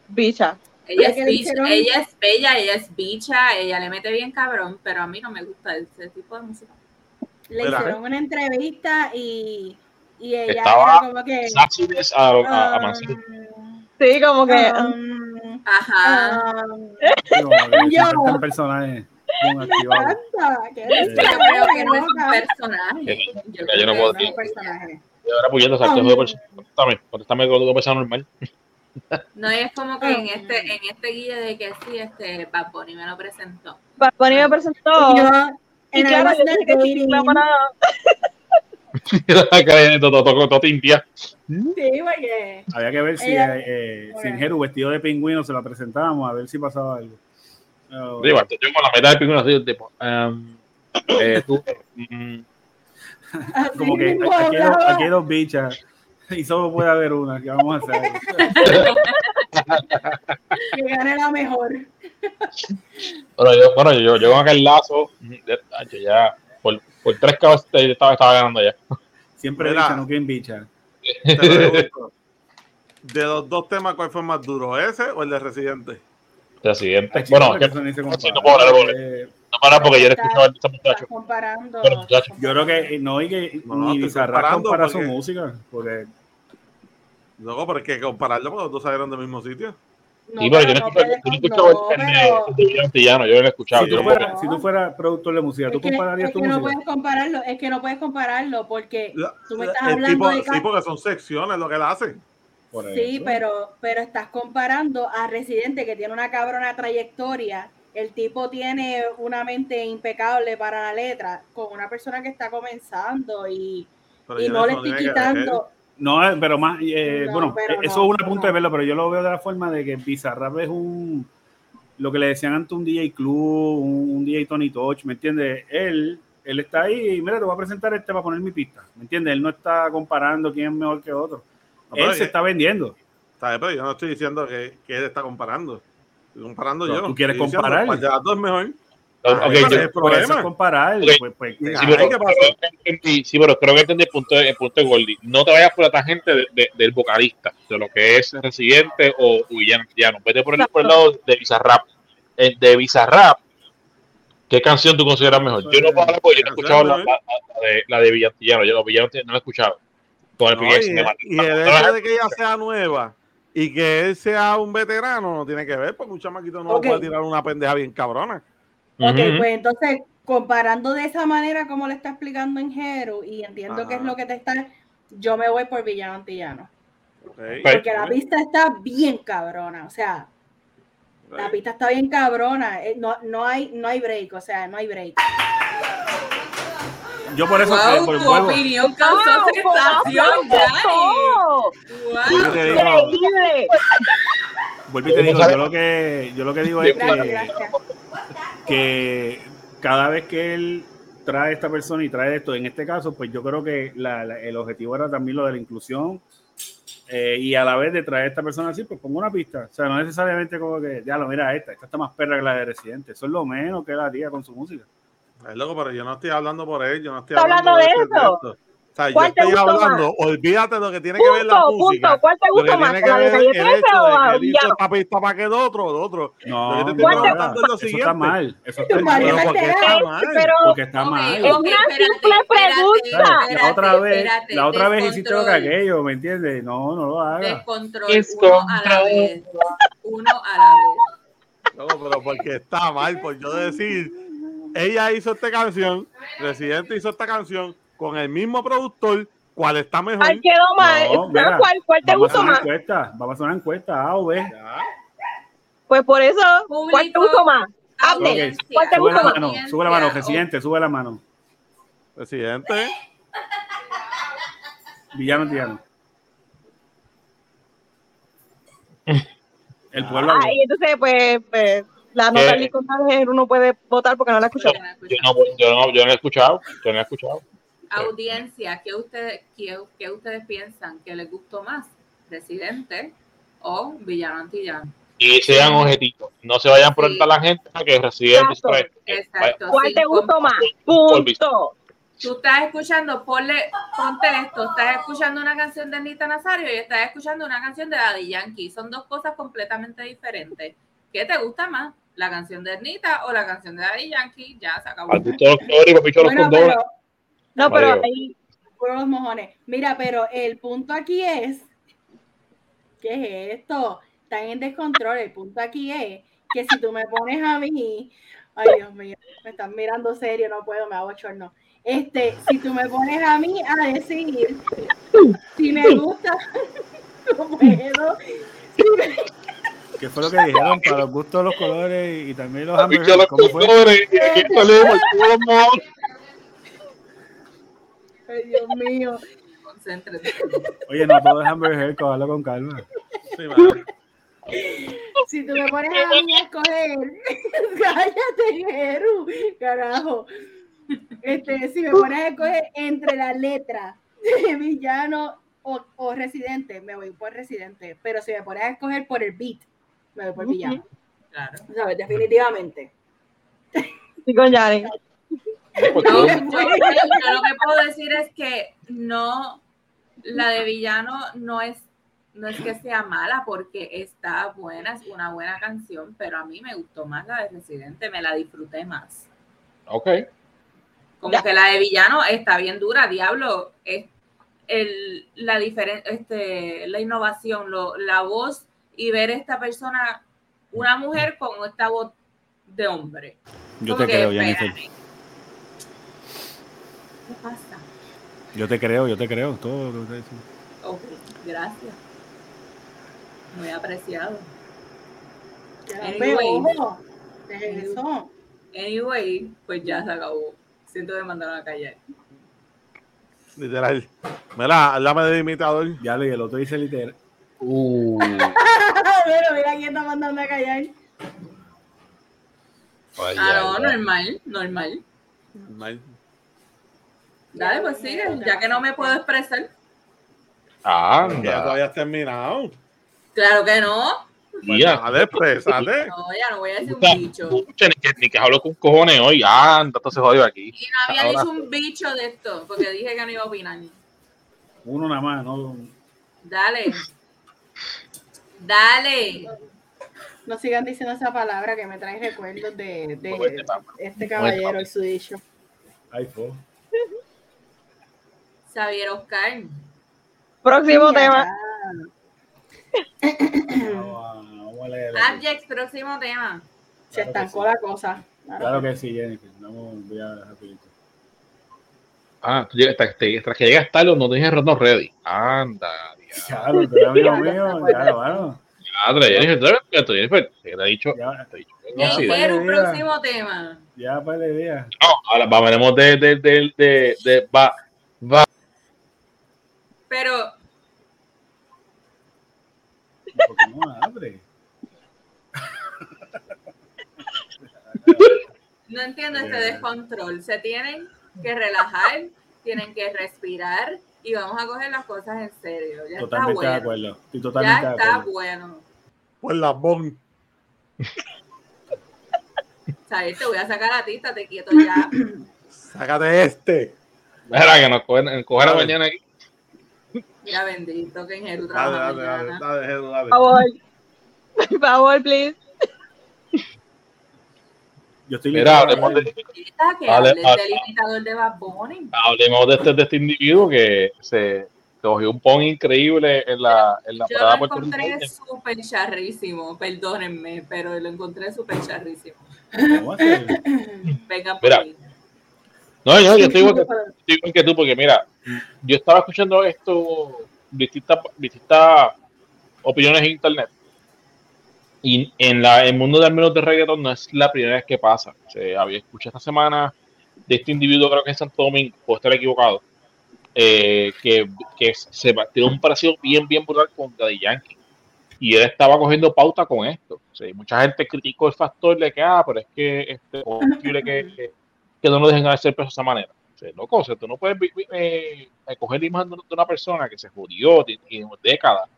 bicha. Ella es, bicha, ella es bella, ella es bicha, ella le mete bien cabrón, pero a mí no me gusta ese tipo de música. Le hicieron una entrevista y, y ella Estaba era como que. A, a, um, Sí, como que. um, Ajá. um, que Yo. Siempre están personajes bien activados. anda, ¿qué Yo dices? Yo creo que no es un Loca. personaje. Yo Ya yo no creo puedo personaje. Y ahora pues ya te. Contéstame, contéstame con normal. No es como que en este, en este guía de que sí, este Bad Bunny me lo presentó. Bad Bunny me presentó. Y yo, Y claro, yo dije que sí, la cara de todo, todo, todo timpia. Sí, porque. Había que ver si eh, eh, Jeru vestido de pingüino se la presentábamos a ver si pasaba algo. Pero- Digo, yo con la mitad del pingüino así, tipo, um, eh, tú, mm, como que aquí hay, dos, aquí hay dos bichas y solo puede haber una. ¿Qué vamos a hacer? que gane la mejor. Pero yo, bueno, yo, yo con aquel lazo, ya, por, por tres cabezas estaba, estaba ganando ya. Siempre bicha, no quien bicha. De los dos temas, ¿cuál fue más duro? ¿Ese o el de Residente? Bueno, porque que, eso ni se no, sí, no puedo hablar, no Eh, no para porque yo le escuchaba a este muchacho. Estás comparando. Pero, muchacho, yo creo que eh, no, y que No, no, ni Bizarrap compara su porque- música. Porque Luego, pero es que compararlo porque los dos salieron del mismo sitio. No, Sí, pero yo no no yo no escuchaba no, el el yo no lo he escuchado. si yo tú, no fueras, si tú fueras productor de música, ¿tú Es que, compararías es tu que no música? puedes compararlo, es que no puedes compararlo porque La- tú me la- estás hablando tipo, de sí, porque son secciones lo que él hace. Por Sí, eso. pero, pero estás comparando a Residente que tiene una cabrona trayectoria. El tipo tiene una mente impecable para la letra con una persona que está comenzando y, y no le estoy quitando. No, eh, pero más, eh, No, bueno, pero eh, eso no, es un punto no. de verlo, pero yo lo veo de la forma de que Bizarrap es un, lo que le decían antes un DJ Club, un, un DJ Tony Touch, ¿me entiendes? Él, él está ahí y mira, te voy a presentar este para poner mi pista, ¿me entiendes? Él no está comparando quién es mejor que otro. Pero él se está vendiendo. ¿sabes? Pero yo no estoy diciendo que, que él está comparando. Estoy comparando No, yo. tú quieres Estoy diciendo, comparar. ¿Cuál de las dos es mejor? Ok, Ay, yo- ese es el eso problema. comparar. Pues, pues, Sí, eh, Sí, pero, creo que entendí- sí, pero creo que entendí el punto, de- el punto de Goldie. No te vayas por la tangente de- de- del vocalista, de lo que es Residente o Villano. Vete por el, por el lado de Bizarrap. Eh, De Bizarrap, ¿qué canción tú consideras mejor? Yo no puedo hablar porque yo no he escuchado la, la- la de, la de Villantillano. Yo los villanos no la he escuchado. El No, y, y el hecho de que ella sea nueva y que él sea un veterano no tiene que ver, porque un chamaquito no Ok. puede tirar una pendeja bien cabrona. Ok, pues entonces, comparando de esa manera como le está explicando en Jero, y entiendo que es lo que te está, yo me voy por Villano Antillano. Porque la pista está bien cabrona, o sea, la pista está bien cabrona, eh, no, no, hay, no hay break, o sea, no hay break. Yo por eso, Wow, por tu juego, opinión causó ¡Wow! sensación, yo Wow. te digo, ¡Increíble! vuelvo y te digo, yo lo que, yo lo que digo es Gracias, que, gracias. que cada vez que él trae a esta persona y trae esto, en este caso, pues yo creo que la- la- el objetivo era también lo de la inclusión eh, y a la vez de traer a esta persona así, pues pongo una pista. O sea, no necesariamente como que, ya lo mira esta, esta está más perra que la de Residente. Eso es lo menos que él haría con su música. Es loco, pero yo no estoy hablando por él, yo no estoy ¿Está hablando, hablando de eso? O sea, yo ¿Cuál te estoy hablando, olvídate de lo que tiene que ver la música. punto. ¿Cuál te Lo que gustó más? tiene que ¿La de ver el 13 hecho de que pista para que el otro, el otro. No, lo eso está mal. Eso está mal. Pero ¿por qué Espérate, está mal? Porque está mal. Es una espérate, simple pregunta. espérate, la otra vez, espérate, la otra vez hiciste lo que aquello, ¿me entiendes? No, no lo hagas. Descontrol, Descontrol. uno a la vez. Uno a la vez. No, pero porque está mal, por yo decir, ella hizo esta canción, Residente hizo esta canción con el mismo productor, ¿cuál está mejor? ¿Cuál quedó mal? No, ¿Pero mira, ¿Cuál, cuál te gustó más? encuesta, vamos a hacer una encuesta, A o B. Ya. Pues por eso, ¿cuál te gustó más? ¿Cuál te Sube la gustó mano, Audiencia. sube la mano, Residente, sube la mano. Residente. Villano, villano. El pueblo. Ah, y entonces, pues, pues, la nota ¿Qué? del Licor uno puede votar porque no la escuchó. Bueno, Yo no, yo, no, yo no he escuchado, yo no he escuchado. Audiencia, ¿qué ustedes, qué, qué ustedes piensan que les gustó más? ¿Residente o Villano Antillano? Y sean objetivos, no se vayan por Sí. entrar la gente a que residente Exacto. Exacto. ¿Cuál te gustó más? Punto. Tú estás escuchando, ponle, ponte esto, estás escuchando una canción de Anita Nazario y estás escuchando una canción de Daddy Yankee. Son dos cosas completamente diferentes. ¿Qué te gusta más? ¿La canción de Anita o la canción de Daddy Yankee? Ya se acabó. Al gusto de los colores y papicho los Bueno, pero, No, pero ahí, por los mojones. Mira, pero el punto aquí es, ¿qué es esto? Están en descontrol. El punto aquí es que si tú me pones a mí, ay Dios mío, me están mirando serio, no puedo, me hago chorno. Este, si tú me pones a mí a decir si me gusta, no puedo. Si me- ¿Qué fue lo que dijeron? Para los gustos, los colores y también los Papicho hamburguesas. los mojones. Ay, Dios mío. Concéntrate. Oye, no es hamburger, cogerlo con calma. Sí. Si tú me pones a mí a escoger, cállate, Jeru, carajo. Este, si me pones a escoger entre la letra de villano o, o residente, me voy por residente. Pero si me pones a escoger por el beat, me voy por. Claro. ¿Sabes? Definitivamente. sí, con Yari. No, yo, yo lo que puedo decir es que no, la de villano no es, no es que sea mala porque está buena, es una buena canción, pero a mí me gustó más la de Residente, me la disfruté más. Ok. Como Ya. que la de villano está bien dura, diablo, es el, la diferen- este, la innovación, lo, la voz y ver esta persona, una mujer con esta voz de hombre. Yo Como te creo, Jennifer. ¿Qué pasa? Yo te creo, yo te creo. Todo lo que dicen. Ok, gracias. Muy apreciado. Anyway. eso. Anyway, pues ya se acabó. Siento que me mandaron a callar. Literal. Mira, háblame de imitador. Ya y el otro dice literal. Uh, Pero mira quién está mandando a callar. Ah, no, ay. normal, normal. Mal. Dale, pues sigue, ya que no me puedo expresar. Que ya todavía has terminado. Claro que no. Pues Ya. dale, expresate. No, ya no voy a decir un bicho. Ni que, ni que hablo con cojones hoy. Anda, esto se jodió aquí. Y no había Ahora- dicho un bicho de esto, porque dije que no iba a opinar. Uno nada más, no. Dale. Dale. No sigan diciendo esa palabra que me trae recuerdos de, papá. este caballero papá. y su dicho. Ay, fue. Xavier Oscar. Próximo tema. Vamos a- vamos a leer aquí. Abject, próximo tema. Se estancó la cosa. Claro que sí, Jennifer. Vamos, voy a rapidito. Ah, tú llegas, tras, te- tras que llegas tarde, no te dije no ready. Anda, Claro, tú eres amigo mío. Ya, Jennifer, tú- tú- Jennifer, te he dicho. Ya, te he dicho. Ya, No, sí, pues. Quiero un mira. próximo tema. ya para el día. No, ahora va, veremos de, de, de, de, de- va, va. Pero no abre. no entiendo este descontrol. Se tienen que relajar, tienen que respirar y vamos a coger las cosas en serio. Ya Totalmente está de bueno. acuerdo. Estoy totalmente Ya de está acuerdo. bueno. Pues la bon. ¿Sabes? Te voy a sacar a ti, estate quieto ya. Sácate este. Mira, que nos cogen, cogen la Dale. mañana aquí. Mira, bendito que en Jeru Dale, trabaja dale, dale, mañana. dale, Jeru, dale. Por favor. Por favor, please. Yo estoy Mira, hablemos de, del imitador de Bad Bunny. hablemos de este, de este individuo que se cogió un pon increíble en la, en la Yo parada lo encontré súper charrísimo, perdónenme, pero lo encontré súper charrísimo. Por Mira. ahí. No, yo, yo estoy igual, que, estoy igual que tú, porque mira, yo estaba escuchando esto, distintas, distintas opiniones en internet. Y en la, el mundo del menos de reggaeton no es la primera vez que pasa. O había escuchado esta semana de este individuo, creo que en Santo Domingo, puedo estar equivocado, eh, que, que se tiene un parecido bien, bien brutal con Daddy Yankee. Y él estaba cogiendo pauta con esto. O mucha gente criticó el factor de que, ah, pero es que este, ¿cómo es posible que, que, no lo dejen hacer preso de esa manera. O sea, tú no puedes eh, coger la imagen de una persona que se jodió en décadas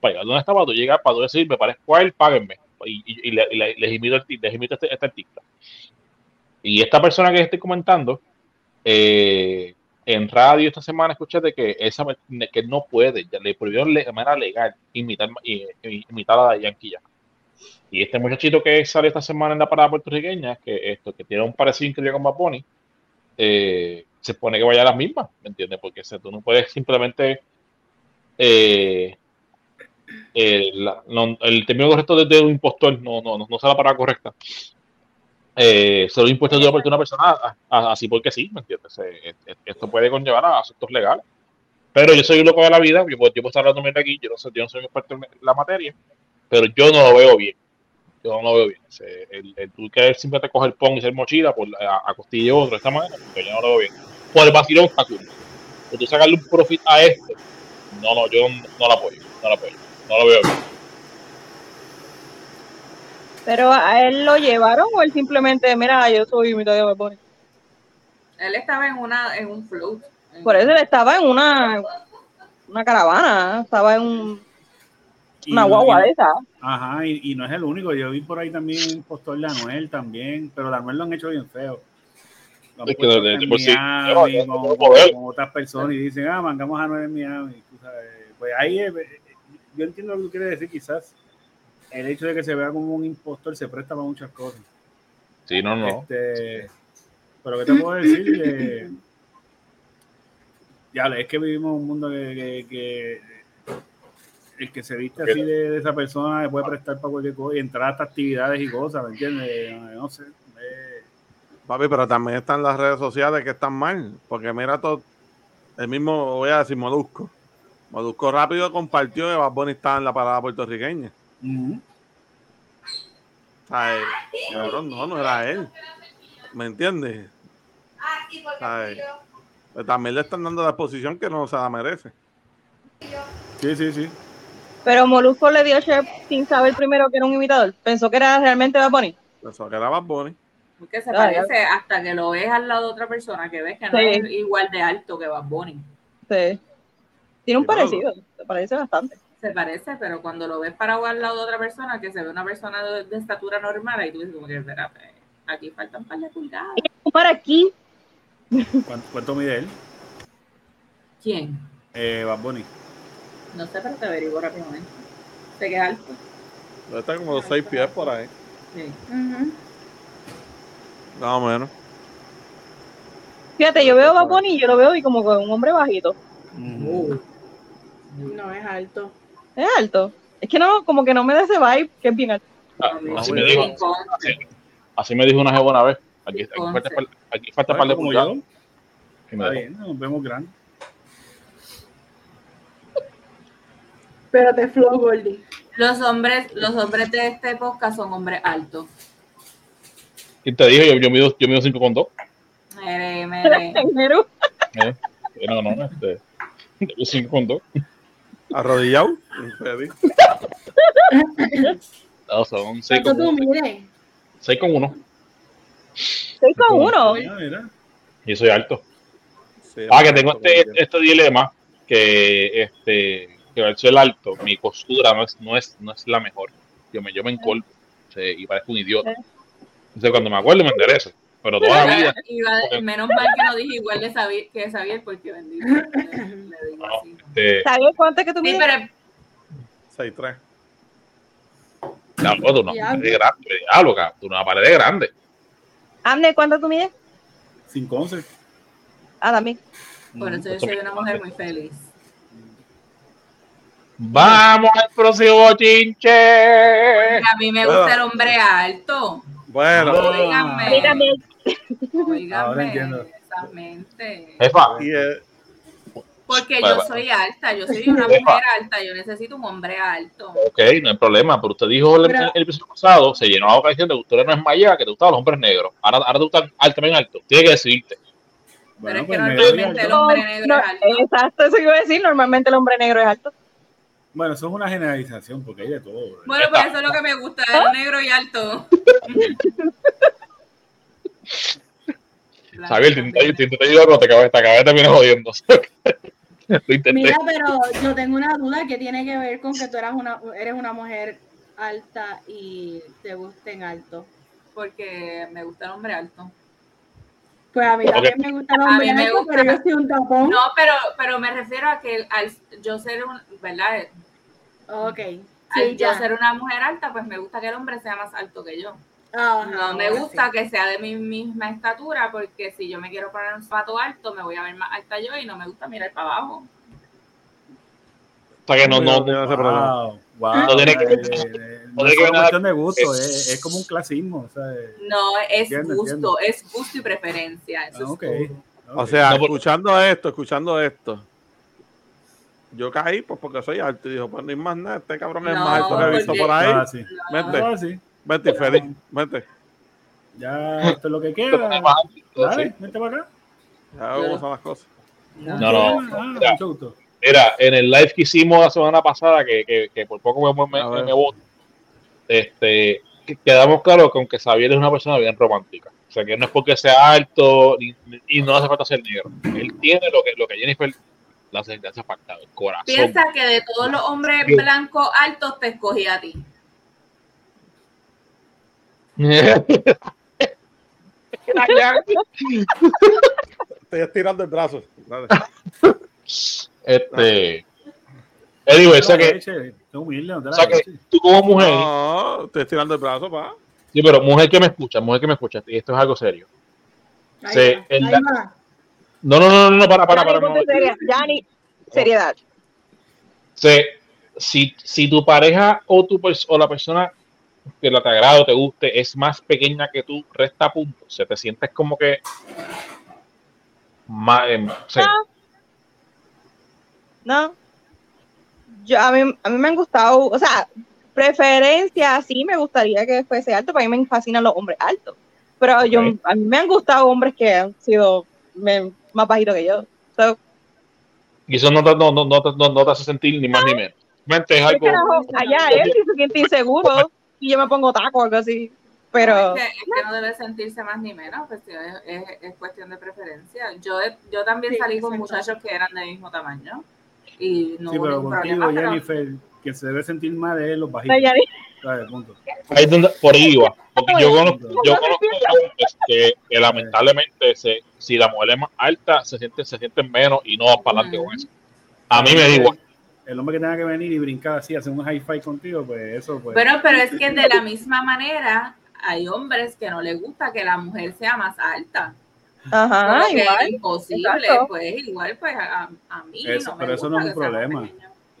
para llegar donde estaba, tú llegas para tú decir, me parezco él, páguenme. Y, y, y le- y le- les imito, les este, este artista. Y esta persona que estoy comentando, eh, en radio esta semana escuché de que, esa, que no puede, ya le prohibieron de manera legal imitar, i- i- imitar a Daddy Yankee ya. Y este muchachito que sale esta semana en la parada puertorriqueña, que esto, que tiene un parecido increíble con Bad eh, se pone que vaya a las mismas, ¿me entiendes? Porque o sea, tú no puedes simplemente eh, no- el término correcto de, de un impostor no, no, no, no la palabra correcta. Eh, solo impuesto de una persona así porque sí, ¿me entiendes? Eh, eh, esto puede conllevar a asuntos legales. Pero yo soy un loco de la vida, yo, puedo- yo puedo estar hablando mierda aquí, yo no, soy, yo no soy un experto en la materia, pero yo no lo veo bien. Yo no lo veo bien. El, el tú querer simplemente coger pon y ser mochila por, a, a costilla de otro de esta manera, pues yo no lo veo bien. Por el vacilón tú sacarle un profit a esto, no, no, yo no, no lo apoyo, no lo apoyo, no lo veo bien. Pero a él lo llevaron o él simplemente, mira, yo soy imitador de Bad. Él estaba en una en un float. Por eso él estaba en una, una caravana, estaba en un- una no- guagua de esa. Ajá, y, y no es el único. Yo vi por ahí también un postor de Anuel también, pero de Anuel lo han hecho bien feo. Lo han Es que de en por sí, Miami, yo- con, otras personas y dicen, ah, mandamos a Anuel en Miami. tú sabes. Pues ahí, eh, yo entiendo lo que tú quieres decir, quizás el hecho de que se vea como un impostor se presta para muchas cosas. Sí, no, no. Este, pero ¿qué te puedo decir? Que, ya, es que vivimos un mundo que, que- que el que se viste así de, de esa persona le puede prestar para cualquier cosa y entrar a estas actividades y cosas, ¿me entiendes? No sé. eh, Papi, pero también están las redes sociales que están mal. Porque mira todo. El mismo, voy a decir, Molusco. Molusco rápido compartió que Bad Bunny estaba en la parada puertorriqueña. ujú. ¿Sabes? Cabrón, no, no era él. ¿Me entiendes? ¿Sabes? Pues también le están dando la exposición que no se la merece. Sí, sí, sí. Pero Molusco le dio chef sin saber primero que era un imitador. Pensó que era realmente Bad Bunny. Eso que era Bad Bunny. Porque se Ah, parece hasta que lo ves al lado de otra persona que ves que no Sí. es igual de alto que Bad Bunny. Sí. Tiene un parecido, se parece bastante. Se parece, pero cuando lo ves parado al lado de otra persona que se ve una persona de, de estatura normal, ahí tú dices como que, espérate, aquí faltan un par de pulgadas. Para aquí, ¿Cuánto, cuánto mide él? ¿Quién? Eh, Bad Bunny. No sé, pero te averiguo rápidamente. Sé que es alto. Estar como los seis pies por ahí. Sí. Ujú. Más o menos. fíjate, yo veo Bad Bunny y yo lo veo y como que un hombre bajito. Uh, No es alto. Es alto. Es que no, como que no me da ese vibe que es bien alto. Ah, así me rincón. Así me dijo una jeva una vez. Aquí, aquí falta, par- aquí falta par de me Está dijo, bien, nos vemos grandes. Pero te flow, Goldie. Los hombres, los hombres de este podcast son hombres altos. ¿Quién te dijo? Yo, yo mido, yo mido 5 con 2. Mere, mere. ¿eh? No, no, este. Yo mido 5 con 2. Arrodillado. No, son 6 ¿Cuánto con tú 1. mides? 6 con 1. estoy con uno. Ah, mira. Y soy alto. Sí, Ah, que tengo este, este dilema que este que al ser alto, mi postura no es, no es, no es la mejor. Yo me, yo me encolvo sí, y parezco un idiota. Entonces cuando me acuerdo me enderezo. Pero toda la vida, Iba- menos mal que no dije igual de Xavier, que Xavier porque bendito. Le, le digo no, así. este, ¿Sabes cuánto es que tú Sí, mides? pero 6'3". diablo, tú una Diablo. pared grande, diablo, cabrón, tú una pared grande. Amne, ¿cuánto tú mides? 5'11". Ah, también. por eso yo soy una mujer muy feliz. Vamos al próximo bochinche. A mí me gusta el hombre alto. Bueno, también. Óigame, Ahora entiendo. Jefa, eh, Porque Vale, yo vale. soy alta, yo soy una mujer alta, yo necesito un hombre alto. ok, no hay problema, pero usted dijo el, Pero- el episodio pasado, se llenó la boca diciendo que usted no es maya, que te gustaban los hombres negros. Ahora, ahora te gustan alto, también alto. Tiene que decidirte. Pero es que pues, me normalmente el hombre negro No, es alto. exacto, eso iba a decir. Normalmente el hombre negro es alto. Bueno, eso es una generalización porque hay de todo. ¿verdad? Bueno, pues eso es lo que me gusta, el negro y alto. Xavier, te intenté te intenté ayudar, pero te acabé, te acabé de terminar jodiendo. Mira, pero yo tengo una duda que tiene que ver con que tú eras una, eres una mujer alta y te gusten alto. Porque me gusta el hombre alto. Pues a mí también me gusta el A hombre mí me alto, gusta. pero yo soy un tapón. No, pero, pero me refiero a que al yo ser un, ¿verdad? Ok. Al Sí, yo ser una mujer alta, pues me gusta que el hombre sea más alto que yo. No me gusta sí. que sea de mi misma estatura, porque si yo me quiero poner un zapato alto, me voy a ver más alta yo y no me gusta mirar para abajo. O sea que no, no, tiene ese problema. Wow, wow. No tiene que- Eh, eh, no no tiene es que una cuestión de gusto, es- es, es como un clasismo. O sea, eh, No, es Entiendo, gusto, entiendo. es gusto y preferencia. Eso ah, es ok, todo. O sea, No, por- escuchando esto, escuchando esto. Yo caí pues porque soy alto y dijo, pues no hay más nada, este cabrón es No, más alto que he visto por ahí. Ah, sí. Vente, Ah, sí. vente, Freddy, vente. Ya, esto es lo que queda. Dale, sí. vente para acá. Ya veo cómo son las cosas. No. No, no. Ah, Mira. mucho gusto. Mira, en el live que hicimos la semana pasada, que, que, que por poco me, me, me voto, este, que- quedamos claros con que Xavier es una persona bien romántica. O sea, que no es porque sea alto ni- ni- y no hace falta ser negro. Él tiene lo que, lo que Jennifer le hace, le hace falta, el corazón. Piensa que de todos los hombres blancos altos te escogí a ti. Estoy estirando el brazo. Dale. este. Anyway, o sea que te o sea que tú como mujer, No, estoy estirando el brazo, pa. sí, pero mujer que me escucha, mujer que me escucha, y esto es algo serio. Ahí la- va. No, no, no, no, no, para, para, para. no. seria. Yanni, seriedad. Se- si, si tu pareja o, tu o la persona que la te agrada o te guste es más pequeña que tú, resta puntos. O sea, te sientes como que más, em, o sea, No. Yo, a, mí, a mí me han gustado, o sea, preferencia, sí me gustaría que fuese alto, para mí me fascinan los hombres altos. Pero yo, a mí me han gustado hombres que han sido me- más bajitos que yo. So, y eso no te, no, no, no no- no te hace sentir ni más ni menos. Mente es ¿qué algo. allá él si se siente inseguro y yo me pongo taco o algo así. Pero Es que, es que no debe sentirse más ni menos, pues, es, es- es cuestión de preferencia. Yo, yo también Sí, salí con muchachos que eran del mismo tamaño y no Sí, pero contigo, problema. pero- Jennifer, que se debe sentir mal es los bajitos. Ahí donde, por ahí iba. Porque yo conozco, yo conozco que, que lamentablemente se, si la mujer es más alta, se sienten, se sienten menos y no van para adelante con eso. A mí me da igual. El hombre que tenga que venir y brincar así, hacer un high five contigo, pues eso, pues. Bueno, pero es que de la misma manera hay hombres que no les gusta que la mujer sea más alta. Ajá, igual. es imposible, exacto. pues igual pues a, a mí Eso- no me pero eso no es un problema.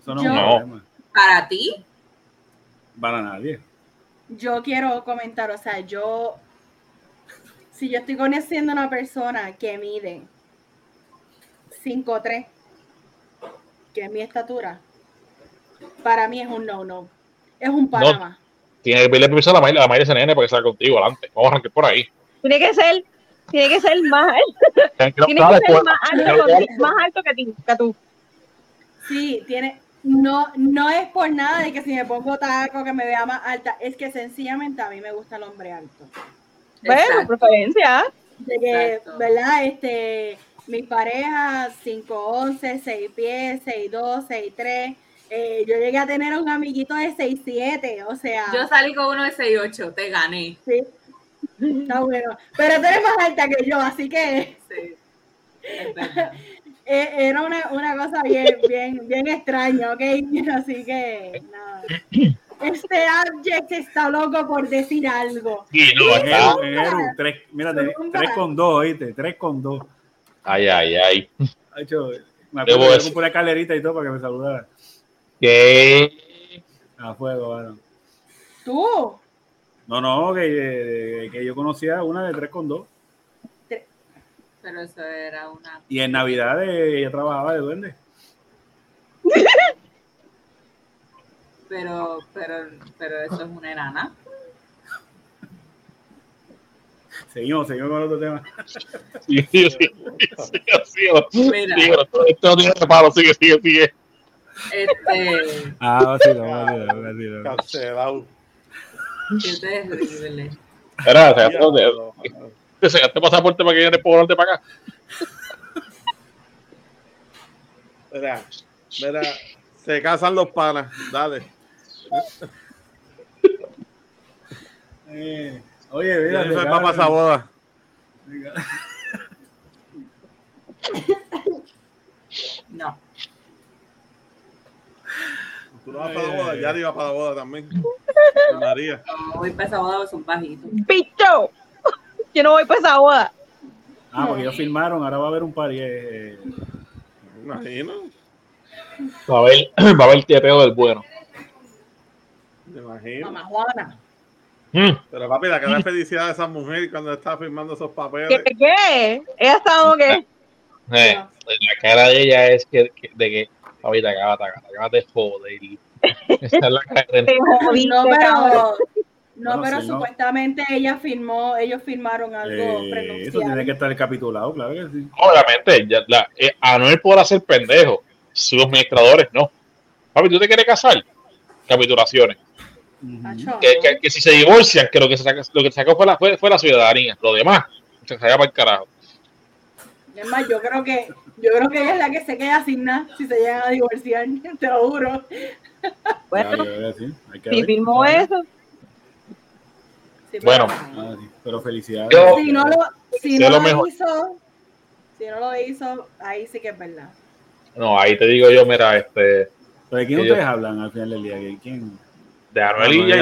eso no es un No. problema. Para ti, Para nadie. Yo quiero comentar, o sea, yo si yo estoy conociendo a una persona que mide 5'3, que es mi estatura, para mí es un no-no. Es un Panamá. Tiene que pedirle permiso a la Mayra, a la Mayra CNN para que salga contigo adelante. Vamos a arrancar por ahí. Tiene que ser, tiene que ser más, que tiene que ser más alto, que- más alto que, ti- que tú. Sí, tiene. No, no es por nada de que si me pongo taco que me vea más alta, es que sencillamente a mí me gusta el hombre alto. Bueno, Exacto. preferencia. De que, Exacto. ¿verdad? Este, mis parejas, 5'11, 6 pies, 6'2, 6'3. Eh, yo llegué a tener un amiguito de 6'7, o sea, Yo salí con uno de 6'8, te gané. sí. Está bueno. Pero tú eres más alta que yo, así que Sí. Es verdad. eh, era una, una cosa bien, bien, bien extraña, ¿ok? Así que, nada. Este Abject está loco por decir algo. Sí, no, tres, mírate, tres con dos, oíste, tres con dos. Ay, ay, ay. Ha hecho, me Debo acuerdo que le decir- compré una calerita y todo para que me saludara. ¿Qué? A fuego, bueno. ¿Tú? No, no, que, que yo conocía una de tres con dos. Pero eso era una. Y en Navidad ella trabajaba de duende. Pero, pero, pero eso es una enana. Seguimos, seguimos con otro tema. Sí, sí, sí, sí, sí, Mira. sí, Esto no tiene reparo, sigue, sigue, sigue. Este, Ah, sí, no, sí, no, sí, no. Cancelado. Qué terrible. Era, o sea, ¿dónde? ¿Te sacaste pasaporte para que viene por delante para acá? Mira, mira, se casan los panas. Dale. Eh, oye, mira, te va para esa boda. No. Tú no vas para la boda. Yari va para la boda también. María. No, voy para esa boda, son bajitos. ¡Picho! Yo no voy para esa boda. Ah, porque ellos filmaron, ahora va a haber un par. eh, Me imagino. Va a haber, va a haber tiepeo del bueno. Me imagino. Mamá Juana. Mm. Pero papi, la cara de felicidad de esa mujer cuando estaba firmando esos papeles. ¿Qué? qué? Ella está como que. Eh, la cara de ella es que, que- de que, papi, te acabas, te acabas, te acabas de joder. Esa es la jodiste, No, pero, no, Bueno, pero sí, ¿no? supuestamente ella firmó, ellos firmaron algo eh, eso tiene que estar capitulado, claro que sí. Obviamente, ya, la, eh, Anuel podrá ser pendejo, sus administradores no. Papi, ¿tú te quieres casar? Capitulaciones. Que, que- que si se divorcian, que lo que se sacó, lo que se sacó fue la, fue, fue la ciudadanía. Lo demás, se saca para el carajo. Es más, yo creo que yo creo que ella es la que se queda sin nada si se llegan a divorciar, te lo juro. Bueno, Ya, ya, ya, sí, hay que si ver. filmó eso, Sí, pero- Bueno. Ah, sí, pero felicidades. Yo- si no lo, si no lo lo mejor. hizo, si no lo hizo, ahí sí que es verdad. No, ahí te digo yo, mira, este, ¿Pero de quién yo- ustedes hablan al final del día? ¿De ¿Quién? de Anuel y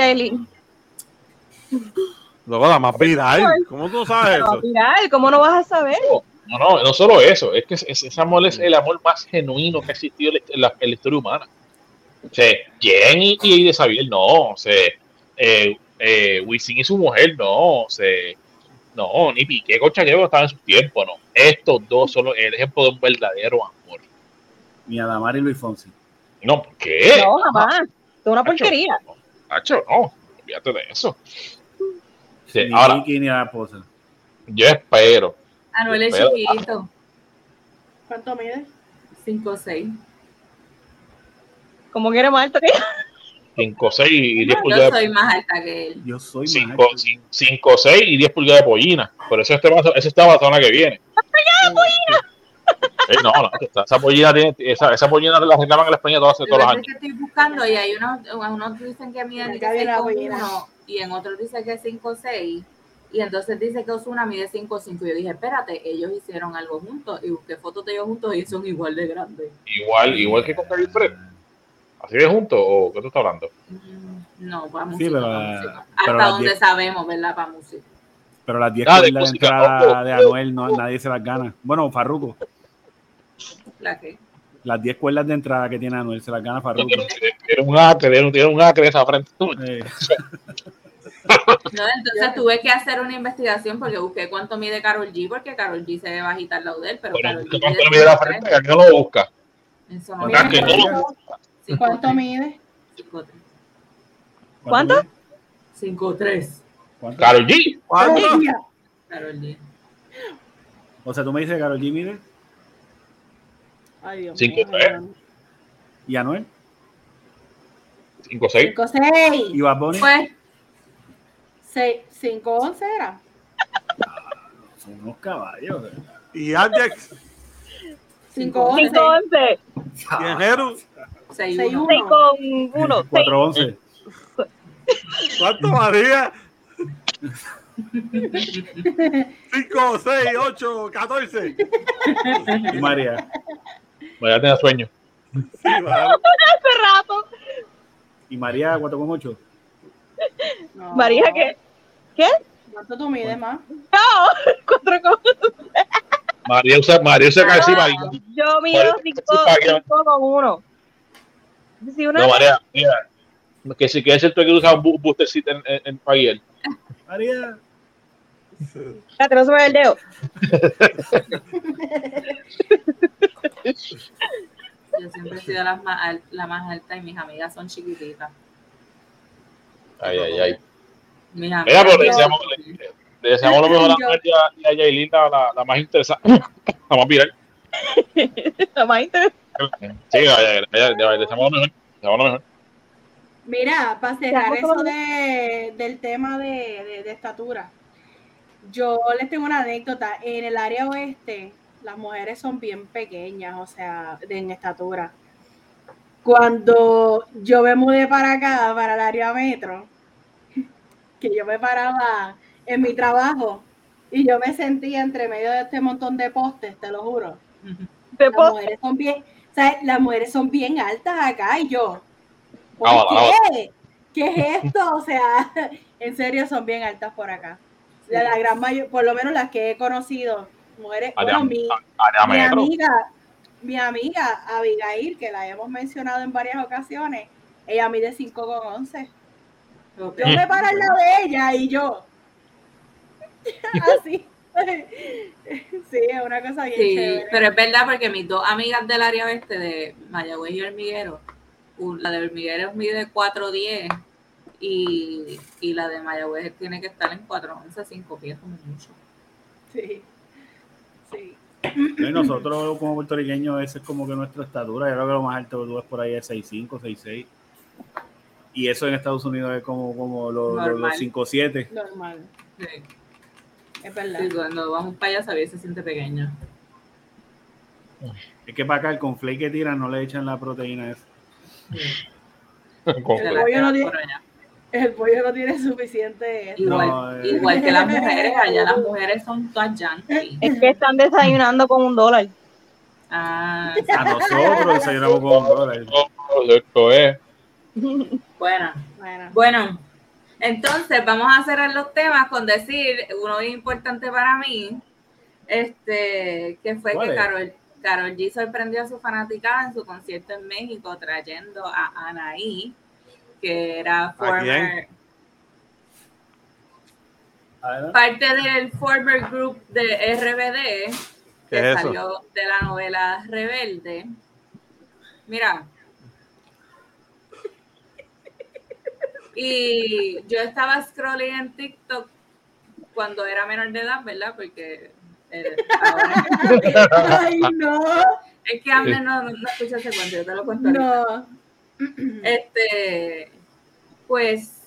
Ay, Loco, la más viral. ¿Cómo tú sabes No, eso? mira, ¿cómo no vas a saber? No, no, no solo eso, es que ese, amor es el amor más genuino que ha existido en la, en la historia humana. O sea, Jenny y de Xavier, no, o sea, eh, eh, Wisin y su mujer, no, o sea, no, ni Piqué con Shakira estaba en su tiempo, no. Estos dos son el ejemplo de un verdadero amor. Ni Adamar y Luis Fonsi. No, ¿qué? No, jamás. Es una porquería. no, Nacho, no, olvídate de eso. Sí, Ni ahora, Nicky ni la esposa. yo espero, Anuel es chiquito, ¿Cuánto mide? 5 o 6. Como quiere más alto que ella. 5, 6 y 10 Yo pulgadas. soy más alta que él. Yo soy más 5, alto. 5, 6 y 10 pulgadas de pollina. Por eso este ese está la zona que viene. Eh, no, no, esa, pollina tiene, esa, esa pollina la reclaman en la España todos, Yo todos los años. que estoy buscando y hay unos, unos dicen que miden Acá viene la pollina. 6,1 y en otros dice que 5 6 y entonces dice que Osuna mide 5 5 yo dije, espérate, ellos hicieron algo juntos y busqué fotos de ellos juntos y son igual de grandes. Igual, igual que con David Fred. ¿Así de juntos o qué tú estás hablando? Mm, No, para Sí, música. pero pa' la- música. pero Hasta donde diez- sabemos, ¿verdad? Para música. Pero las 10 Ah, de cuerdas de música. entrada Oh, de. Anuel no, nadie se las gana. Bueno, Farruko. La que. Las 10 cuerdas de entrada que tiene Anuel se las gana Farruko. Tiene, tiene un acre, tiene, un acre esa frente. Eh, No, entonces tuve que hacer una investigación porque busqué cuánto mide Carol G, porque Carol G se ve bajita al lado de él, pero Carol ¿qué G cuánto mide mide la 5'3". frente? ¿A qué no lo busca? Eso no Mira, ¿A qué no lo busca? ¿Cuánto mide? 5'3". ¿Cuánto? mide? 5'3". Carol G. Carol G. O sea, tú me dices que Karol G mide Ay, Dios Cinco, mío. tres. y Anuel 5 6. 5, 6. y Bad Bunny. Pues, 5, 11 era. Son unos caballos. ¿verdad? Y Ajax 5, 11. 5, 11. y Enjeru. 6'1". 6 con 1. 4 11. ¿Cuánto María? 5, 6, 8, 14. Y María. Vaya, tenía sueño. Sí. Hace rato. Y María 4 con 8. No. María, ¿qué? ¿Qué? ¿Cuánto tú mides más? No, 4 con María usa, María usa casi María. Yo mido 5 con 1. Si una No, María, mira. Que si quieres ser tú que usa un bu- booster seat en, en, en Paguiel. María. Espérate, no se me ve el dedo. Yo siempre he sido la más, la más alta y mis amigas son chiquititas. Ay, ay, ay. Mis Mira, pero deseamos, le, le deseamos lo mejor a Yo- María y a Yailin, la, la, la más interesante. La más viral. La más interesante. Sí, vaya, vaya, vaya, le deseamos lo mejor. Le deseamos lo mejor. Mira, para cerrar eso de, del tema de, de- de estatura, yo les tengo una anécdota. En el área oeste, las mujeres son bien pequeñas, o sea, de, en estatura. Cuando yo me mudé para acá, para el área metro, que yo me paraba en mi trabajo y yo me sentía entre medio de este montón de postes, te lo juro. Te Las mujeres son bien, o sea, las mujeres son bien altas acá y yo. ¿Por Ah, ah, qué? ¿Qué es esto? O sea, en serio son bien altas por acá. La, la gran mayor, por lo menos las que he conocido, mujeres, mi, amiga, mi amiga Abigail, que la hemos mencionado en varias ocasiones, ella mide 5 con 11. Ok. Yo me paro al lado de ella y yo. Así. Sí, es una cosa bien Sí, chévere. pero es verdad porque mis dos amigas del área oeste de Mayagüez y Hormiguero, la de Hormiguero mide 4'10 y, y la de Mayagüez tiene que estar en 4'11, 5 pies como mucho. Sí. Sí. Y nosotros como puertorriqueños, esa es como que nuestra estatura. Yo creo que lo más alto que tú ves por ahí es 6'5, 6'6. Y eso en Estados Unidos es como, como los, los, Normal. los 5'7. Normal. Sí. Es verdad. Sí, cuando vamos para allá sabía se siente pequeño. Es que para acá el conflate que tiran no le echan la proteína esa. Pollo no tiene-. El pollo no tiene suficiente. Igual, No, eh. igual que las mujeres, allá las mujeres son todas yankees. Es que están desayunando con un dólar. Ah, A nosotros desayunamos con dólares. Esto es. bueno. Bueno, Bueno, entonces vamos a cerrar los temas con decir uno bien importante para mí, este, que fue ¿Cuál que es? Carol, Carol G sorprendió a su fanaticada en su concierto en México trayendo a Anaí, que era former, parte del former group de RBD, ¿Qué que es salió de la novela Rebelde. Mira. Y yo estaba scrolling en TikTok cuando era menor de edad, ¿verdad? Porque eh, ahora- Ay, no, es que Amner no, no, no escucha ese cuento, yo te lo cuento no. Este, pues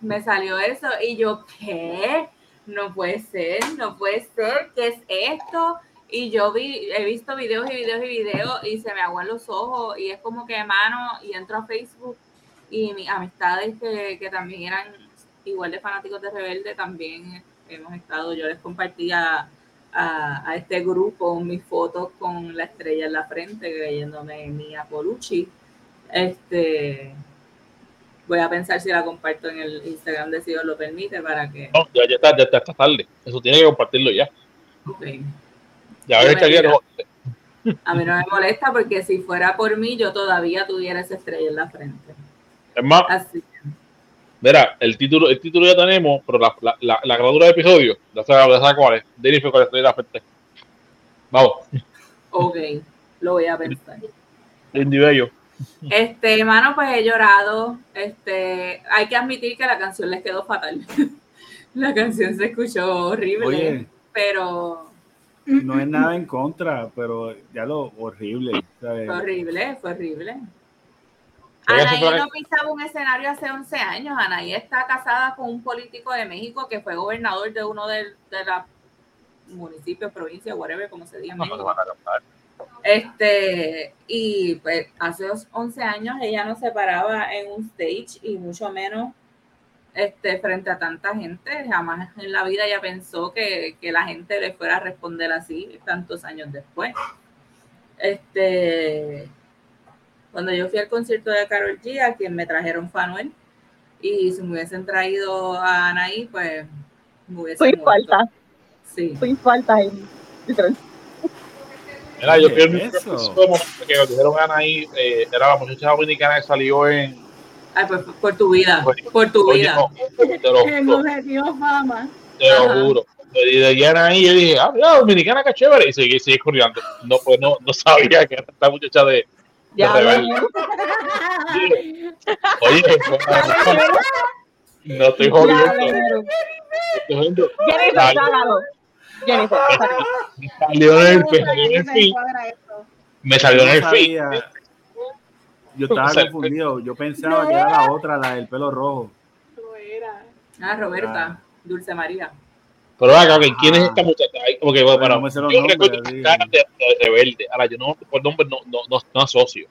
me salió eso y yo, ¿qué? No puede ser, no puede ser, ¿qué es esto? Y yo vi, he visto videos y videos y videos y se me aguan los ojos y es como que mano y entro a Facebook y mis amistades que, que también eran igual de fanáticos de Rebelde también hemos estado, yo les compartía a, a este grupo mis fotos con la estrella en la frente creyéndome Mia Colucci este voy a pensar si la comparto en el Instagram de si Dios lo permite para que No, ya, ya, está, ya, ya está tarde. Eso tiene que compartirlo ya. ok. Ya ves que a mí no me molesta porque si fuera por mí yo todavía tuviera esa estrella en la frente Es más, así Mira, el título, el título ya tenemos, pero la, la, la, la grabadura de episodio, ya sabes, ya sabes cuál es. Dirige cuál es la frente. Vamos, Ok, lo voy a pensar. Indy Bello. Este, hermano, pues he llorado. Este, hay que admitir que la canción les quedó fatal. la canción se escuchó horrible, Oye. pero No es nada en contra, pero ya lo horrible. ¿sabes? fue horrible, fue horrible. Anaí no pisaba un escenario hace 11 años. Anaí está casada con un político de México que fue gobernador de uno de, de los municipios, provincias, whatever, como se diga No, no van a. Este, y pues hace 11 años ella no se paraba en un stage y mucho menos este, frente a tanta gente. Jamás en la vida ella pensó que, que la gente le fuera a responder así tantos años después. Este, cuando yo fui al concierto de Carol G, a quien me trajeron fue Anuel, y si me hubiesen traído a Anaí, pues me hubiesen muerto. falta, Sí. soy falta en diferente. Mira, yo ¿Qué fui eso? episodio que nos dijeron Anaí, eh, era la muchacha dominicana que salió en. Ay, pues por tu vida, Oye, por tu Oye, vida. no, te lo El juro, objetivo fama. te lo juro. Y de allá Anaí, yo dije, ah, mira, dominicana, que chévere. Y seguí, seguí corriendo. No, pues no, no sabía que era esta muchacha de. Ya. Oye, no estoy jodiendo. Lero. estoy jodiendo. Jennifer, sácalo. Jennifer, sácalo. Me salió en el, feed. Me salió en Yo el no sabía. Yo estaba confundido. Yo pensaba que era la otra, la del pelo rojo. Ah, Roberta, Dulce María. Pero acá, ok, ¿quién es Ah. esta muchacha? Ay, como que, bueno, Pero no me yo nombres, recuerdo así. cara de, de rebelde. Ahora, yo no, por nombre no, no, no, no asocio.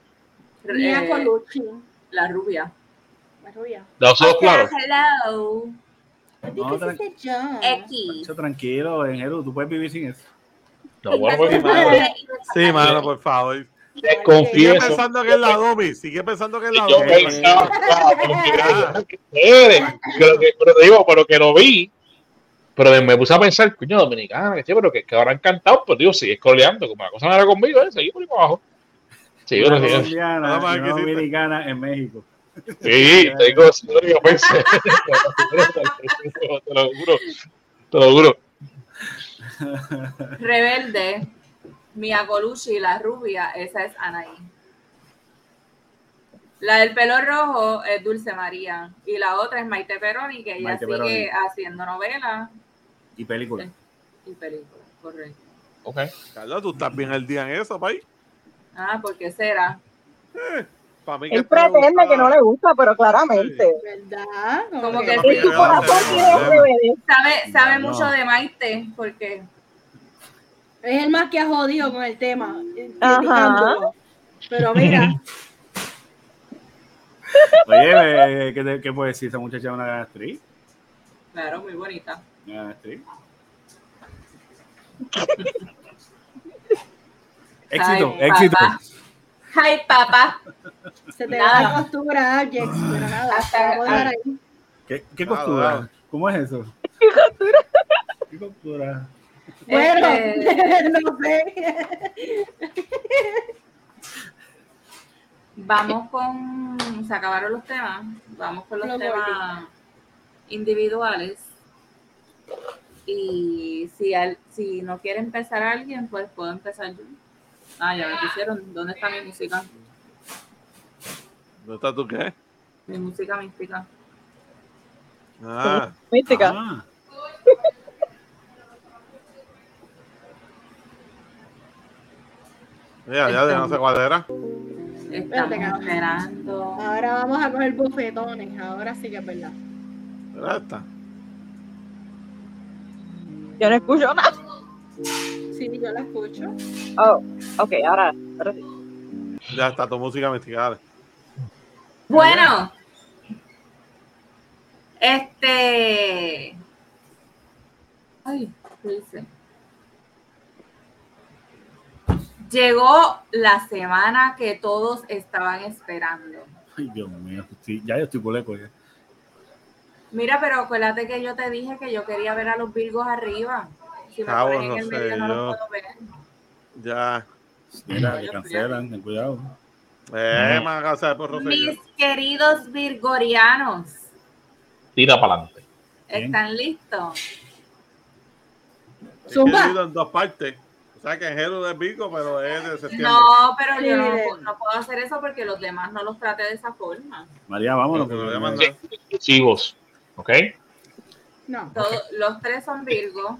Eh, la rubia. La rubia. De los ojos claros. Hello. No, ¿Qué tran-? X. Tranquilo, en Jeru, tú puedes vivir sin eso. No, bueno, pues, Sí, mano. Sí, mano, por favor. te Sigue confieso. pensando que es la Domi. Sigue pensando que es la Yo Domi. pensaba, que chévere. Pero, que- pero te digo, pero que lo vi. Pero me puse a pensar, coño, dominicana, que pero que, que habrán cantado, pues digo, sigue escoleando, como la cosa no era conmigo, ¿eh? seguí por ahí para abajo. Sí, Una que una dominicana en México. Sí, te digo, sí, lo que yo pensé. te lo juro. Te lo juro. Rebelde. Mia Colucci, la rubia, esa es Anaí. La del pelo rojo es Dulce María. Y la otra es Maite Peroni, que ella Maite sigue Peroni. haciendo novelas Y película. y películas. Correcto. Ok. Carlos, tú estás bien al día en eso, país. Ah, ¿por qué será? Para mí que Él te pretende gusta- que no le gusta, pero claramente. ¿Verdad? Como que su no, corazón no, tiene no, no. RBD. Sabe, sabe No. mucho de Maite, porque Es el más que ha jodido con el tema. Ajá. criticándolo. Pero mira, Oye, eh, ¿qué, te- ¿qué puede decir? Esa muchacha es una gran actriz. claro, muy bonita. Actriz. éxito, Ay, éxito. papá. Ay, papá. se te Nada. da la costura, Jex, pero nada, Hasta- ahí. ¿Qué, qué costura? ¿Cómo es eso? ¿Qué costura? ¿Qué costura? Bueno, Este- no sé. Vamos con. Se acabaron los temas. Vamos con los Los temas individuales. Y si, al- si no quiere empezar alguien, pues puedo empezar yo. Ah, ya me pusieron. ¿Dónde está mi música? ¿Dónde estás tú qué? Mi música mística. Ah, Mística. Ah, mira, ya, ya no sé cuál era. Estamos esperando. Ahora vamos a coger bofetones. Ahora sí que es verdad. Era esta. Yo no escucho nada. Sí, yo la escucho. Oh, ok, ahora. ahora sí. Ya está tu música investigada. Bueno, este. Ay, ¿qué hice? Llegó la semana que todos estaban esperando. Ay, Dios mío. Sí, ya yo estoy poleco ya. Mira, pero acuérdate que yo te dije que yo quería ver a los Virgos arriba. Si me Cabo, ponen en no el sé, medio no yo- los puedo ver. Ya. Mira, que cancelan, ten cuidado. Eh, más casa de porro Mis queridos virgorianos, tira para adelante. ¿Están listos? Es Zumba. en dos partes. O sea que en Hero de Pico, pero es de septiembre. No, pero yo no, no puedo hacer eso porque los demás no los traté de esa forma. María, vámonos. Pero porque- lo voy a mandar. Exclusivos. ¿Ok? No. Todos- Los tres son Virgo.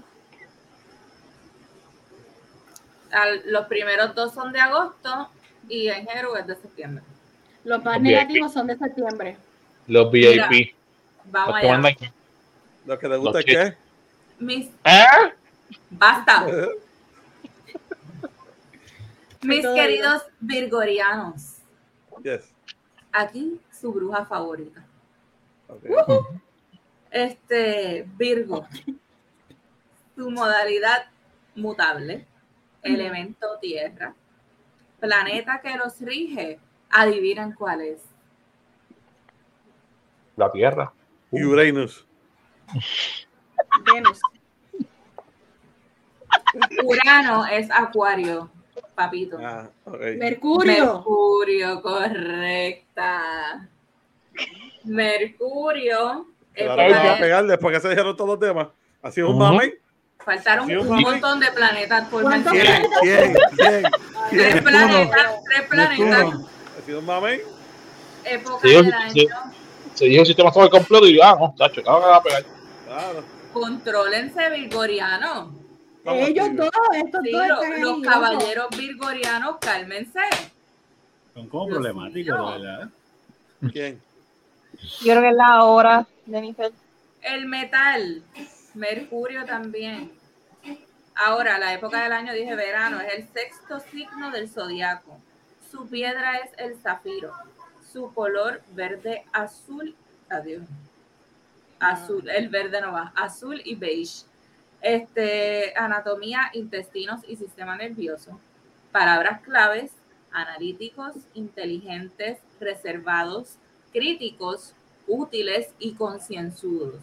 Al- los primeros dos son de agosto y en Hero es de septiembre. Los más negativos son de septiembre. Los VIP. Vamos Los que allá. mandan- Lo que te gusta es que. Mis, ¿Ah? basta. Mis Todo queridos virgorianos, Yes. aquí su bruja favorita. Ok. Este Virgo, su modalidad mutable, elemento tierra, planeta que los rige, adivinan cuál es. La Tierra. Uranus. Venus. Urano es Acuario, papito. Ah. Mercurio. Mercurio, correcta. Mercurio. Te época la voy a de- pegar después que se dijeron todos los temas. Ha sido un mame. faltaron un mami. montón de planetas por ¿Cuántos mencionar. ¿Quién? ¿Quién? ¿Quién? Tres planetas, tres planetas. Ha sido un mame. Época Sí, del sí. año. Se dijo sistema solar completo y ah, no, chacho, claro que va a pegar. Claro. Contrólense, virgorianos. Vamos, Ellos Silvio. dos, estos Sí, dos lo- están los ahí, caballeros virgorianos, cálmense. Son como Dios problemáticos, mío. de verdad. ¿Quién? Yo creo que es la hora, El metal, Mercurio también. Ahora, la época del año, dije verano, es el sexto signo del zodiaco. Su piedra es el zafiro. Su color verde azul. Adiós. Azul, el verde no va. Azul y beige. Este, anatomía, intestinos y sistema nervioso. Palabras claves, analíticos, inteligentes, reservados, críticos, útiles y concienzudos.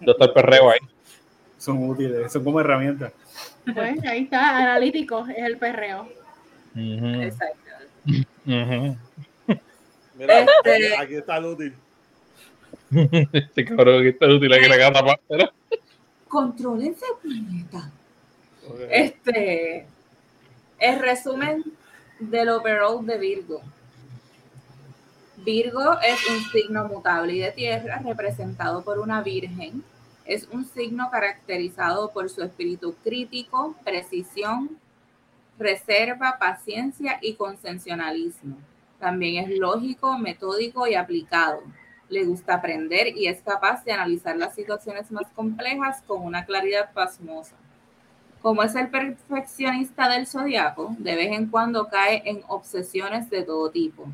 Doctor Perreo ahí. Son útiles, son como herramientas. Pues ahí está, analítico, es el perreo. Ujú, Exacto. ujú. Mira, Este- aquí, está el útil. Este cabrón que está útil aquí la gata pantera. Contrólense, planeta. Ok. Este, el resumen del overall de Virgo. Virgo es un signo mutable y de tierra representado por una virgen. Es un signo caracterizado por su espíritu crítico, precisión, reserva, paciencia y consensualismo. También es lógico, metódico y aplicado. Le gusta aprender y es capaz de analizar las situaciones más complejas con una claridad pasmosa. Como es el perfeccionista del zodiaco, de vez en cuando cae en obsesiones de todo tipo.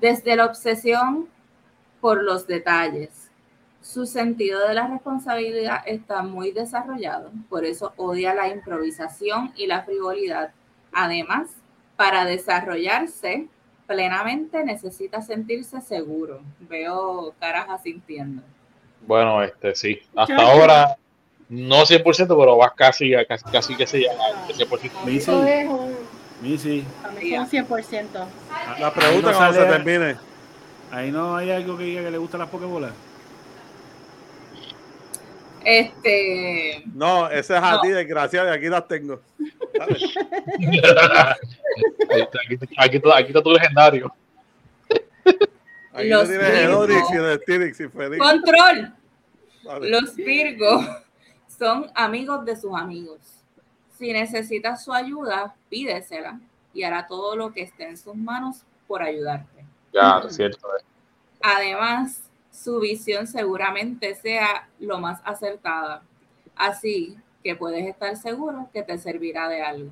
Desde la obsesión por los detalles. Su sentido de la responsabilidad está muy desarrollado, por eso odia la improvisación y la frivolidad. Además, para desarrollarse plenamente necesita sentirse seguro. Veo caras asintiendo. Bueno, este sí. Hasta ahora, no 100%, pero vas casi, a- casi, casi que se llama el 100%. Missy, Eso es un, Missy, un 100%. La pregunta no cuando se termine. ahí no hay algo que diga que le gustan las pokebolas. Este, No, ese es a No. ti, desgraciado, y aquí las tengo. Aquí, aquí está- aquí está tu legendario. Aquí Los no tienes el Virgo. Odrix y el Styrix y Félix. control. Los Virgo son amigos de sus amigos. Si necesitas su ayuda, pídesela y hará todo lo que esté en sus manos por ayudarte. Ya, es cierto. eh. Además, su visión seguramente sea lo más acertada. Así que puedes estar seguro que te servirá de algo.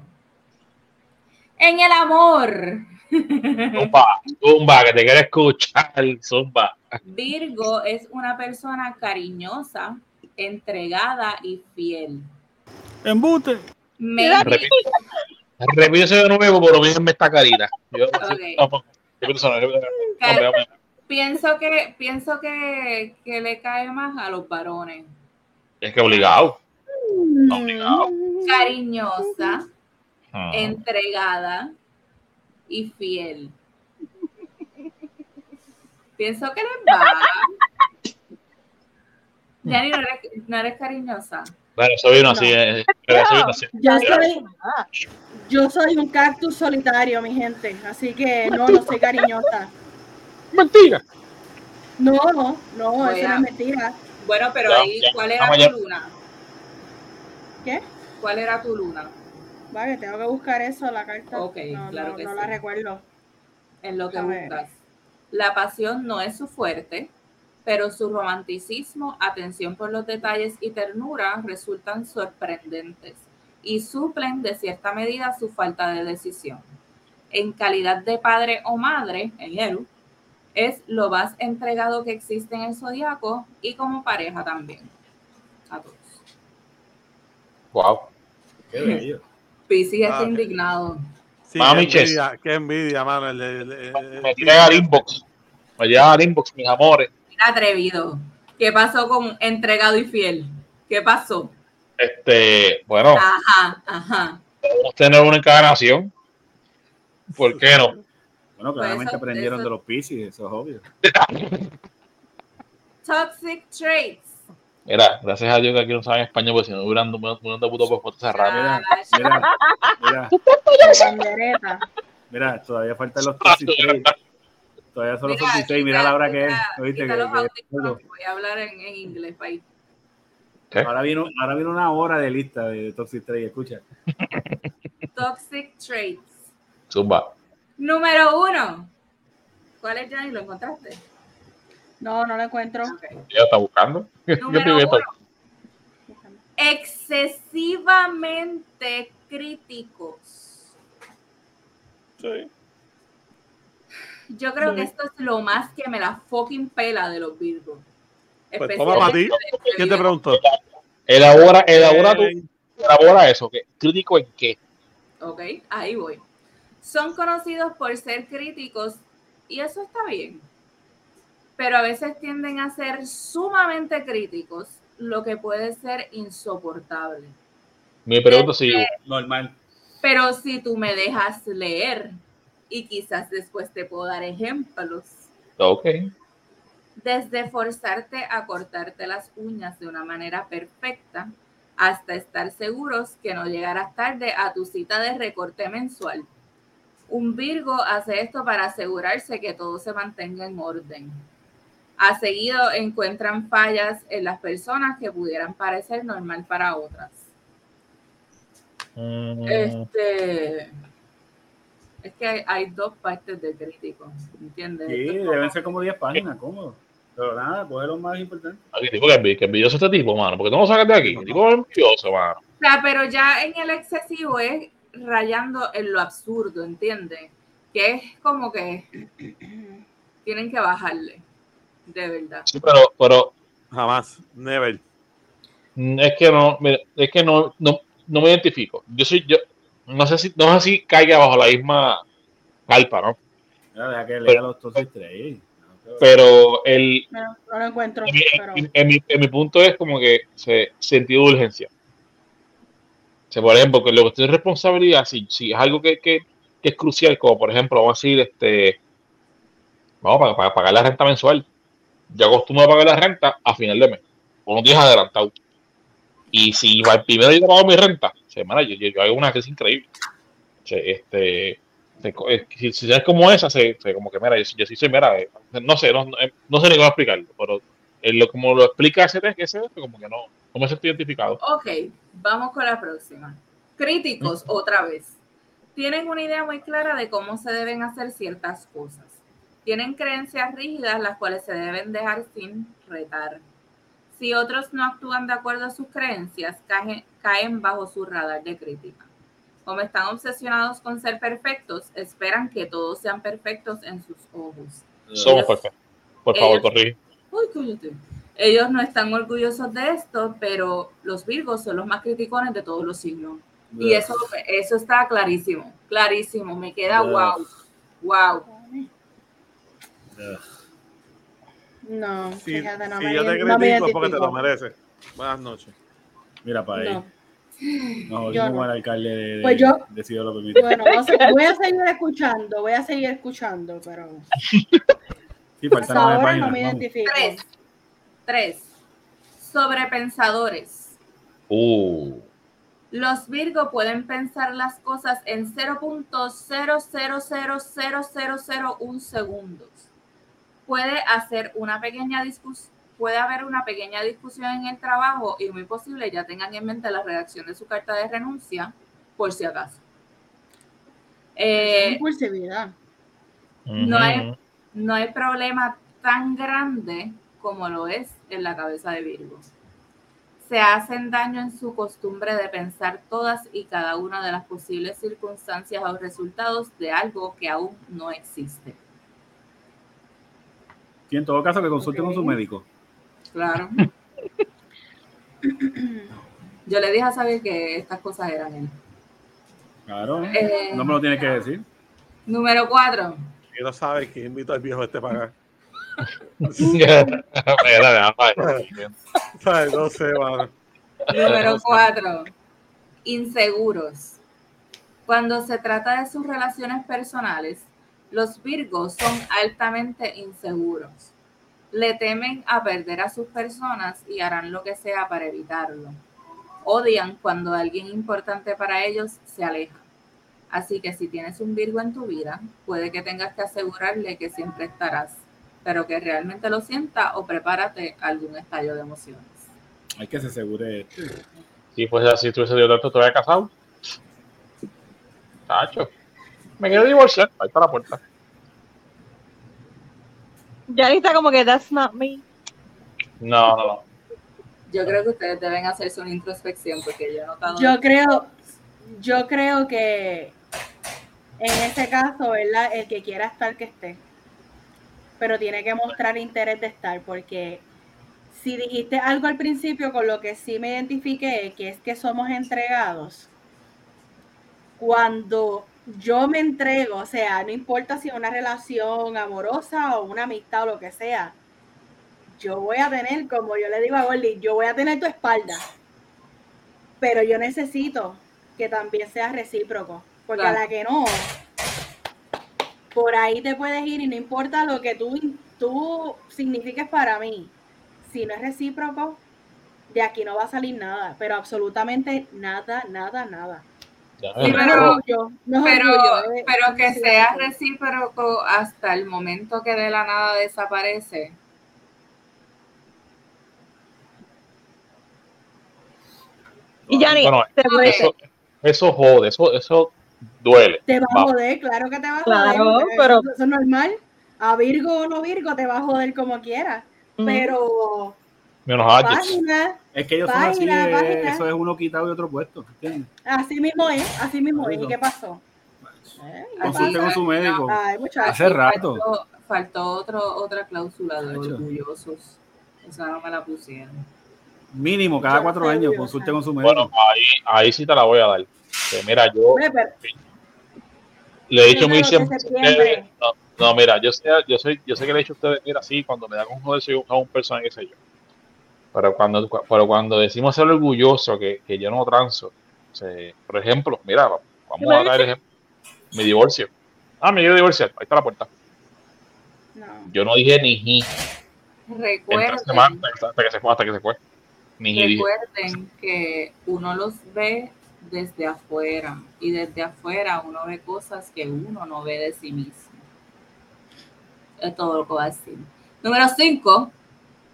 En el amor, Zumba, zumba, que te quiere escuchar, zumba. Virgo es una persona cariñosa, entregada y fiel. ¡Embute! Repite eso de nuevo, pero mírenme esta carita. Yo, Ok. no, no, repite eso, repite eso. Car- Hombre, hombre. pienso que pienso que, que le cae más a los varones. Es que obligado. Obligado. Cariñosa, Ah. entregada y fiel. Pienso que les va. Yanni, ¿no eres, no eres cariñosa? Bueno, soy uno No. así. eh, pero soy uno así. Yo soy, yo soy un cactus solitario, mi gente. Así que no, no soy cariñosa. Mentira. No, no, no, eso no es mentira. Bueno, pero Ya, ahí, ya, ¿cuál era vamos ya. tu luna? ¿Qué? ¿Cuál era tu luna? Vale, tengo que buscar eso, la carta. Ok, no, claro no, que no sí. la recuerdo. En lo que buscas. La pasión no es su fuerte, pero su romanticismo, atención por los detalles y ternura resultan sorprendentes y suplen de cierta medida su falta de decisión. En calidad de padre o madre, en Eru, es lo más entregado que existe en el zodiaco y como pareja también. A todos. Wow. Qué bello. Pisces está Ah. indignado. Sí, Mami, qué envidia, qué envidia, mano. el- el- el- Me tiran al inbox. Me llegan al inbox, mis amores. Atrevido. ¿Qué pasó con entregado y fiel? ¿Qué pasó? Este, bueno, Ajá, ajá. podemos tener una encarnación. ¿Por qué no? Bueno, Pues claramente eso- aprendieron eso- de los Pisces, eso es obvio. Toxic traits. Mira, gracias a Dios que aquí no saben español, porque si no hubieran un de puto por foto cerrada. Mira, mira, mira, mira, todavía faltan los 33. Todavía son los Mira, 36. Mira quita- la hora que es. ¿Oíste? quita Que- los que- Voy a hablar en, en inglés, país. ahora, vino, ahora vino una hora de lista de Toxic Trade. Escucha. Toxic traits. Zumba. Número uno. ¿Cuál es, Johnny? ¿Lo encontraste? No, no lo encuentro. Ok. Ella está buscando. Yo Número viendo. uno. Excesivamente críticos. Sí. Yo creo que esto es lo más que me la fucking pela de los Virgos. Pues toma para ti. ¿Quién te preguntó? Elabora, elabora, tu, elabora eso. ¿qué? ¿Crítico en qué? Ok, ahí voy. Son conocidos por ser críticos y eso está bien. Pero a veces tienden a ser sumamente críticos, lo que puede ser insoportable. Me pregunto si Normal. Pero si tú me dejas leer y quizás después te puedo dar ejemplos, Ok. desde forzarte a cortarte las uñas de una manera perfecta hasta estar seguros que no llegarás tarde a tu cita de recorte mensual. Un Virgo hace esto para asegurarse que todo se mantenga en orden. A seguido encuentran fallas en las personas que pudieran parecer normal para otras. Mm, Este es que hay, hay dos partes de crítico, ¿entiendes? Sí, es deben ser como 10 páginas, cómodo. Pero nada, coge lo más importante. Aquí, tipo que, que envidioso este tipo, mano. Porque tú no lo sacas de aquí. El tipo es envidioso, mano. O sea, pero ya en el excesivo es rayando en lo absurdo, ¿entiendes? Que es como que tienen que bajarle, de verdad. Sí, pero, pero Jamás. Never. mm, es que no, mira, es que no, no, no me identifico. Yo soy, yo, no sé si, no sé si caiga bajo la misma carpa, ¿no? Deja que lea los Toxic Trade. Pero el, No, no lo encuentro, en, mi- pero en- en mi, en mi punto es como que se, sentido de urgencia. O sea, por ejemplo, que lo que estoy responsabilidad, si, si es algo que, que, que es crucial, como por ejemplo, vamos a decir, este, vamos para, para pagar la renta mensual. Yo acostumbro a pagar la renta a final de mes, unos días adelantado. Y si va el primero yo pago mi renta, semana, yo, yo, yo hago una crisis increíble. O sea, este, si, si es como esa, se, se como que, mira, yo, yo sí soy, mira, eh, no sé, no, no, eh, no sé ni cómo explicarlo, pero eh, lo, como lo explica ese ese como que no, no me siento identificado. Ok, vamos con la próxima. Críticos, otra vez. Tienen una idea muy clara de cómo se deben hacer ciertas cosas. Tienen creencias rígidas las cuales se deben dejar sin retar. Si otros no actúan de acuerdo a sus creencias, caen, caen bajo su radar de crítica. Como están obsesionados con ser perfectos, esperan que todos sean perfectos en sus ojos. Somos Ellos- perfectos. Por favor, ellos- corrige. Uy, cállate. Ellos no están orgullosos de esto, pero los Virgos son los más criticones de todos los signos. Y eso, eso está clarísimo, clarísimo. Me queda wow, wow. No, Si, fíjate, no si me, yo te no me critico es porque te lo mereces. Buenas noches. Mira para ahí. No. No, yo no. el alcalde de, de, Pues yo- de Ciudad lo permite. Bueno, no sé, voy a seguir escuchando, voy a seguir escuchando, pero Sí, faltan ahora páginas. no me vamos. identifico. Tres, tres. Sobrepensadores. Uh, Los Virgo pueden pensar las cosas en 0.0000001 segundos. Puede hacer una pequeña discusión, puede haber una pequeña discusión en el trabajo y muy posible ya tengan en mente la redacción de su carta de renuncia, por si acaso. Eh, Impulsividad. No hay- no hay problema tan grande como lo es en la cabeza de Virgo. Se hacen daño en su costumbre de pensar todas y cada una de las posibles circunstancias o resultados de algo que aún no existe. Y en todo caso, que consulte con su médico. Claro. Yo le dije a Xavier que estas cosas eran él. Claro. Eh, No me lo tienes que decir. Número cuatro. Quiero saber quién invitó al viejo este para acá. No sé, mano. Número cuatro, inseguros. Cuando se trata de sus relaciones personales, los Virgos son altamente inseguros. Le temen a perder a sus personas y harán lo que sea para evitarlo. Odian cuando alguien importante para ellos se aleja. Así que si tienes un Virgo en tu vida, puede que tengas que asegurarle que siempre estarás, pero que realmente lo sienta o prepárate a algún estallo de emociones. Hay que se asegure. Si fuese así, tuviese de otro, todavía casado. Tacho. Me quiero divorciar. Ahí está la puerta. Ya está como que that's not me. No, no, no. Yo creo que ustedes deben hacerse una introspección porque yo he notado. Yo creo, yo creo que en ese caso, ¿verdad? El que quiera estar, que esté. Pero tiene que mostrar interés de estar, porque si dijiste algo al principio con lo que sí me identifiqué, que es que somos entregados, cuando yo me entrego, o sea, no importa si es una relación amorosa o una amistad o lo que sea, yo voy a tener, como yo le digo a Gordy, yo voy a tener tu espalda pero yo necesito que también sea recíproco, porque Claro. a la que no, por ahí te puedes ir y no importa lo que tú, tú signifiques para mí, si no es recíproco, de aquí no va a salir nada, pero absolutamente nada, nada, nada. Pero- es pero, que sea recíproco hasta el momento que de la nada desaparece. Y Yanni, Bueno, te puede- eso, eso jode, eso, eso duele. Te va a joder, claro que te va a Claro, joder. pero- Eso, es normal. A Virgo o no Virgo te va a joder como quieras. Pero Menos página, Es que ellos son así, página. eso es uno quitado y otro puesto. ¿entiendes? así mismo es, así mismo es. ¿Y qué pasó? Eh, con su médico. Ay. Hace rato. Faltó, faltó otro, otra cláusula de orgullosos. Esa no me la pusieron. Mínimo, cada cuatro años, consulte con su médico. Bueno, ahí, ahí sí te la voy a dar. Que mira, yo le he dicho muy de siempre. No, no, mira, yo sé, yo sé, yo sé que le he dicho a ustedes, mira, sí, cuando me dan un joder soy un, a un personaje, qué sé yo. Pero cuando, pero cuando decimos ser orgulloso, que, que yo no transo, o sea, por ejemplo, mira, vamos a dar el ejemplo, mi divorcio. Ah, me quiero divorciar, ahí está la puerta. no. Yo no dije ni ji Recuerden, hasta que se fue, hasta que se fue. Ni ji dije. recuerden que uno los ve desde afuera y desde afuera uno ve cosas que uno no ve de sí mismo. Es todo lo que voy a decir. Número 5.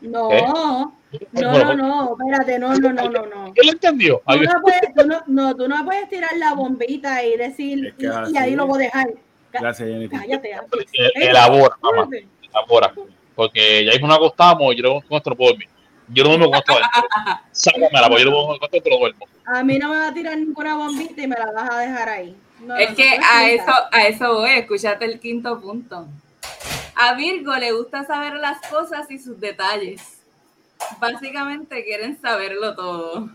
No, ¿Eh? no, no, no, espérate, no, no, no, no, no. ¿Quién lo entendió? Tú no, puedes, tú, no, no, tú no puedes tirar la bombita y decir, Es que y, ahí lo voy a dejar. Gracias, Jenny. Cállate. Alex. eh, elabora, mamá, elabora. Porque ya mismo nos acostamos y yo no puedo dormir. Yo no duermo con esto adentro. Sácamela, porque yo no duermo con esto, no duermo. A mí no me va a tirar ninguna bombita y me la vas a dejar ahí. No, Es no, que no, a eso, a eso voy, escúchate el quinto punto. A Virgo le gusta saber las cosas y sus detalles. Básicamente quieren saberlo todo.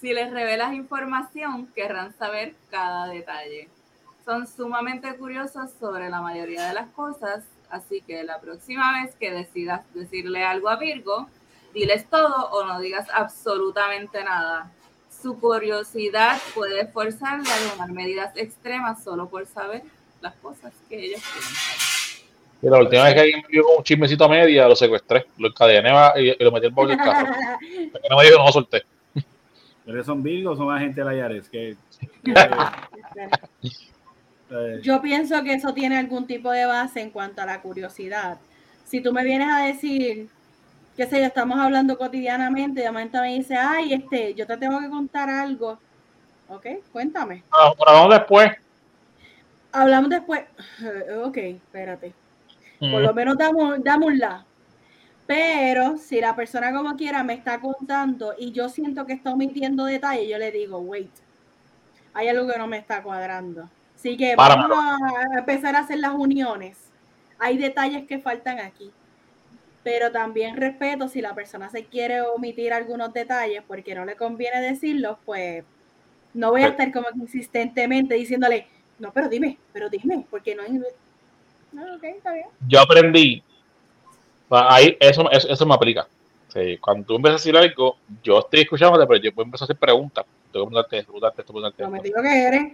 Si les revelas información, querrán saber cada detalle. Son sumamente curiosos sobre la mayoría de las cosas, así que la próxima vez que decidas decirle algo a Virgo, diles todo o no digas absolutamente nada. Su curiosidad puede forzarle a tomar medidas extremas solo por saber las cosas que ellos saber. Y la última vez que alguien me vio con un chismecito a media, lo secuestré, lo encadené y, y lo metí en el del carro. No me dijo, no lo solté. ¿Pero son Virgo o son agentes de la Yares? Que, eh, Yo pienso que eso tiene algún tipo de base en cuanto a la curiosidad. Si tú me vienes a decir, qué sé yo, estamos hablando cotidianamente, de momento me dice, ay, este, yo te tengo que contar algo. Ok, cuéntame. Ah, hablamos después. Hablamos después. Ok, espérate. Por lo menos damos, damos un la. Pero si la persona como quiera me está contando y yo siento que está omitiendo detalles, yo le digo, wait, hay algo que no me está cuadrando. Así que Páramelo. vamos a empezar a hacer las uniones. Hay detalles que faltan aquí. Pero también respeto si la persona se quiere omitir algunos detalles porque no le conviene decirlos, pues no voy a estar como insistentemente diciéndole, no, pero dime, pero dime, porque no está bien. Yo aprendí, pa- ahí eso, eso, eso me aplica. Sí, cuando tú empiezas a decir algo, yo estoy escuchándote, pero yo puedo empezar a hacer preguntas. Tengo que preguntarte, preguntarte esto, preguntarte me digo que eres.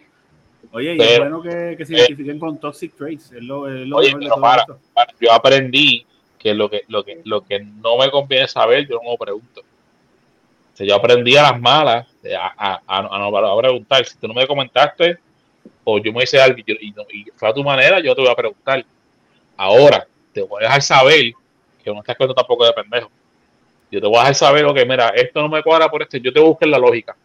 Oye, y es bueno que, que se eh, identifiquen con toxic traits. Es lo, es lo Oye, mejor de pero todo para. esto. Para- Yo aprendí que lo que, lo que lo que no me conviene saber, yo no lo pregunto. O sea, yo aprendí a las malas eh, a, a, a, no- a no a preguntar. Si tú no me comentaste, o yo me hice algo y, yo- y, y fue a tu manera, yo te voy a preguntar. Ahora, te voy a dejar saber que no estás cuento tampoco de pendejo. Yo te voy a dejar saber, ok, mira, esto no me cuadra por esto, yo te voy a buscar la lógica.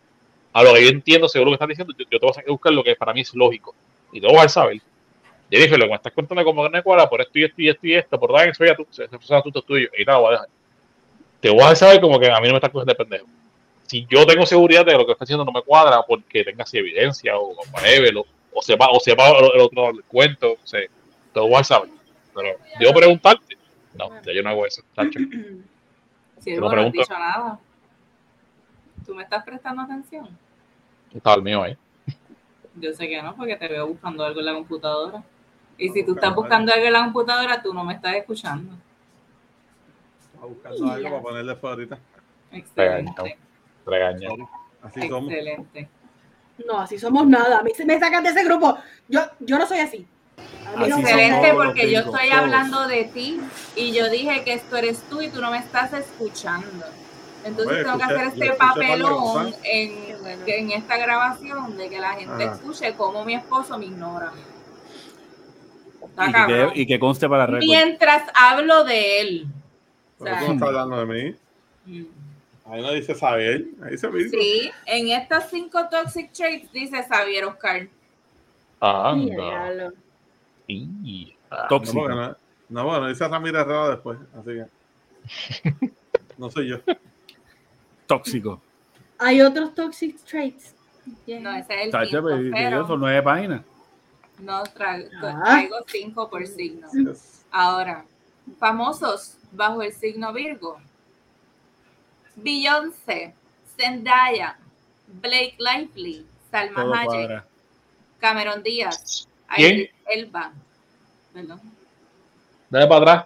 A lo que yo entiendo, según lo que estás diciendo, yo, yo te voy a buscar lo que para mí es lógico. Y te voy a dejar saber. Jennifer, lo que me estás contando como que no me cuadra por esto y esto y esto y esto, por dar eso ya tú, esa persona tú tuyo, y nada, voy a dejar. Te voy a dejar saber como que a mí no me estás cogiendo de pendejo. Si yo tengo seguridad de que lo que estás haciendo no me cuadra porque tengas evidencia o whatever, o, o sepa, o sepa el, el otro cuento, o sea, voy a saber. Pero yo preguntarte, no, ya yo no hago eso. Sí, Te lo no has pregunto. dicho nada. ¿Tú me estás prestando atención? Estaba el mío ahí. Yo sé que no, porque te veo buscando algo en la computadora. Y si tú estás buscando algo en la computadora, tú no me estás escuchando. Estaba buscando algo para ponerle después ahorita. Excelente. Regaña. Así somos. Excelente. No, así somos nada. A mí se me sacan de ese grupo. Yo, yo no soy así. A mí no Así. Excelente, porque yo estoy todos. hablando de ti y yo dije que esto eres tú y tú no me estás escuchando. Entonces tengo que hacer este papelón en, bueno. en esta grabación de que la gente Ajá. escuche cómo mi esposo me ignora. Está Y que, y que conste para récord. Mientras hablo de él. O Pero sea, tú no estás hablando de mí. mm. Ahí no dice saber. Ahí dice Virgo. Sí, en estas cinco toxic traits dice Xavier Oscar. Ah, diablo. Y- Tóxico. no, no, bueno, dice Ramírez Herrera después. Así que. No soy yo. Tóxico. Hay otros toxic traits. No, ese es el quinto, pero son nueve páginas. no tra- Ah. traigo cinco por signo. Yes. Ahora, famosos bajo el signo Virgo. Beyoncé, Zendaya, Blake Lively, Salma Todo Hayek, cuadra. Cameron Díaz, ¿Quién? Idris Elba. Perdón. Dale para atrás.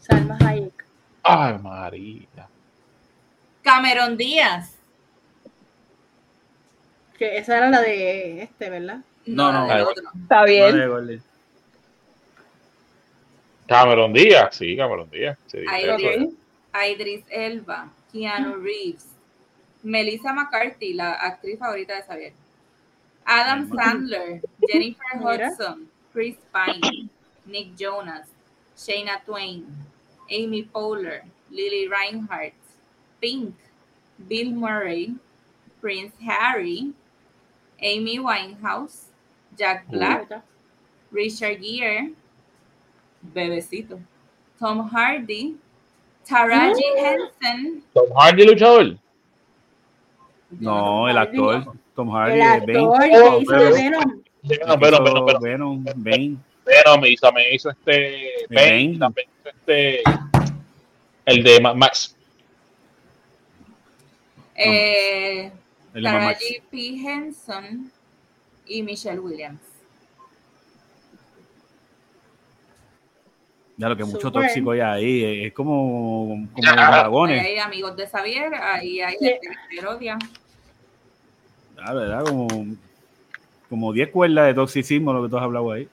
Salma Hayek. Ay, María. Cameron Díaz. Que esa era la de este, ¿verdad? No, no. la del otro. Está bien. Vale. Cameron Díaz, sí, Cameron Díaz. Sí, es. Idris Elba, Keanu Reeves, Melissa McCarthy, la actriz favorita de Xavier, Adam Sandler, Jennifer. Hudson, Chris Pine, Nick Jonas, Shayna Twain, Amy Poehler, Lily Reinhardt, Pink, Bill Murray, Prince Harry, Amy Winehouse, Jack Black. Richard Gere, Bebecito, Tom Hardy, Taraji Henson, Tom Hardy luchador. No, el actor. Tom Hardy. El actor que hizo de pero- Venom. Venom, Venom, Venom, Venom. Venom, Bane. Venom me hizo, me hizo este. Bane, también hizo este. El de Max. eh, Max. Taraji P. Henson y Michelle Williams. Ya lo que mucho Super. tóxico hay ahí. eh, Es como, como Ya. los Ahí dragones. hay amigos de Xavier, ahí hay Sí. que odia. Ah, ¿verdad? Como, como 10 cuerdas de toxicismo lo que tú has hablado ahí.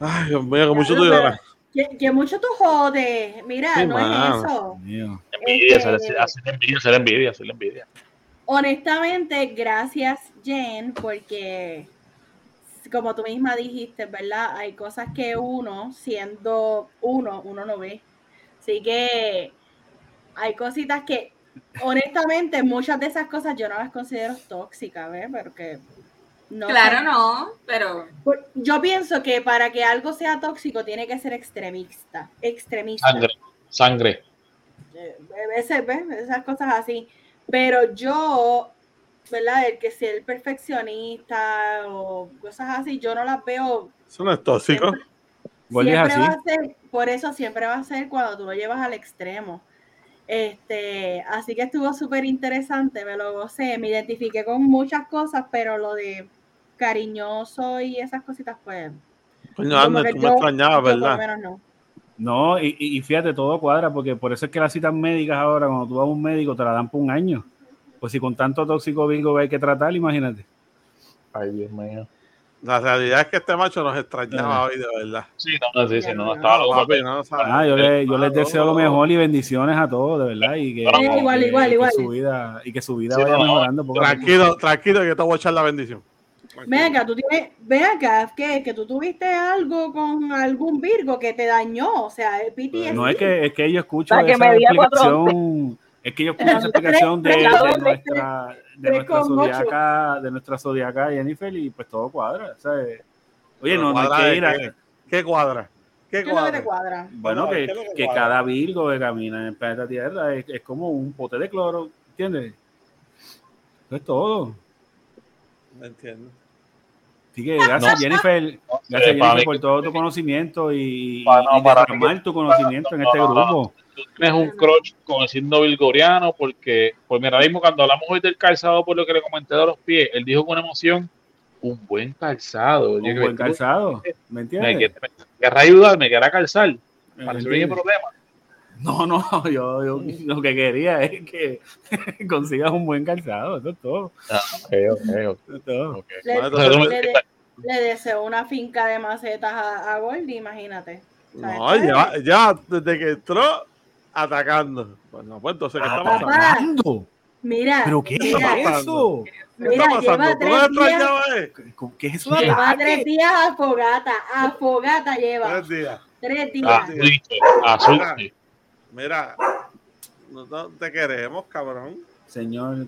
Ay, Dios mío, con mucho tú lloras. Que, que mucho tú jodes. Mira, Sí, no es eso. Mío. Envidia, Este- hacerle envidia, hacerle envidia, hacerle envidia. Honestamente, gracias, Jen, porque como tú misma dijiste, ¿verdad? Hay cosas que uno, siendo uno, uno no ve. Así que hay cositas que, honestamente, muchas de esas cosas yo no las considero tóxicas, ¿ves? Porque no Claro, sé. no, pero Yo pienso que para que algo sea tóxico tiene que ser extremista. Extremista. Sangre, sangre. Eh, ese- ¿ves? Esas cosas así. Pero yo, ¿verdad? El que sea el perfeccionista o cosas así, yo no las veo. Eso no es tóxico. Siempre así. va a ser, por eso siempre va a ser cuando tú lo llevas al extremo. Este, así que estuvo súper interesante, me lo gocé, me identifiqué con muchas cosas, pero lo de cariñoso y esas cositas, pues. Coño, tú me extrañabas, ¿verdad? menos no. No, y, y y fíjate, todo cuadra, porque por eso es que las citas médicas ahora, cuando tú vas a un médico, te la dan por un año. Pues si con tanto tóxico Virgo que hay que tratar, imagínate. Ay, Dios mío. La realidad es que este macho nos extrañaba Ah. hoy, de verdad. Sí, no, sí, sí, no, No, estaba loco. Papi, no. Ah, yo, le- yo les deseo lo mejor y bendiciones a todos, de verdad. Y que, Eh, igual, que- igual, que igual. su vida, y que su vida Sí, vaya no, mejorando. poco a poco. Tranquilo, tranquilo, que yo te voy a echar la bendición. Ven acá, tú tienes, ven acá, que, que tú tuviste algo con algún Virgo que te dañó, o sea, el PTSD. No es que, es que yo escucho La que esa explicación, es que yo escucho esa explicación de, nuestra, de nuestra zodiaca, de nuestra zodiaca Jennifer, y pues todo cuadra. ¿sabes? Oye, Pero no, no hay que ir a, qué. ¿Qué cuadra? ¿Qué ¿Qué es lo que te cuadra? cuadra? Bueno, que, cada Virgo que camina en el planeta Tierra es, es como un pote de cloro, ¿entiendes? Eso es todo. No entiendo. Así que gracias, No. Jennifer, No, gracias, eh, Jennifer, mí por que- todo tu conocimiento y, Para- no, y para que- tu conocimiento en este no, no, no. grupo. Tú tienes un crush con el signo virgoriano porque, pues mira, mismo cuando hablamos hoy del calzado, por lo que le comenté de los pies, él dijo con emoción, un buen calzado. Un Yo buen calzado, ¿me Me, entiendes? quiere- me querrá ayudar, me querrá calzar. ¿Me Para resolver mi problema. No, no, yo, yo lo que quería es que consigas un buen calzado, eso es todo. Es. Le, Bueno, de- deseo una finca de macetas a, a Goldie, imagínate. No, ya, ya desde que entró atacando. Pues no, pues entonces, ¿qué está Papá, pasando? ¿Atacando? Mira, ¿Pero qué mira, es eso? ¿Qué mira, está lleva pasando? ¿Tú tres días? ¿Qué es eso de lleva ataque? tres días a fogata, a fogata lleva, Tres días. tres Ah, días. sí, azul, sí. Mira, no, te queremos, cabrón. Señor,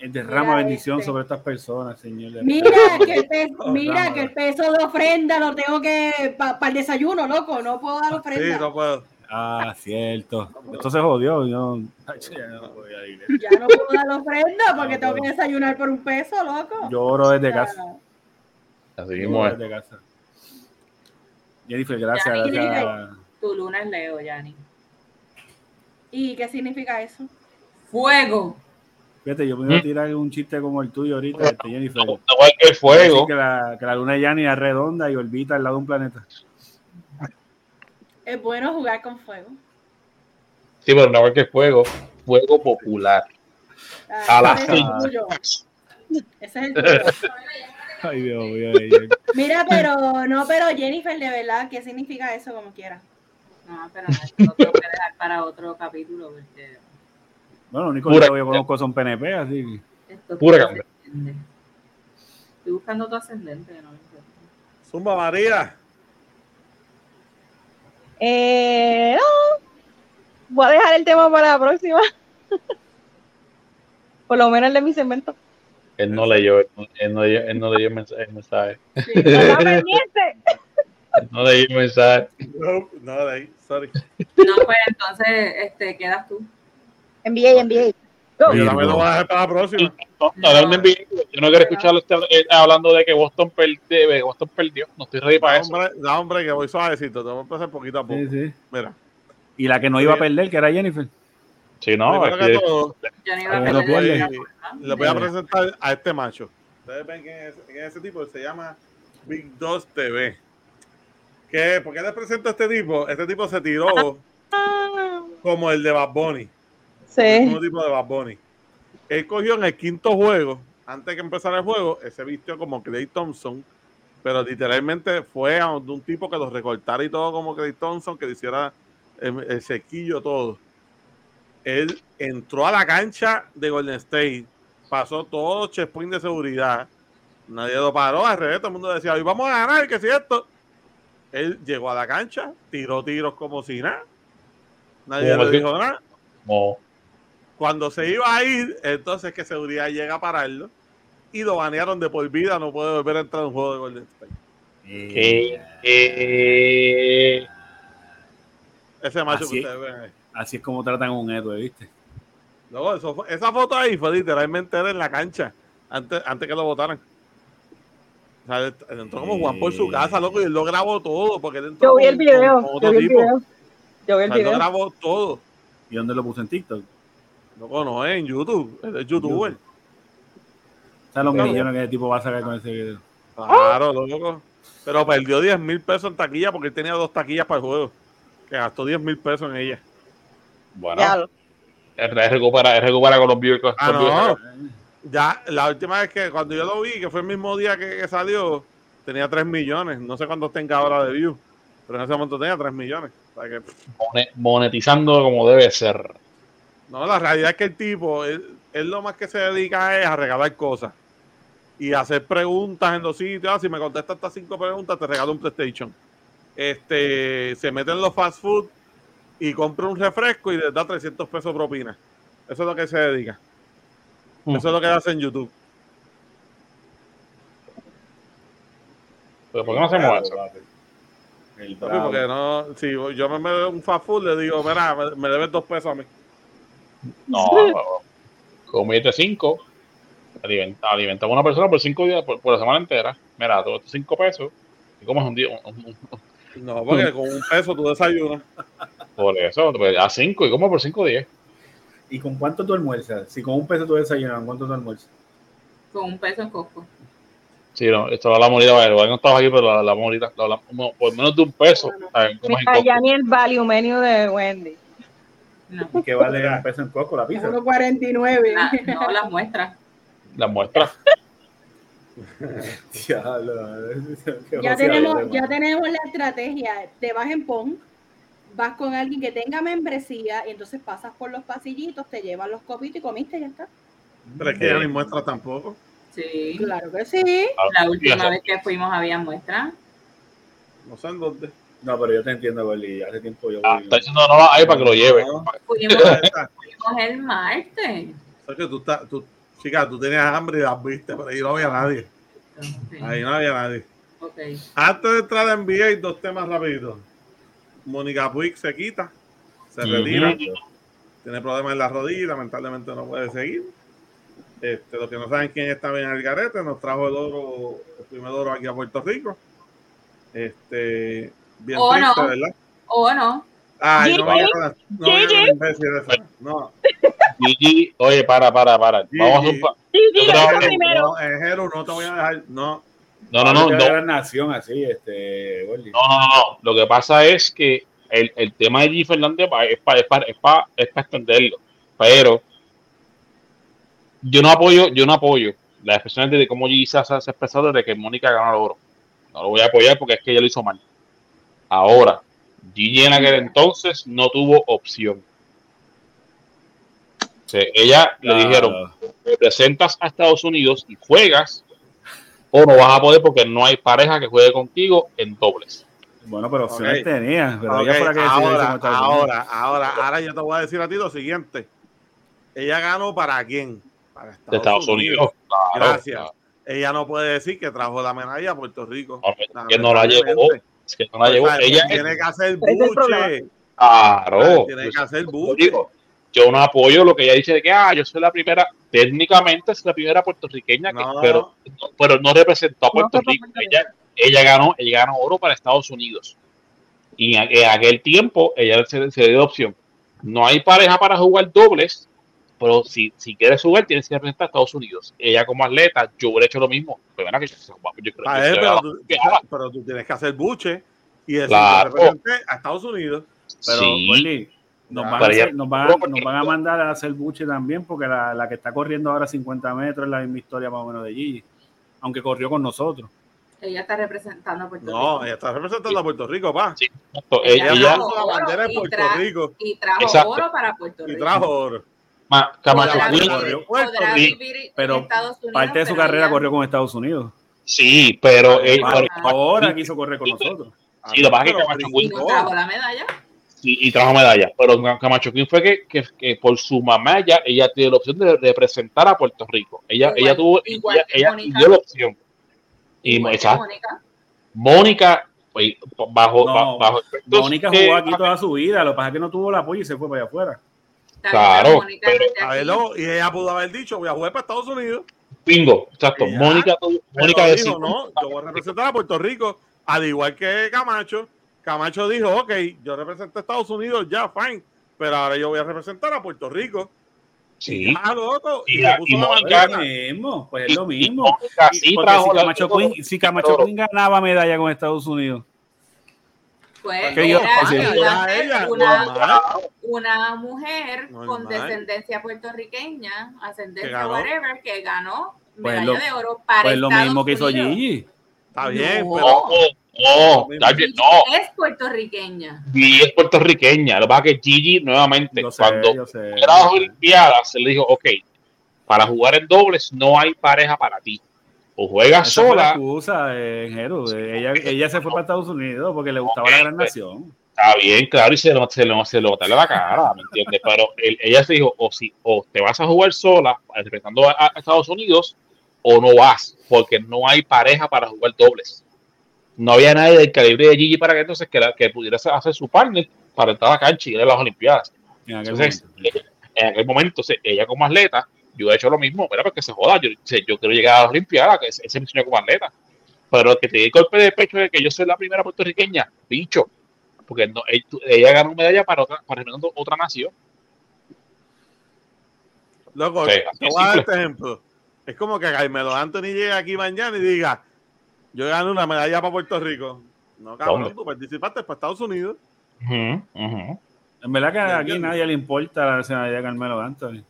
derrama Mira bendición este. sobre estas personas, Señor. Mira que, el peso, Oh, mira que el peso de ofrenda lo tengo que para el desayuno, loco, no puedo dar Sí, ofrenda. no puedo. Ah, cierto. Esto se jodió. Yo, Ay, ya no voy a ir. Ya no puedo dar ofrenda porque No tengo puedo. que desayunar por un peso, loco. Yo oro desde O sea, casa. Así mismo es. desde casa. Jennifer, gracias, gracias. tu luna es Leo, Yanni. ¿Y qué significa eso? Fuego. Fíjate, yo me iba a tirar un chiste como el tuyo ahorita, este, Jennifer. Igual que el Decir fuego. Que la, que la luna de Yanni es redonda y orbita al lado de un planeta. Es bueno jugar con fuego. Sí, pero no igual que fuego. Fuego popular. Ah, A la ese es. Ese es el tuyo. Ay, Dios mío. ay, ay. Mira, pero no, pero Jennifer, de verdad, ¿qué significa eso como quiera? No, pero no, esto lo tengo que dejar para otro capítulo porque Bueno, lo único Pura- que yo conozco son PNP, así que. esto Pura ascendente. Estoy buscando tu ascendente. No encuentro. Zumba María. Eh, no. Voy a dejar el tema para la próxima. Por lo menos el de mi segmento. Él no leyó, él no leyó, él no leyó el mensaje. El no leyó el mensaje. No, no, de ahí, sorry. No, pues entonces este, quedas tú. NBA, NBA. Yo Virgo. también lo voy a dejar para la próxima. No, no, video. Yo no quiero escucharlo usted, eh, hablando de que Boston, perdió, que Boston perdió. No estoy ready para No, eso. hombre, no, hombre, que voy suavecito. Te voy a empezar poquito a poco. Sí, sí. Mira. Y la que no iba a perder, que era Jennifer. Sí, no, primero es que que- todo, Yo no iba a perder le voy a presentar a este macho. Ustedes ven quién es, quién es ese tipo. Se llama Big 2 TV. ¿Qué? ¿Por qué les presento a este tipo? Este tipo se tiró como el de Bad Bunny. El Sí. mismo tipo de Bad Bunny. Él cogió en el quinto juego, antes de que empezara el juego, él se vistió como Clay Thompson pero literalmente fue a un tipo que lo recortara y todo como Clay Thompson, que le hiciera el, el sequillo todo. Él entró a la cancha de Golden State, pasó todo los checkpoints de seguridad, nadie lo paró, al revés, todo el mundo decía, hoy vamos a ganar, que si esto. Él llegó a la cancha, tiró tiros como si nada, nadie le que- dijo nada. No. Cuando se iba a ir, entonces que seguridad llega a pararlo y lo banearon de por vida, no puede volver a entrar a un juego de Golden State. Que, eh, Ese macho Así- que ustedes ven ahí. Así es como tratan a un héroe, ¿viste? Luego, eso fue- esa foto ahí fue literalmente en la cancha, antes, antes que lo votaran. O sea, entró como Juan por su casa, loco, y él lo grabó todo, porque él entró Yo vi el video, con yo otro vi el tipo. video. Yo vi O el sea, él lo video. grabó todo. ¿Y dónde lo puse en TikTok? Loco, no es en YouTube, él es youtuber. ¿Sabes los Claro. millones que el tipo va a sacar con ese video? Claro, loco. Pero perdió 10 mil pesos en taquilla porque él tenía dos taquillas para el juego. Que gastó 10 mil pesos en ella. bueno, lo- él recupera, recupera con los viewers. Ah, no. Ya, la última vez que cuando yo lo vi, que fue el mismo día que, que salió, tenía 3 millones. No sé cuántos tenga ahora de views, pero en ese momento tenía 3 millones. O sea que, Mone- monetizando como debe ser. no, la realidad es que el tipo, él, él lo más que se dedica es a regalar cosas y hacer preguntas en los sitios. Ah, si me contestas estas cinco preguntas, te regalo un PlayStation. Este, se mete en los fast food y compra un refresco y le da 300 pesos propina. Eso es lo que se dedica. Eso es lo que hace en YouTube. Pero ¿por qué no hacemos eso? El Papi, porque no, si yo me meto en un fast food, le digo, mira, me, me debes dos pesos a mí. No, comete cinco. Alimenta, alimentamos a una persona por cinco días, por, por la semana entera. Mira, todos estos cinco pesos. Y comes un día. un- un- un- No, porque con un peso tú desayunas. por eso, pues, a cinco y como por cinco días. ¿Y con cuánto tú almuerzas? Si con un peso tú desayunas, ¿con ¿cuánto tú almuerzas? Con un peso en Costco. Sí, no, esto hablamos ahorita, bueno, no estaba aquí, pero hablamos, no, por menos de un peso. Costco. ya ni el value menu de Wendy. No, ¿Y qué vale un peso en coco la pizza? 1.49. la- no las muestras. Las muestras. Diablo, qué ya tenemos, ya tenemos la estrategia. Te vas en PON, vas con alguien que tenga membresía y entonces pasas por los pasillitos, te llevan los copitos y comiste y ya está. Pero es que ya ni muestra tampoco. Sí. Claro que sí. La última Eso. vez que fuimos había muestras. No sé en dónde. No, pero yo te entiendo, Gordy. Hace tiempo yo Ah, está diciendo no va ahí para que lo lleve. No. Fuimos, el martes. o sea que tú estás, tú, chica, tú tenías hambre y las viste, pero ahí no había nadie. Ahí no había nadie. Ok. Antes de entrar a NBA, dos temas rapiditos. Mónica Puig se quita, se retira, tiene problemas en la rodilla, lamentablemente no puede seguir. Este, los que no saben quién está bien al garete, nos trajo el oro, el primer oro aquí a Puerto Rico. Este, bien Oh, triste, no. ¿verdad? ¿O no? Ay, no Gigi. vayan con la, no con la imbécil esa. No, Gigi, oye, para, para, para. Vamos a un pa- eso que- primero. no, eh, Jero, no te voy a dejar, no. No, no, no, no. nación así, este. No, no, no, no. Lo que pasa es que el, el tema de G. Fernández es para es pa, es pa, es pa extenderlo. Pero yo no apoyo, yo no apoyo las expresiones de cómo G se ha expresado de que Mónica ganó el oro. No lo voy a apoyar porque es que ella lo hizo mal. Ahora, Gigi en aquel entonces no tuvo opción. O sea, ella le dijeron, representas a Estados Unidos y juegas, o no vas a poder porque no hay pareja que juegue contigo en dobles. Bueno, pero opciones Ok. tenía. Pero Ok, ella fue la que decidió irse ahora, ahora, ahora, ahora yo te voy a decir a ti lo siguiente. Ella ganó para quién? Para Estados, De Estados Unidos. Claro, Gracias. claro. Ella no puede decir que trajo la medalla a Puerto Rico. No, que no la llevó. Es que no la llevó. O sea, Ella tiene que hacer buche. Claro. Tiene que hacer Yo buche. Yo no apoyo lo que ella dice de que ah, yo soy la primera, técnicamente es la primera puertorriqueña, que, No. pero, pero no representó a Puerto No Rico. Ella, ella ganó, ella ganó oro para Estados Unidos. Y en, en aquel tiempo ella se, se dio opción. No hay pareja para jugar dobles, pero si, si quieres jugar tienes que representar a Estados Unidos. Ella como atleta, yo hubiera hecho lo mismo. Pero, bueno, que yo, yo creo A que pero, tú, pero tú tienes que hacer buche y decir Claro. que a Estados Unidos. Pero, sí. Nos van, a Pero ella- hacer- nos, van a, nos van a mandar a hacer buche también, porque la, la que está corriendo ahora 50 metros es la misma historia más o menos de Gigi, aunque corrió con nosotros. Ella está representando a Puerto No, Rico. ella está representando a Puerto Rico, pa. Sí. Ella Ella, puso la bandera de y Puerto tra- Rico Y trajo Exacto. oro para Puerto y Rico. trajo oro. Ma- Camacho Podrá vivir- Puerto podrá Rico. vivir en Pero Estados Unidos, Parte de su pero carrera ella- corrió con Estados Unidos. Sí, pero, pero- Ahora quiso correr con nosotros. Sí, lo que pasa es que Pero Camacho Y trajo la medalla. Sí, y trajo medalla. Pero Camacho Queen fue que, que, que por su mamá ya, ella tiene la opción de representar a Puerto Rico. Ella, Igual- ella tuvo, igual ella, que ella Mónica. dio la opción. Y Igual que exacto, Mónica. Mónica, pues, bajo, No, bajo Mónica jugó aquí toda su vida, lo que pasa es que no tuvo el apoyo y se fue para allá afuera. Claro, pero- A verlo, y ella pudo haber dicho, voy a jugar para Estados Unidos. Bingo, exacto. Y Mónica, Mónica dijo, no, yo voy a representar a Puerto Rico, al igual que Camacho. Camacho dijo, ok, yo represento a Estados Unidos, ya, fine, pero ahora yo voy a representar a Puerto Rico. sí. Ah, loco, Y y, le puso y la lo bandera. mismo, pues es lo mismo. Porque si Camacho, Queen, si Camacho. Queen ganaba medalla con Estados Unidos, Pues Que yo- era, una, mujer con descendencia puertorriqueña, Que ascendencia whatever, que ganó Pues medalla lo- de oro para pues lo Estados mismo que hizo Unidos. Gigi. Está bien, No. pero No, bien, no. Es puertorriqueña. Gigi es puertorriqueña. Lo que pasa es que Gigi, nuevamente, Yo sé, cuando yo sé. era las Olimpiadas, se le dijo, ok, para jugar en dobles no hay pareja para ti. O juegas Esa fue la sola, excusa, eh, Jero. Ella, ella se fue para Estados Unidos porque le gustaba la gran nación. está bien, claro, y se lo, se lo, se lo botarle la cara, ¿me entiendes? Pero él- ella se dijo, o, si, o te vas a jugar sola, representando a, a Estados Unidos, o no vas, porque no hay pareja para jugar dobles. No había nadie del calibre de Gigi para que entonces que, la- que pudiera hacer- su partner para entrar a la cancha y ir a las Olimpiadas. En aquel Entonces, momento. en aquel momento, entonces, ella como atleta, yo he hecho lo mismo, pero porque se joda, yo, se- yo quiero llegar a las Olimpiadas, que ese es mi sueño como atleta. Pero que te dé el golpe de pecho de que yo soy la primera puertorriqueña, bicho, porque no, ella, ella ganó medalla para otra, para otra nación. loco, Sí, te voy a dar este ejemplo. Es como que Carmelo Anthony llegue aquí mañana y diga, yo gané una medalla para Puerto Rico. No, cabrón, ¿Dónde? tú participaste para Estados Unidos. Ujú. En verdad que ¿Me aquí nadie le importa la nacionalidad de Carmelo Anthony.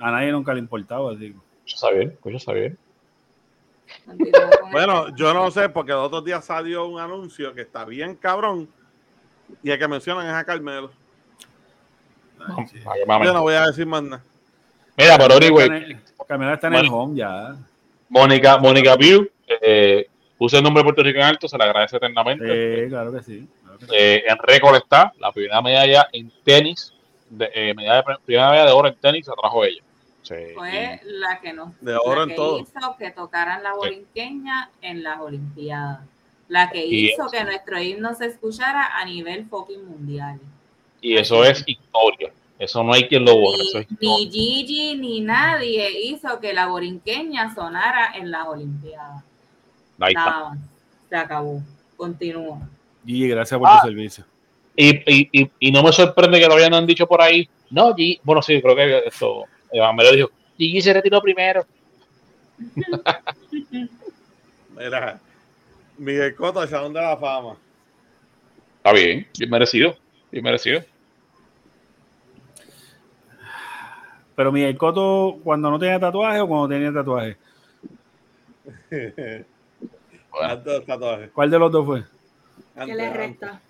A nadie nunca le importaba. Eso está bien, está bien. Bueno, yo no sé, porque los otros días salió un anuncio que está bien cabrón y el que mencionan es a Carmelo. Ay. Yo no voy a decir más nada. Mira, pero anyway, Está en el- Carmelo está en el home ya. Mónica, Mónica View, eh, puse el nombre de Puerto Rico en alto, se le agradece eternamente. Sí, claro que sí. claro que sí. Eh, en récord está la primera medalla en tenis, de, eh, medalla de- primera medalla de oro en tenis la trajo ella. Sí, Fue la que nos De oro la en que todo. hizo que tocaran la borinqueña en las Olimpiadas. La que Y hizo eso. que nuestro himno se escuchara a nivel fucking mundial. y eso es historia. Eso no hay quien lo borre. Eso Ni, es ni Gigi ni nadie hizo que la borinqueña sonara en las Olimpiadas. Ahí. Nada. Se acabó. Continúa. Gigi, gracias por Ah. tu servicio. Y, y, y, y no me sorprende que lo hayan dicho por ahí. No, Gigi, bueno, sí, creo que esto, eh, me lo dijo. Gigi se retiró primero. Mira, Miguel Cotto, Salón de la Fama. Está bien, bien merecido, bien merecido. Pero Miguel Cotto, cuando no tenía tatuaje o cuando tenía tatuaje. ¿Cuál de los dos fue? ¿Qué le resta?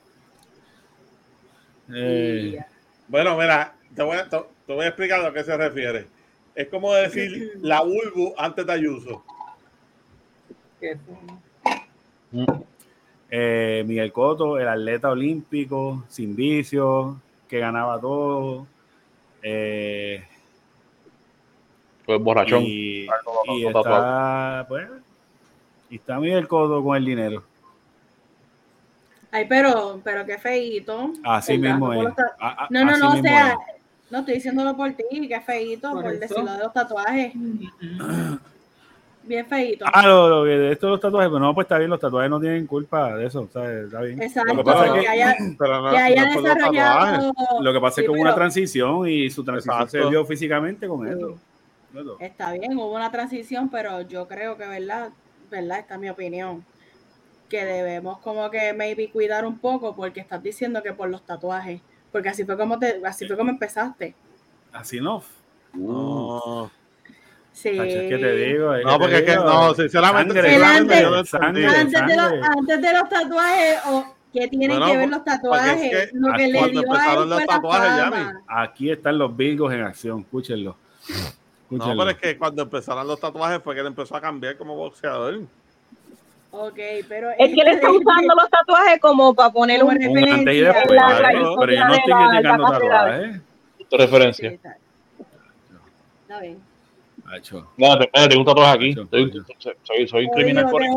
Eh, Bueno, mira, te voy, a, te, te voy a explicar a lo que se refiere. Es como decir la Bulbu antes de Ayuso. ¿Qué fue? eh, Miguel Cotto, el atleta olímpico, sin vicios, que ganaba todo. Eh, fue borrachón. y, y está, pues, y está Miguel Cotto con el dinero. Ay, pero, pero qué feíto. Así El mismo es. A- a- No, no, no, o sea, es. no estoy diciéndolo por ti, qué feíto, Por por, decirlo de los tatuajes. Bien feíto. Ah, lo, lo que de esto de los tatuajes, pero no, pues está bien, los tatuajes no tienen culpa de eso, ¿sabes? Está bien. Exacto, Lo que pasa es que que, haya, Pero no, que haya no es por los tatuajes. desarrollado. lo que pasa Sí, es que hubo una transición y su transición Exacto. se vio físicamente con esto. Esto. Está bien, hubo una transición, pero yo creo que, ¿verdad? ¿Verdad? Esta es mi opinión. Que debemos como que maybe cuidar un poco porque estás diciendo que por los tatuajes. Porque así fue como te, así fue como empezaste. Así no. No. Sí. Tacho, es que te digo. es No, porque es que no, sinceramente, sangre, sinceramente yo no sangre, entendí. Antes de, los, antes de los tatuajes, o ¿qué tienen Bueno, que ver los tatuajes? es que Lo que le dio a él los tatuajes. Aquí están los Virgos en acción, escúchenlo. No, pero es que cuando empezaron los tatuajes fue que él empezó a cambiar como boxeador. Ok, pero Es que él está usando los tatuajes como para poner un. Un antes y referencia. después. La- ¿vale? la pero yo no estoy criticando tatuajes. Tu referencia. Está. Bien. No, te, espérate, un tatuaje aquí. Soy, soy, un criminal por eso.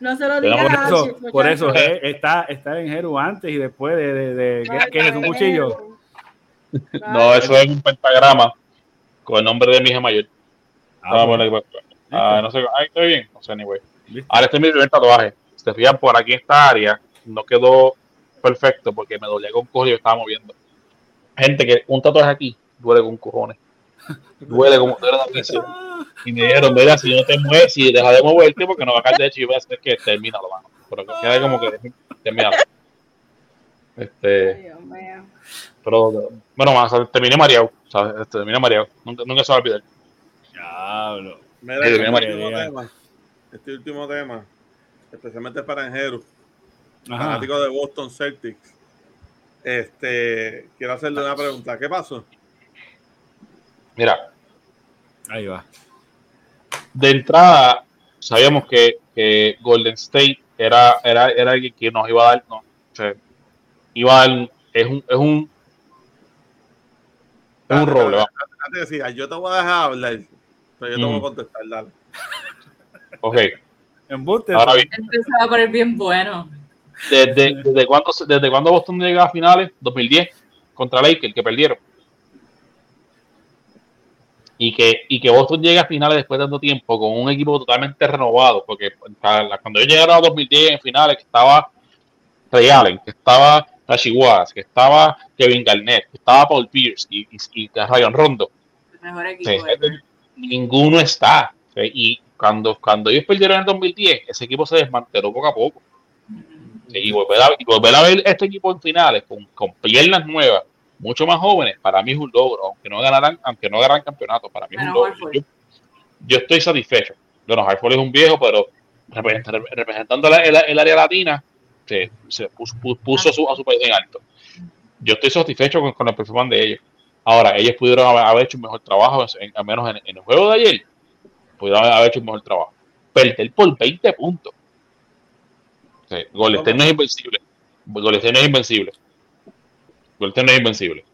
No se lo digas Por eso, por eh, está, está en Jeru antes y después de, de, de- ¿qué, qué es un cuchillo? No, eso es un pentagrama con el nombre de mi hija mayor. Ah, Ah, bueno. ah, no sé, ay, está bien. O sea, anyway. Ahora este es mi primer tatuaje. Si te fijan por aquí en esta área, no quedó perfecto porque me dolía con cojo y yo estaba moviendo. Gente que un tatuaje aquí duele con cojones. Duele como duele la presión. Y me dijeron, mira, si no te mueves, si dejas de moverte, porque no va a caer de hecho y voy a hacer que termina la mano. Pero que quede como que termina. Este, Ay, Dios mío. Pero bueno, más, terminé mareado, ¿sabes? Este, terminé mareado. Nunca, nunca se va a olvidar. Diablo. Mira, este último tema, este último tema, especialmente para Enjeru, Ajá. fanático de Boston Celtics. Este, quiero hacerle una pregunta. ¿Qué pasó? Mira, Ahí va. de entrada sabíamos que, que Golden State era, era, era alguien que nos iba a dar, no, o sea, iba a dar, es un, es un, un roble. Antes de decir, yo te voy a dejar hablar, pero yo te voy a Mm. contestar, dale. ok. Embuste. Ahora bien, Empezaba a poner bien bueno. ¿desde, desde, cuándo, desde cuándo Boston llega a finales? 2010 contra Lakers, que perdieron. Y que, y que Boston llega a finales después de tanto tiempo con un equipo totalmente renovado, porque cuando yo llegué a 2010 en finales, que estaba Ray Allen, que estaba Rashi Watts, que estaba Kevin Garnett, que estaba Paul Pierce y, y, y Rayon Rondo, El mejor equipo. Sí. ever. ninguno está. Sí, Y cuando, cuando ellos perdieron en el 2010, ese equipo se desmanteló poco a poco. Sí, y, volver a, y volver a ver este equipo en finales con, con piernas nuevas, mucho más jóvenes, para mí es un logro, aunque no ganaran, aunque no ganaran campeonato, para mí es un logro. Yo, yo estoy satisfecho. Bueno, Hartford es un viejo, pero represent- representando el, el área latina, se, puso, pu- puso a su, a su país en alto. Yo estoy satisfecho con, con el performance de ellos. Ahora, ellos pudieron haber, hecho un mejor trabajo, en- al menos en, en el juego de ayer, pudieron haber hecho un mejor trabajo. Perder por 20 puntos. State no es invencible. Golden State no es invencible. Golden State no es invencible.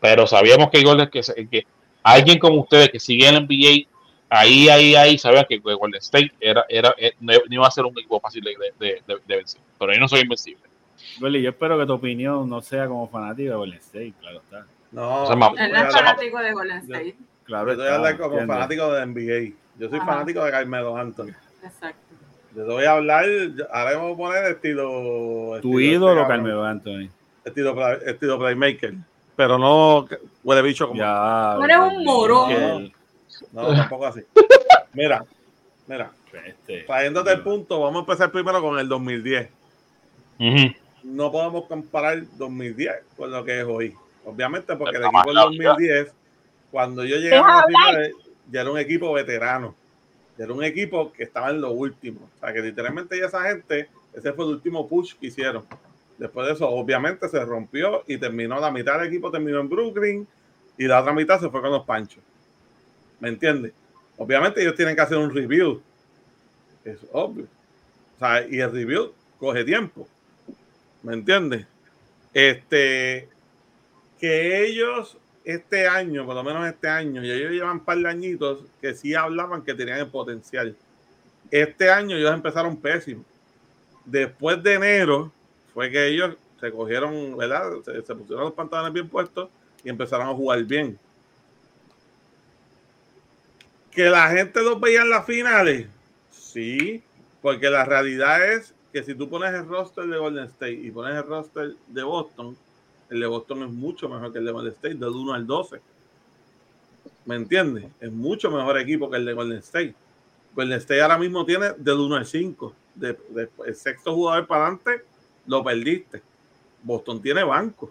Pero sabíamos que, Golden, que, que alguien como ustedes que sigue el NBA, ahí, ahí, ahí, sabía que Golden State era, era, eh, no iba a ser un equipo fácil de, de, de- de vencer. Pero yo no soy invencible. Goli, yo espero que tu opinión no sea como fanático de Golden State, claro está. No, O sea, no es fanático de Golden State. Claro yo voy a está, hablar como fanático de NBA. Yo soy Ajá. fanático de Carmelo Anthony. Exacto. Yo te voy a hablar, ahora vamos a poner estilo. Tu estilo ídolo, este Carmelo Anthony. Estilo, play- estilo playmaker. Pero no huele bicho como. Ya. Tú eres un morón. No, tampoco así. Mira, mira, Este, trayéndote el punto, vamos a empezar primero con el 2010. Ujú. No podemos comparar 2010 con lo que es hoy. Obviamente, porque el equipo del mal, ya. 2010, cuando yo llegué a hablar. finales, ya era un equipo veterano. Ya era un equipo que estaba en lo último. O sea, que literalmente ya esa gente, ese fue el último push que hicieron. Después de eso, obviamente se rompió y terminó, la mitad del equipo terminó en Brooklyn y la otra mitad se fue con los panchos. ¿Me entiendes? Obviamente ellos tienen que hacer un review. Es obvio. O sea, y el review coge tiempo. ¿Me entiendes? Este, que ellos este año, por lo menos este año, y ellos llevan un par de añitos que sí hablaban que tenían el potencial. Este año ellos empezaron pésimo. Después de enero fue que ellos se cogieron, ¿verdad? Se, se pusieron los pantalones bien puestos y empezaron a jugar bien. Que la gente los veía en las finales, sí, porque la realidad es que si tú pones el roster de Golden State y pones el roster de Boston, el de Boston es mucho mejor que el de Golden State, del 1 al 12. ¿Me entiendes? Es mucho mejor equipo que el de Golden State. Golden State ahora mismo tiene del 1 al 5. De, de- el sexto jugador para adelante lo perdiste. Boston tiene banco.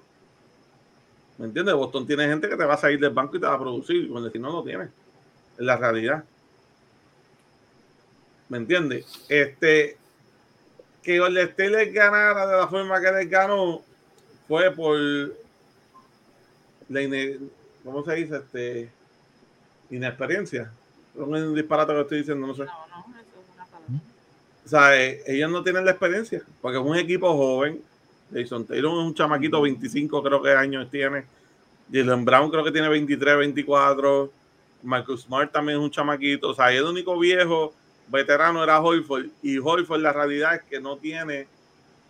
¿Me entiendes? Boston tiene gente que te va a salir del banco y te va a producir. Golden State no lo tiene. En la realidad. ¿Me entiendes? Este, que Golden State les ganara de la forma que les ganó fue por la ¿cómo se dice? Este, inexperiencia. Es un disparate que estoy diciendo, no sé. No, no, eso es una palabra. O sea, eh, ellos no tienen la experiencia, porque es un equipo joven. Jason Taylor es un chamaquito, 25 creo que años tiene. Jalen Brown creo que tiene 23, 24. Marcus Smart también es un chamaquito. O sea, el único viejo veterano era Hoyford. Y Hoyford la realidad es que no tiene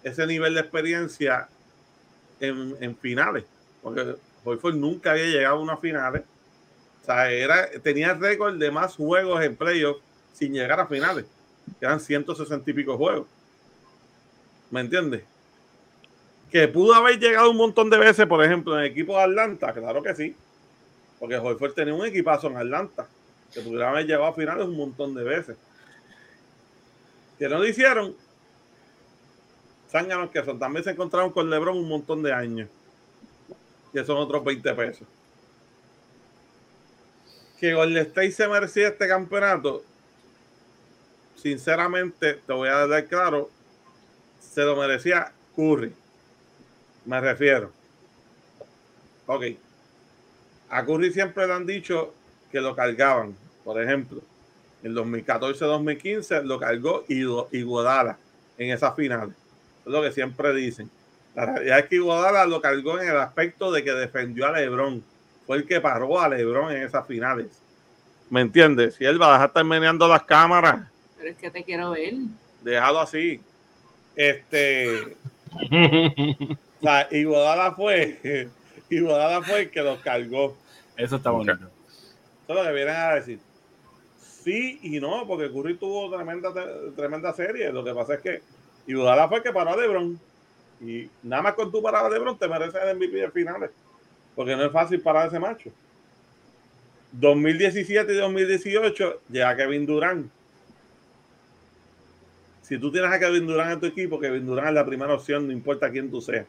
ese nivel de experiencia en, finales. Porque Hoyford nunca había llegado a unas finales. O sea, era, tenía récord de más juegos en playoffs sin llegar a finales eran 160 y pico juegos. ¿Me entiendes? Que pudo haber llegado un montón de veces, por ejemplo, en el equipo de Atlanta, claro que sí. Porque Horford tenía un equipazo en Atlanta, que pudieron haber llegado a finales un montón de veces. Que no lo hicieron. Zánganos que son. También se encontraron con LeBron un montón de años. Que son otros 20 pesos. Que Golden State se merecía este campeonato sinceramente, te voy a dar claro, se lo merecía Curry. Me refiero. Ok. A Curry siempre le han dicho que lo cargaban. Por ejemplo, en 2014-2015 lo cargó Iguodala en esa final. Es lo que siempre dicen. La realidad es que Iguodala lo cargó en el aspecto de que defendió a LeBron. Fue el que paró a LeBron en esas finales. ¿Me entiendes? Si él va a dejar estar meneando las cámaras, Pero es que te quiero ver. déjalo así. Este, o sea, Iguodala fue, Iguodala fue el que los cargó. Eso está bonito. Eso es lo que vienen a decir. Sí y no, porque Curry tuvo tremenda, tremenda serie. Lo que pasa es que Iguodala fue que paró a LeBron. Y nada más con tu parada a LeBron te mereces el MVP de finales. Porque no es fácil parar a ese macho. 2017 y 2018 llega Kevin Durant. Si tú tienes a Kevin Durant en tu equipo, Kevin Durant es la primera opción, no importa quién tú seas.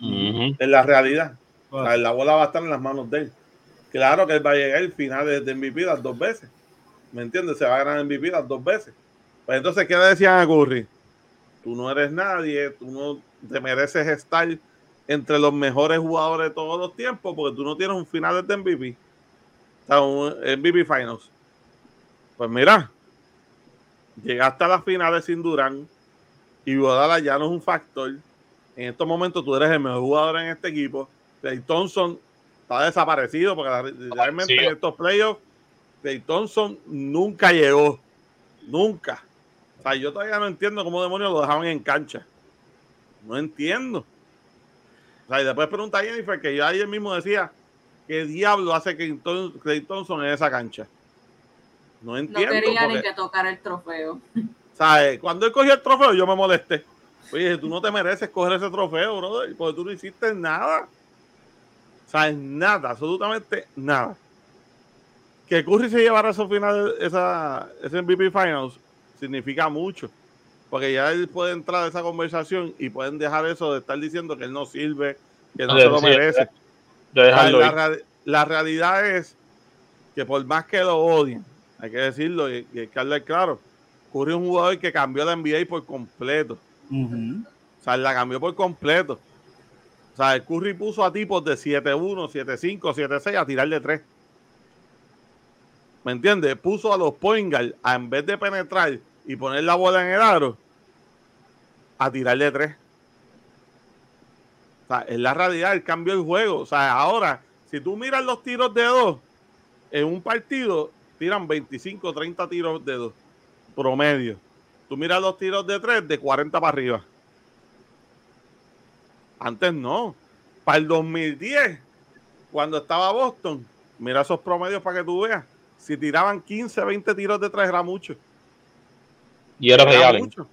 Ujú. En la realidad. O sea, la bola va a estar en las manos de él. Claro que va a llegar al final de MVP las dos veces. ¿Me entiendes? Se va a ganar MVP las dos veces. Pues entonces, ¿qué le decían a Curry? Tú no eres nadie, tú no te mereces estar entre los mejores jugadores de todos los tiempos porque tú no tienes un final de MVP. O sea, un MVP Finals. Pues mira, llegaste a las finales sin Durán y Guadalajara ya no es un factor. En estos momentos tú eres el mejor jugador en este equipo. Clay Thompson está desaparecido porque realmente en estos playoffs Clay Thompson nunca llegó. Nunca. O sea, yo todavía no entiendo cómo demonios lo dejaban en cancha. No entiendo. O sea, y después pregunta a Jennifer que yo ayer mismo decía ¿qué diablo hace Thom- Clay Thompson en esa cancha? No No entiendo. quería ni que tocara el trofeo. ¿sabes? Cuando él cogió el trofeo, yo me molesté. Oye, tú no te mereces coger ese trofeo, brother, porque tú no hiciste nada. ¿Sabes? Nada, absolutamente nada. Que Curry se llevara esos finales, esa, ese MVP Finals, significa mucho. Porque ya él puede entrar a esa conversación y pueden dejar eso de estar diciendo que él no sirve, que no se lo sí, merece. De dejarlo la, realidad es que por más que lo odien, hay que decirlo y, y hay que hablar claro, Curry es un jugador que cambió la NBA por completo. O sea, la cambió por completo. O sea, el Curry puso a tipos de 7-1, 7-5, 7-6 a tirar de 3. ¿Me entiendes? Puso a los point guard, a, en vez de penetrar y poner la bola en el aro, a tirar de 3. O sea, es la realidad, el cambio del juego. O sea, ahora, si tú miras los tiros de dos, en un partido tiran 25, 30 tiros de dos, promedio. Tú miras los tiros de tres, de 40 para arriba. Antes no. Para el 2010, cuando estaba Boston, mira esos promedios para que tú veas. Si tiraban 15, 20 tiros de tres, era mucho. Y era Era real. mucho.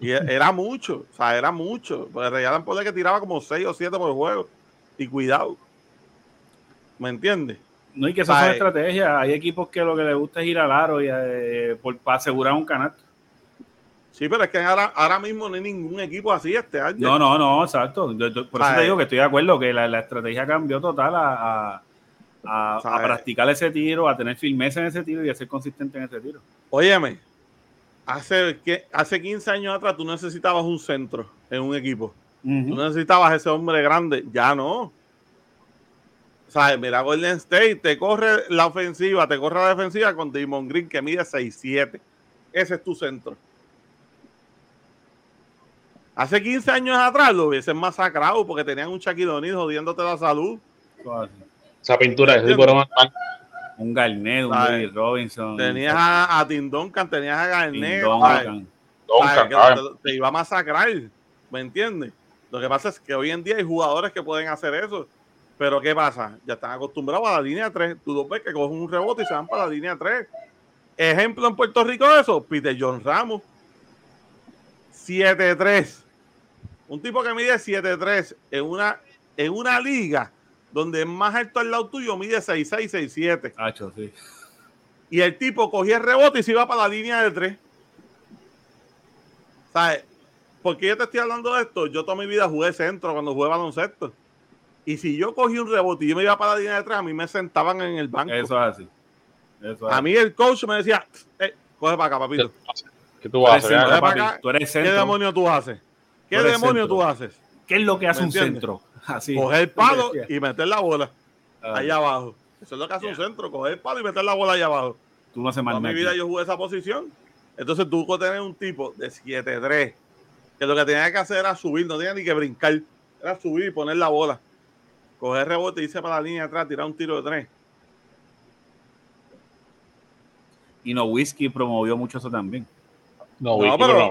Y e- era mucho. O sea, era mucho. Pues Allen puede que tiraba como 6 o 7 por juego. Y cuidado. ¿Me entiendes? No, y que esas son Ay. estrategias. Hay equipos que lo que les gusta es ir al aro y, eh, por, para asegurar un canasto. Sí, pero es que ahora, ahora mismo no hay ningún equipo así este año. No, no, no, exacto. Yo- yo- por eso te digo que estoy de acuerdo que la, la estrategia cambió total a, a- a, a ¿Sabes? practicar ese tiro, a tener firmeza en ese tiro y a ser consistente en ese tiro. Óyeme, hace, que, hace 15 años atrás tú necesitabas un centro en un equipo. Tú necesitabas ese hombre grande. Ya no. ¿Sabes? Mira, Golden State te corre la ofensiva, te corre la defensiva con Damon Green que mide 6'7. Ese es tu centro. Hace 15 años atrás lo hubiesen masacrado porque tenían un Shaquille O'Neal jodiéndote la salud. Esa pintura mal. Un Garnett, un. David Robinson. Tenías a, a Tim Duncan, tenías a ¿sabes? te, te iba a masacrar, ¿me entiendes? Lo que pasa es que hoy en día hay jugadores que pueden hacer eso, pero ¿qué pasa? Ya están acostumbrados a la línea 3. Tú los ves que cogen un rebote y se van para la línea 3. Ejemplo en Puerto Rico de eso, Peter John Ramos. 7-3. Un tipo que mide 7-3 en una, en una liga donde es más alto al lado tuyo mide 6-6, 6-7. Hacho, sí. Y el tipo cogía el rebote y se iba para la línea de tres. ¿Sabes? Porque yo te estoy hablando de esto. Yo toda mi vida jugué centro cuando jugué baloncesto. Y si yo cogí un rebote y yo me iba para la línea de tres, a mí me sentaban en el banco. Eso es así. Eso es a así. mí el coach me decía, "Eh, coge para acá, papito. ¿Qué tú Tú vas a eres hacer? centro, tú ¿Qué demonio tú haces? ¿Qué Tú demonio tú haces? ¿Qué es lo que hace ¿Me un entiendes? centro? Así. Coger el palo y meter la bola Ah, allá abajo. Eso es lo que hace un centro, coger el palo y meter la bola allá abajo. Tú no haces más Toda mi vida yo jugué esa posición. Entonces tuvo que tener un tipo de 7-3 que lo que tenía que hacer era subir, no tenía ni que brincar, era subir y poner la bola. Coger rebote y irse para la línea de atrás, tirar un tiro de tres. Y no Whisky promovió mucho eso también. No, No, Wiki, pero- no.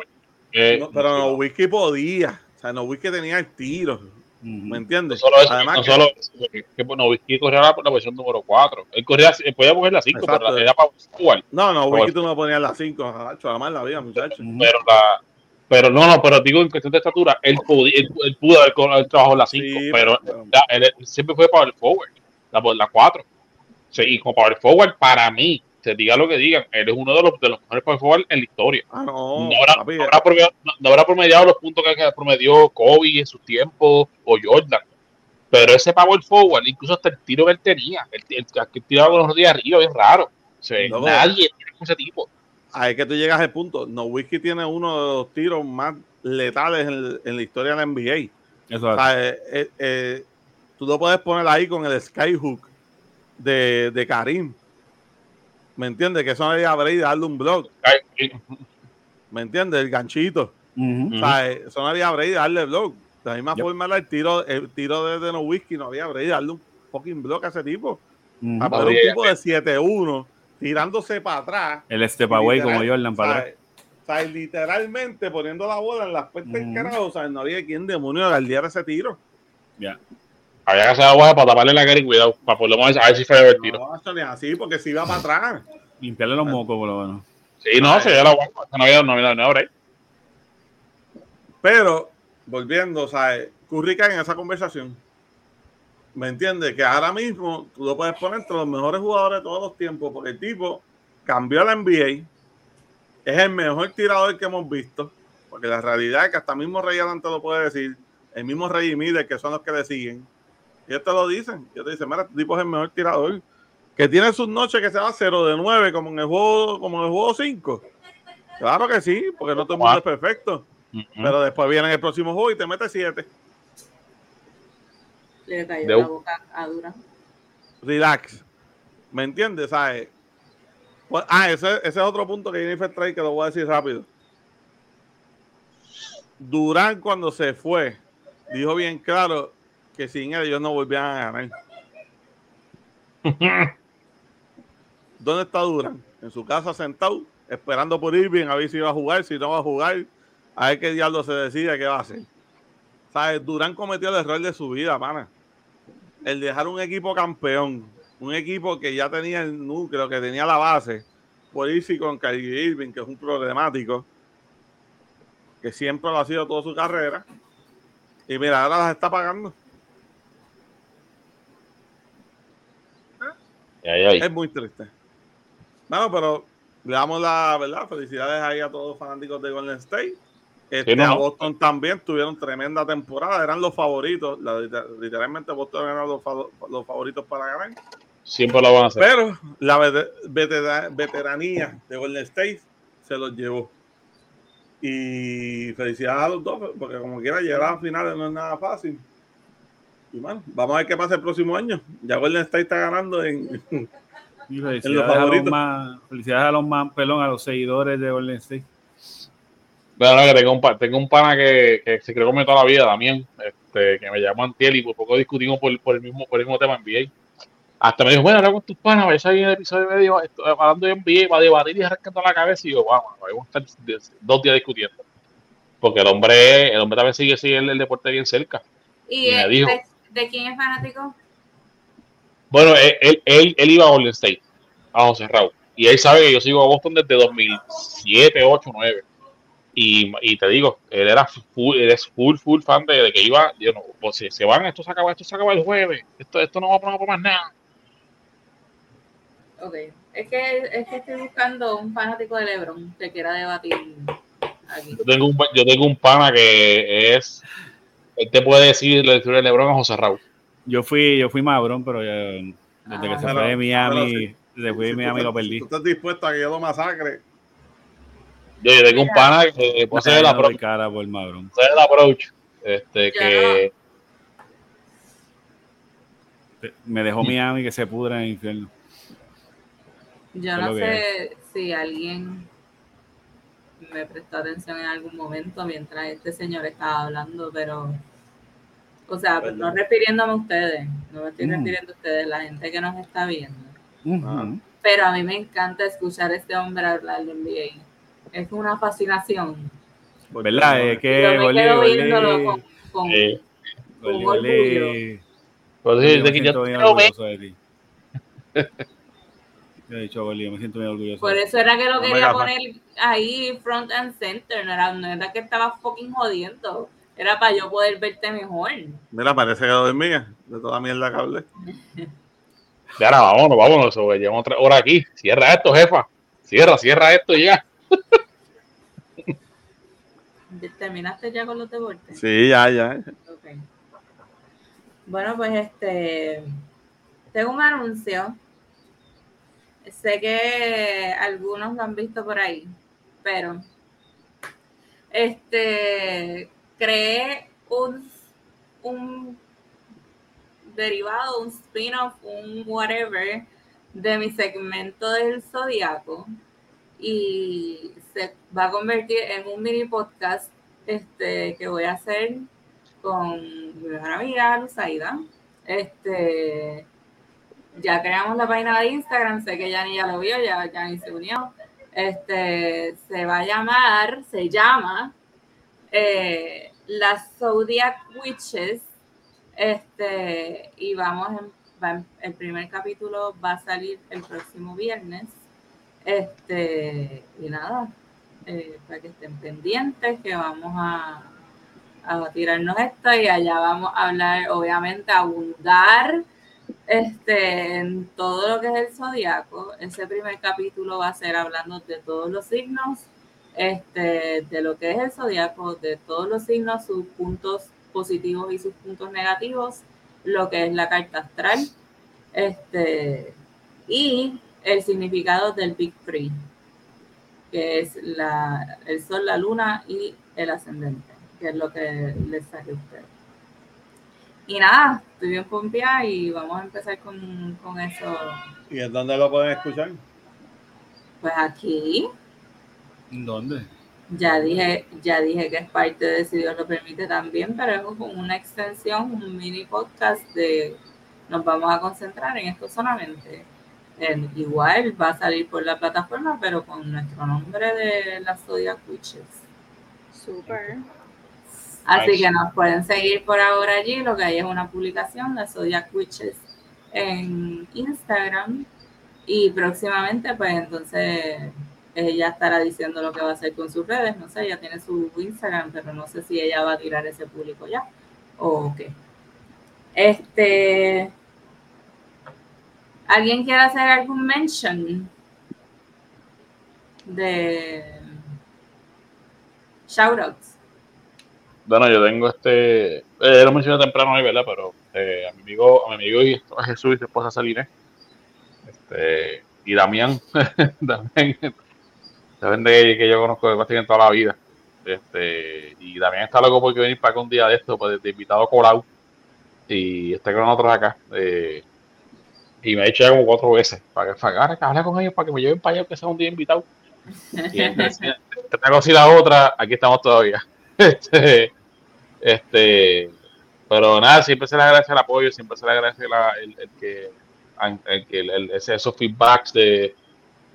Eh, No, pero no whisky podía. O sea, no whisky tenía el tiro. ¿Me entiendes? No solo eso, Además no que- solo eso, que, Whisky corría la, la posición número 4. Él corría, él podía coger la 5, Exacto. pero la- era para jugar. no, no, whisky tú no ponías las 5. Además la vida, muchachos. Pero la. Pero no, no, pero digo en cuestión de estatura, él, podía, él, él pudo haber, haber trabajado la 5, Sí, pero pero- la- él, él siempre fue power forward, la, la 4. Sí, y como power forward, para mí, se diga lo que digan, él es uno de los, de los mejores power forward en la historia. Ah, no, no, habrá, papi, no habrá promediado, no- no habrá promediado los puntos que, que promedió Kobe en sus tiempos o Jordan. Pero ese power forward, incluso hasta el tiro que él tenía, el, el, que tiraba con los días arriba, es raro. O sea, Loco. nadie tiene ese tipo. ahí es que tú llegas al punto. No whisky tiene uno de los tiros más letales en, en la historia de la NBA. Eso O sea, eh, eh, eh, tú lo puedes poner ahí con el skyhook de, de Karim. ¿Me entiendes? Que eso no había Brady darle un block. Ay, ¿Me entiendes? El ganchito. Ujú. O sea, eh, eso no había Brady darle block. De la misma Yep. forma, el tiro, el tiro de, de No Whisky no había Brady darle un fucking block a ese tipo. Ujú. A poner un tipo de 7-1 tirándose para atrás. El step away Literal, como Jordan para atrás. ¿sabes? O sea, literalmente poniendo la bola en las puertas del carajo. O sea, no había quien demonio guardiar ese tiro. Ya. Había que hacer agua para taparle la cara y cuidado, para por lo menos a ver si fue el tiro. No, eso ni así, porque si iba para atrás. Limpiarle los mocos, por lo menos. Sí, no, se dio la agua. No había, no había, no había. Pero, volviendo, o sea, Curry cae en esa conversación. ¿Me entiendes? Que ahora mismo tú lo puedes poner entre los mejores jugadores de todos los tiempos, porque el tipo cambió la NBA, es el mejor tirador que hemos visto, porque la realidad es que hasta mismo Rey Adelante lo puede decir, el mismo Rey Miller, que son los que le siguen, y ellos te lo dicen, ellos te dicen, mira, este tipo es el mejor tirador, que tiene sus noches que se va 0 de 9, como en el juego, como en el juego 5. Claro que sí, porque no todo el mundo es perfecto. Pero después viene el próximo juego y te mete 7. Le cayó De- la boca a Dura. Relax. ¿Me entiendes? ¿Sabes? Pues, ah, ese, ese es otro punto que Jennifer trae que lo voy a decir rápido. Durán cuando se fue, dijo bien claro que sin él ellos no volvían a ganar. ¿Dónde está Durán? En su casa sentado, esperando por Irving a ver si iba a jugar, si no va a jugar, a ver qué diablo se decide qué va a hacer. ¿Sabes? Durán cometió el error de su vida, pana. El dejar un equipo campeón, un equipo que ya tenía el núcleo, que tenía la base, por irse con Kyrie Irving, que es un problemático, que siempre lo ha sido toda su carrera. Y mira, ahora las está pagando. Es muy triste. Bueno, pero le damos la verdad. Felicidades ahí a todos los fanáticos de Golden State. Este, Sí, no, a. Boston también tuvieron tremenda temporada. Eran los favoritos. La- literalmente Boston eran los, fa- los favoritos para ganar. Siempre lo van a hacer. Pero la vete- vetera- veteranía de Golden State se los llevó. Y felicidades a los dos, porque como quiera llegar a finales no es nada fácil. Y bueno, vamos a ver qué pasa el próximo año. Ya Golden State está ganando en. Los felicidades, a los favoritos. más, felicidades a los más, perdón, a los seguidores de Golden State. Bueno, que tengo un, tengo un pana que, que se creó conmigo toda la vida también, este, que me llamó Antiel y por poco discutimos por, por el mismo por el mismo tema NBA. Hasta me dijo, bueno, habla con tus panas, vaya a salir en el episodio y medio hablando de NBA para debatir y arrancando la cabeza y yo, vamos, vamos a estar dos días discutiendo. Porque el hombre, el hombre también sigue, sigue el, el deporte bien cerca. ¿Y Me dijo. De, quién es fanático? Bueno, él, él, él, él iba a Golden State, a José Raúl. Y él sabe que yo sigo a Boston desde 2007, 8, 9. Y, y te digo, él era full, él es full, full fan de, de que iba, yo no, pues si se van, esto se acaba, esto se acaba el jueves, esto, esto no va a poner por más nada. Ok. Es que, es que estoy buscando un fanático de LeBron que quiera debatir aquí. Yo tengo un, yo tengo un pana que es, él te puede decir la historia de Lebron a José Raúl. Yo fui, yo fui Mabrón, pero desde que Ah. se fue de Miami, sí. desde que fui de Si tú Miami estás- lo perdí. tú estás dispuesto a que yo lo masacre. Yo, yo tengo un pana que ser el approach, cara por Mabrón. ser el approach, este, Yo que Me dejó Miami que se pudra en el infierno. Yo no sé si alguien me prestó atención en algún momento mientras este señor estaba hablando, pero, o sea, Perdón. no refiriéndome a ustedes, no me estoy refiriendo a ustedes, la gente que nos está viendo. Ujú. Pero a mí me encanta escuchar a este hombre hablar de NBA. Es una fascinación. ¿Verdad? Es que Yo me quedo Gordy- viéndolo con, con- eh, con orgullo. pues, Gordy, de me que yo he dicho, me siento bien orgulloso. Por eso era que lo No quería poner ahí front and center, no era, no era que estaba fucking jodiendo, era para yo poder verte mejor. Mira, parece que lo dormía de toda mierda que hablé. Ya, ahora vámonos, vámonos, sobre, llevamos tres horas aquí. Cierra esto, jefa. Cierra, cierra esto y ya. ¿Terminaste ya con los deportes? Sí, ya, ya. Bueno, pues este, tengo un anuncio. Sé que algunos lo han visto por ahí, pero este, creé un, un derivado, un spin-off, un whatever de mi segmento del zodiaco y se va a convertir en un mini podcast este, que voy a hacer con mi mejor amiga Luzaida. Este, ya creamos la página de Instagram, sé que Yani ya lo vio, ya Yani se unió. Este, se va a llamar, se llama eh, las Zodiac Witches. Este, y vamos, en- el primer capítulo va a salir el próximo viernes. Este, y nada, eh, para que estén pendientes, que vamos a, a tirarnos esto y allá vamos a hablar, obviamente, a abundar este, en todo lo que es el zodiaco. Ese primer capítulo va a ser hablando de todos los signos, este, de lo que es el zodiaco, de todos los signos, sus puntos positivos y sus puntos negativos, lo que es la carta astral, este, y el significado del Big Three, que es la, el sol, la luna y el ascendente, que es lo que les sale a ustedes. Y nada, estoy bien pompeada y vamos a empezar con, con eso. ¿Y en dónde lo pueden escuchar? Pues aquí ¿Dónde? ya dije, ya dije que es parte de si Dios lo permite también, pero es como una extensión, un mini podcast de nos vamos a concentrar en esto solamente. En- igual va a salir por la plataforma, pero con nuestro nombre de las Zodiac Witches. Súper. Así que nos pueden seguir por ahora allí. Lo que hay es una publicación de Zodiac Witches en Instagram. Y próximamente, pues entonces ella estará diciendo lo que va a hacer con sus redes. No sé, ella tiene su Instagram, pero no sé si ella va a tirar ese público ya o qué. Este. ¿Alguien quiere hacer algún mention de shoutouts? Bueno, yo tengo este. Eh, lo mencioné temprano hoy, ¿verdad? Pero eh, a mi amigo, a mi amigo y a Jesús y su esposa Salina Este, y Damián, también, también de que yo conozco básicamente toda la vida. Este, y Damián está loco porque venir para acá un día de esto, pues, de invitado colado. Y está con nosotros acá. eh, y me ha dicho ya como cuatro veces para que, para que hable con ellos para que me lleven para allá que sea un día invitado. Y entre una cosa y la otra, aquí estamos todavía. Este, este, pero nada, siempre se le agradece el apoyo, siempre se le agradece la- el, el que, el esos feedbacks de,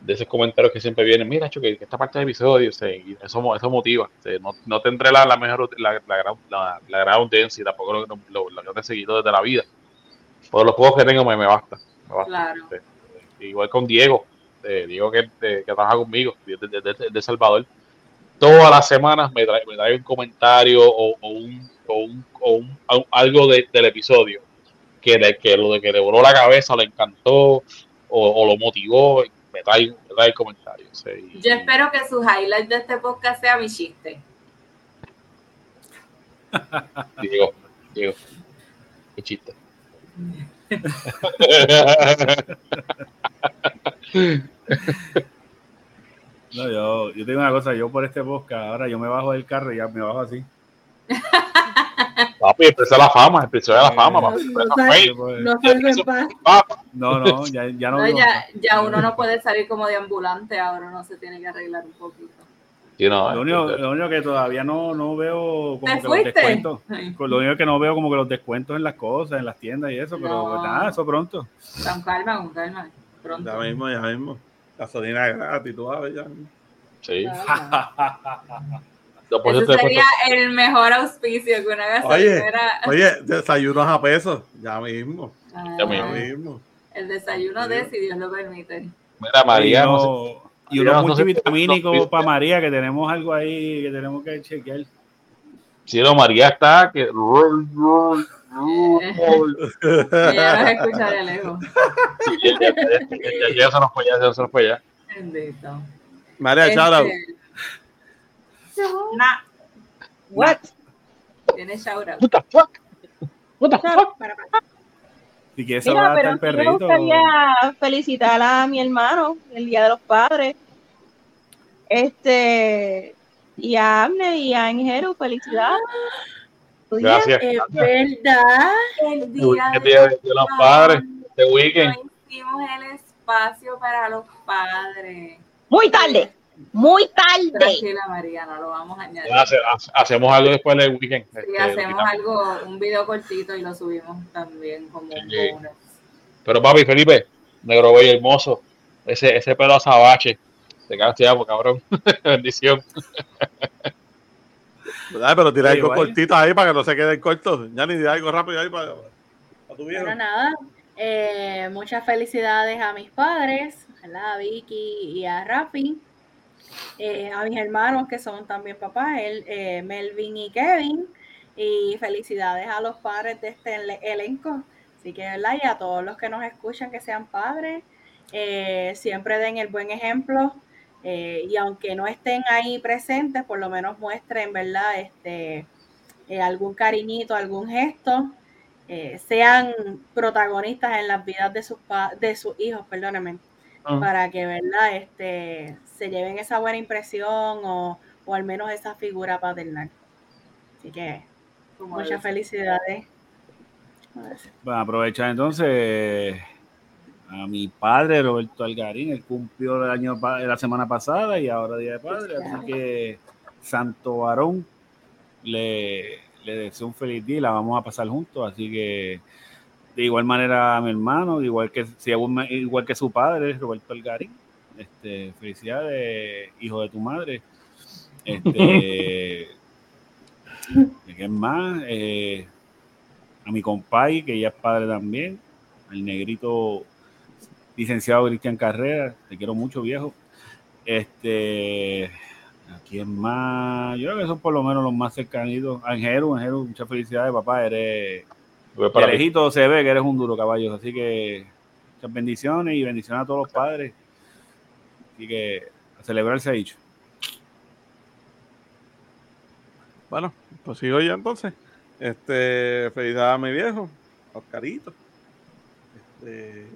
de esos comentarios que siempre vienen. Mira, Chuck, que esta parte del episodio, y eso, eso motiva. no, no tendré la, la mejor, la, la, gran, la, gran audiencia tampoco lo, lo, lo que te he seguido desde la vida. Por los juegos que tengo me, me basta. me basta. Claro. Este, igual con Diego, eh, Diego que, que, trabaja conmigo, de, de, de- de Salvador. Todas las semanas me trae, me trae un comentario o, o un, o un, o un- o algo de- del episodio que, le, que lo de que le voló la cabeza, le encantó o, o lo motivó, me trae, me trae comentarios. y- Yo espero que su highlight de este podcast sea mi chiste. Diego, Diego, qué chiste. No, yo, yo tengo una cosa, yo por este podcast, ahora yo me bajo del carro y ya me bajo así. Papi, empezó la fama, empezó la fama, papi. No, no, Pues, No salgo en paz. papa. No, no, ya, ya no. No, ya, ya uno no puede salir como de ambulante, ahora uno se tiene que arreglar un poquito. Sí, no, Lo único, este, lo único que todavía no, no veo como ¿Te que los descuentos. Ay, Lo único que no veo como que los descuentos en las cosas, en las tiendas y eso, pero pues nada, eso pronto. Con calma, con calma. Pronto. Ya mismo, ya mismo. Gasolina gratis, tú sabes, ya. sí. Te- sería el mejor auspicio que una gasolinera. Oye, desayunos a pesos, ya mismo. Ah, ya mismo. mismo. el desayuno de, si Dios lo permite. Mira, María, y no sé- uno- y María, unos no multivitamínicos no- para María, que tenemos algo ahí que tenemos que chequear. Sí, no, María está que. Ella nos escucha de lejos. Sí, ya, ya, ya, ya, ya se nos fue, ya, ya se nos fue ya. Bendito. María, Este, shout out. Nah, What? tiene shout out. What the fuck? What the fuck? Si quieres Mira, saludar pero hasta el sí me perrito. gustaría felicitar a mi hermano el Día de los Padres. Este, y a Amne y a Ingeru, felicidades. Gracias. Es verdad. El día ¿Qué día de los padres? Este weekend. No hicimos el espacio para los padres. Muy tarde, muy tarde. Tranquila, María, no lo vamos a añadir. Hace- hace- hacemos algo después del weekend. Sí, Este, hacemos algo, un video cortito y lo subimos también como un Sí. Pero papi, Felipe, negro bello hermoso, ese, ese pelo azabache, te quedaste ya, cabrón. Bendición. ¿Verdad? Pero tira algo cortito ahí para que no se quede corto. Ya ni diga algo rápido ahí para, para tu viejo. Bueno, nada. eh, muchas felicidades a mis padres, ¿verdad? a Vicky y a Rafi. eh, a mis hermanos que son también papás, él, eh, Melvin y Kevin. Y felicidades a los padres de este ele- elenco. Así que, ¿verdad? Y a todos los que nos escuchan que sean padres, eh, siempre den el buen ejemplo. Eh, y aunque no estén ahí presentes, por lo menos muestren, ¿verdad? Este, eh, algún cariñito, algún gesto eh, sean protagonistas en las vidas de sus pa- de sus hijos, perdónenme, Ah. para que verdad este se lleven esa buena impresión o, o al menos esa figura paternal. Así que muchas felicidades. Bueno, aprovechar entonces a mi padre, Roberto Algarín, él cumplió el año la semana pasada y ahora Día de Padre, así que Santo Varón le, le deseo un feliz día y la vamos a pasar juntos, así que de igual manera a mi hermano, igual que, igual que su padre, Roberto Algarín, este, felicidades, hijo de tu madre. Este, ¿de ¿qué más? Eh, a mi compay, que ya es padre también, al negrito licenciado Cristian Carrera, te quiero mucho, viejo. Este, ¿a quién más? Yo creo que son por lo menos los más cercanitos. Angelo, Angelo, muchas felicidades, papá, eres, de para lejito se ve que eres un duro caballo, así que muchas bendiciones y bendiciones a todos los padres. Así que a celebrar se ha dicho. Bueno, pues sigo yo entonces. Este, felicidades a mi viejo, Oscarito. Este,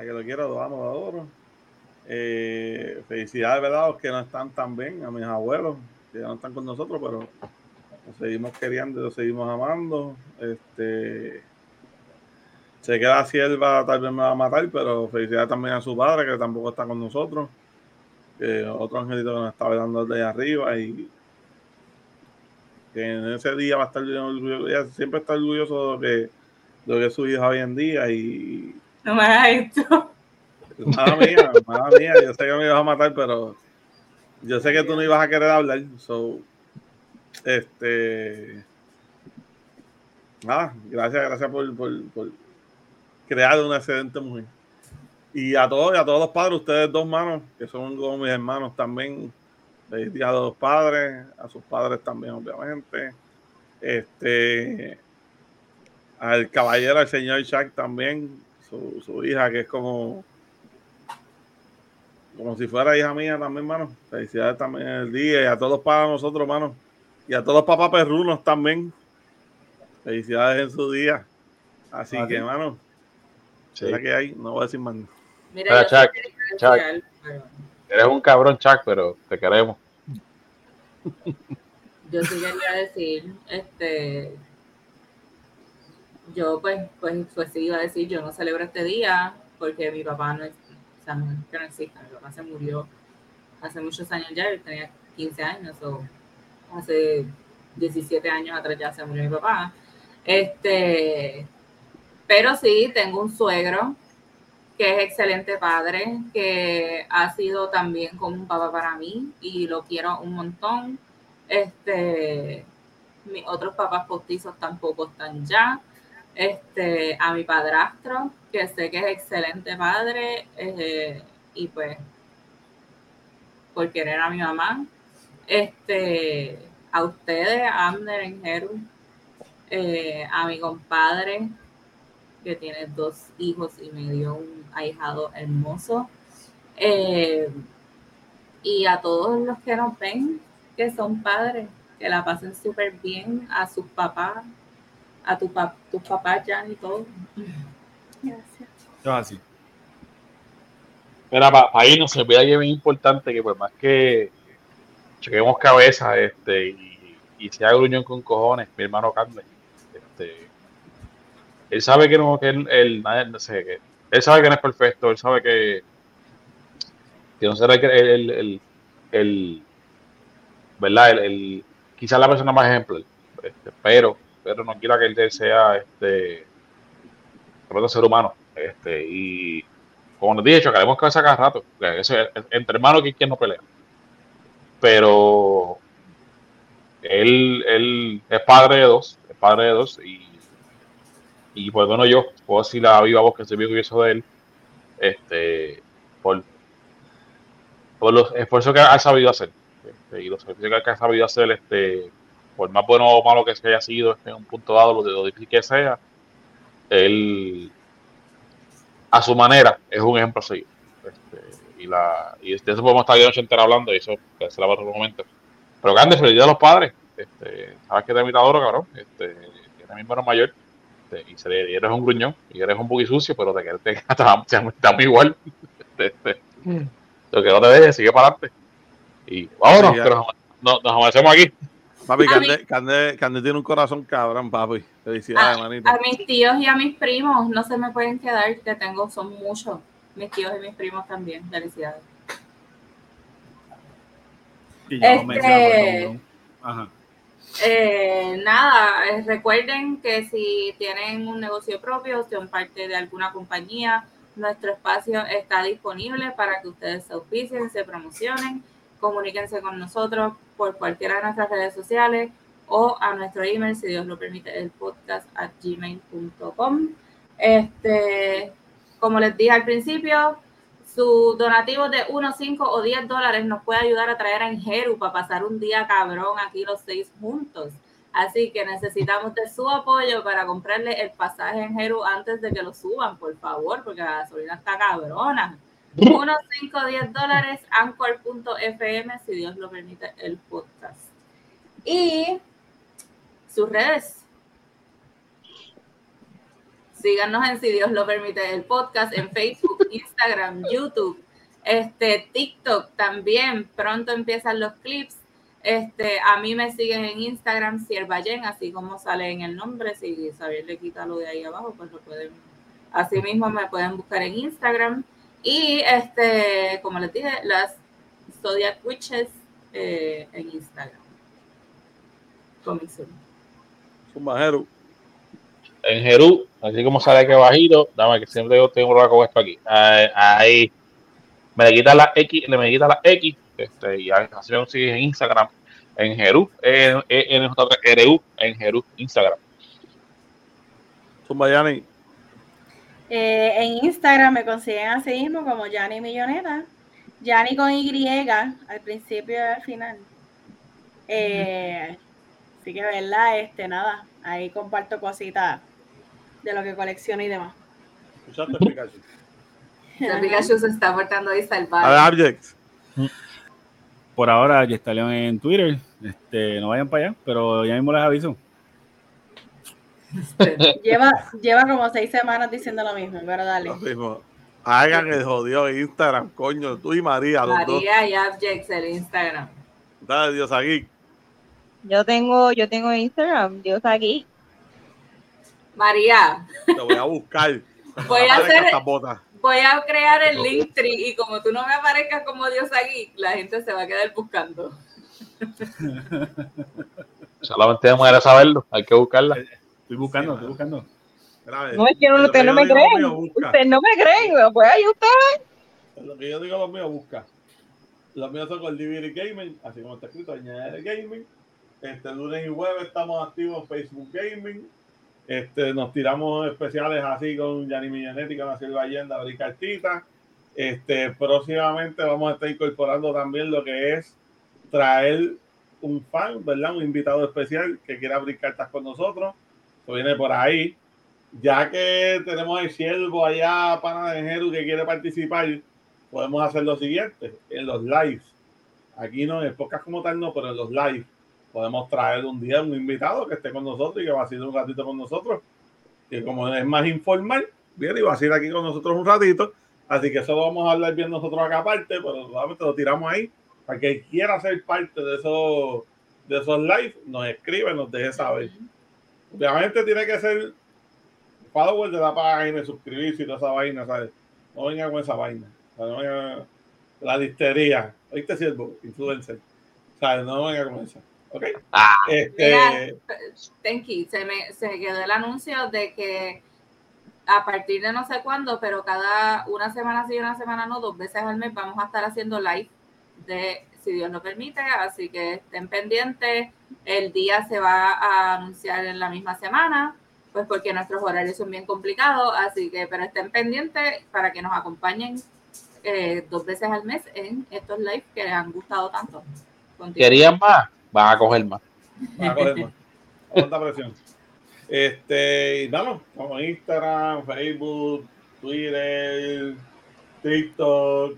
que lo quiero, lo amo, lo adoro. Eh, felicidades, ¿verdad? Los que no están tan bien, a mis abuelos, que ya no están con nosotros, pero los seguimos queriendo los seguimos amando. Este, sé que la sierva tal vez me va a matar, pero felicidades también a su padre, que tampoco está con nosotros. Otro angelito que nos está velando desde arriba y que en ese día va a estar orgulloso, siempre está orgulloso de lo que, de que es su hija hoy en día y No me hagas esto. Mala mía, mala mía, yo sé que me ibas a matar, pero yo sé que tú no ibas a querer hablar. So, este. Nada, gracias, gracias por, por, por crear una excelente mujer. Y a todos, y a todos los padres, ustedes dos manos, que son como mis hermanos también, a los padres, a sus padres también, obviamente. Este, al caballero, al señor Shaq también, su, su hija, que es como, como si fuera hija mía también, mano. Felicidades también en el día y a todos para nosotros, mano. Y a todos los papás perrunos también. Felicidades en su día. Así Ah, que, sí. mano, Sí. que hay, no voy a decir más nada. Mira, Chuck, Eres un cabrón, Chuck, pero te queremos. Yo sí quería decir, este, yo pues, pues, pues sí iba a decir, yo no celebro este día porque mi papá no es, o sea, no es que no exista, mi papá se murió hace muchos años ya, él tenía 15 años, o hace 17 años atrás ya se murió mi papá. Este, pero sí, tengo un suegro que es excelente padre, que ha sido también como un papá para mí y lo quiero un montón. Este, mis otros papás postizos tampoco están ya. Este, a mi padrastro, que sé que es excelente padre, eh, y pues por querer a mi mamá. Este, a ustedes, a Amner en eh, a mi compadre, que tiene dos hijos y me dio un ahijado hermoso. Eh, y a todos los que nos ven, que son padres, que la pasen súper bien, a sus papás, a tu pa- tus papás ya y todo. Gracias. Así. Mira, para ir no se olvida que es bien importante que por más que chequemos cabeza este, y, y sea gruñón con cojones, mi hermano Carmen, este, él sabe que no, que él, él- nadie- no sé, que él sabe que no es perfecto, él sabe que, que no será el, el, el, el- ¿verdad? El, el- quizás la persona más ejemplar, este, pero, pero no quiera que él sea este, otro ser humano, este, y como nos dije, chocaremos cabeza cada rato. porque Eso es- entre hermanos, que quien no pelea. Pero él, él es padre de dos, es padre de dos, y, y pues bueno, yo puedo decir la viva voz que estoy bien orgulloso de él, este, por, por los esfuerzos que ha sabido hacer, este, y los esfuerzos que ha sabido hacer, este, por más bueno o malo que se haya sido en un punto dado, lo, de lo difícil que sea, él a su manera es un ejemplo a seguir. Este, y, la, y de eso podemos estar de noche entera hablando y eso que se la va a otro momento. Pero grande, felicidades a los padres. Este, sabes que te adoro, cabrón. Este, eres mi hermano mayor. Este, y, se- y eres un gruñón y eres un poquito sucio, pero te quedas te, estamos igual. Este, lo que no te dejes, sigue para adelante. Y vámonos, Sí, ya. que nos, nos, nos amanecemos aquí. Papi, A Cande, Cande, Cande tiene un corazón cabrón, papi. Felicidades, A, manito. a mis tíos y a mis primos no se me pueden quedar, que tengo, son muchos. Mis tíos y mis primos también. Felicidades. Y Este-. Ajá. Eh, nada, eh, recuerden que si tienen un negocio propio, son parte de alguna compañía, nuestro espacio está disponible para que ustedes se auspicien, se promocionen, comuníquense con nosotros por cualquiera de nuestras redes sociales o a nuestro email, si Dios lo permite, el podcast at gmail.com. Este, como les dije al principio, su donativo de 1, 5 o 10 dólares nos puede ayudar a traer a Ingeru para pasar un día cabrón aquí los seis juntos. Así que necesitamos de su apoyo para comprarle el pasaje en Jeru antes de que lo suban, por favor, porque la gasolina está cabrona. 1, 5, 10 dólares, anchor.fm, si Dios lo permite, el podcast. Y sus redes. Síganos en Si Dios lo permite el podcast en Facebook, Instagram, YouTube, este, TikTok también. Pronto empiezan los clips. Este, a mí me siguen en Instagram, Siervayen, así como sale en el nombre. Si Xavier le quita lo de ahí abajo, pues lo pueden. Así mismo me pueden buscar en Instagram. Y este, como les dije, las Zodiac Witches eh, en Instagram. Coming soon. Zumbajero. En Jerú, así como sale aquí bajito, dame que siempre yo tengo un con esto aquí. Ahí, ahí. me le quita la X, le me quita la X, este, y así me consigues en Instagram, en Jerú, en, en, en, en Jerú, Instagram. Zumbayani. Eh, en Instagram me consiguen así mismo como Yani Milloneta. Yani con Y al principio y al final. Eh, así que, ¿verdad? Este, nada, ahí comparto cositas de lo que colecciono y demás. ¿Escuchaste Pikachu? El Pikachu se está portando ahí A ver, salvaje. Abject. Por ahora, ya está León en Twitter. Este, no vayan para allá, pero ya mismo les aviso. Lleva, lleva como seis semanas diciendo lo mismo, pero dale. Lo mismo. Hagan el jodido Instagram, coño. Tú y María, los dos. María y Abjex, el Instagram. Dale, Dios aquí. Yo tengo, yo tengo Instagram, Dios aquí. María, Te voy a buscar. Voy a hacer- voy a crear el Linktree y como tú no me aparezcas como Dios aquí, la gente se va a quedar buscando. Solamente de manera saberlo, hay que buscarla. Estoy buscando, estoy buscando. No es que no, lo ustedes no me busca. Ustedes no me creen. Pues ahí ustedes. Lo que yo digo, los míos, busca. Los míos son con DVD Gaming, así como está escrito, añadir Gaming. Este lunes y jueves estamos activos en Facebook Gaming. Este, nos tiramos especiales así con Yanni Millonetti, con la Silva Allende, abrir cartitas. Este, próximamente vamos a estar incorporando también lo que es traer un fan, ¿verdad? Un invitado especial que quiera abrir cartas con nosotros. Eso viene por ahí. Ya que tenemos el siervo allá, pana de Jeru, que quiere participar, podemos hacer lo siguiente, en los lives. Aquí no, en podcast como tal no, pero en los lives podemos traer un día un invitado que esté con nosotros y que vacile un ratito con nosotros. Y como es más informal, viene y vacila aquí con nosotros un ratito. Así que eso lo vamos a hablar bien nosotros acá aparte, pero solamente lo tiramos ahí para que quiera ser parte de esos, de esos lives, nos escribe, nos deje saber. Obviamente tiene que ser follower de la página, suscribirse y toda esa vaina, ¿sabes? No venga con esa vaina. O sea, no venga la listería. ¿Oíste, siervo? Influencer. ¿Sabes? No venga con esa. ¿Ok? Ah, Este, Tenki, se me se quedó el anuncio de que a partir de no sé cuándo, pero cada una semana sí y una semana no, dos veces al mes vamos a estar haciendo live de si Dios lo permite, así que estén pendientes. El día se va a anunciar en la misma semana, pues porque nuestros horarios son bien complicados, así que pero estén pendientes para que nos acompañen eh, dos veces al mes en estos lives que les han gustado tanto. ¿Querían más? Van a coger más. Va a coger más. Cuánta presión. Este, y vamos, como Instagram, Facebook, Twitter, TikTok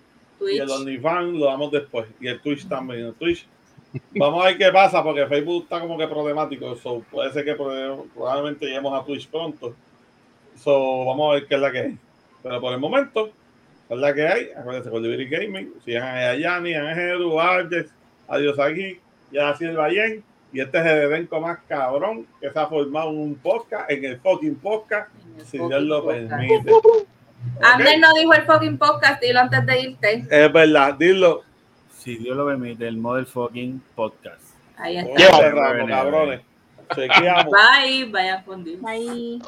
y el. OnlyFans lo damos después. Y el Twitch también. El Twitch. Vamos a ver qué pasa, porque Facebook está como que problemático. So, puede ser que prob- probablemente lleguemos a Twitch pronto. So, vamos a ver qué es la que hay. Pero por el momento, es la que hay. Acuérdense con Liberty Gaming. Sigan a Yanni, a Ángel, a aquí, y a Silva Yen. Y este es el elenco más cabrón que se ha formado en un podcast, en el fucking podcast, el si Dios lo permite. Ander no dijo el fucking podcast, dilo antes de irte. Es verdad, dilo. Si Dios lo permite, el Model Fucking Podcast. Ahí está. Cerramos, cabrones. Chequeamos. Bye, vayan con Dios. Ahí.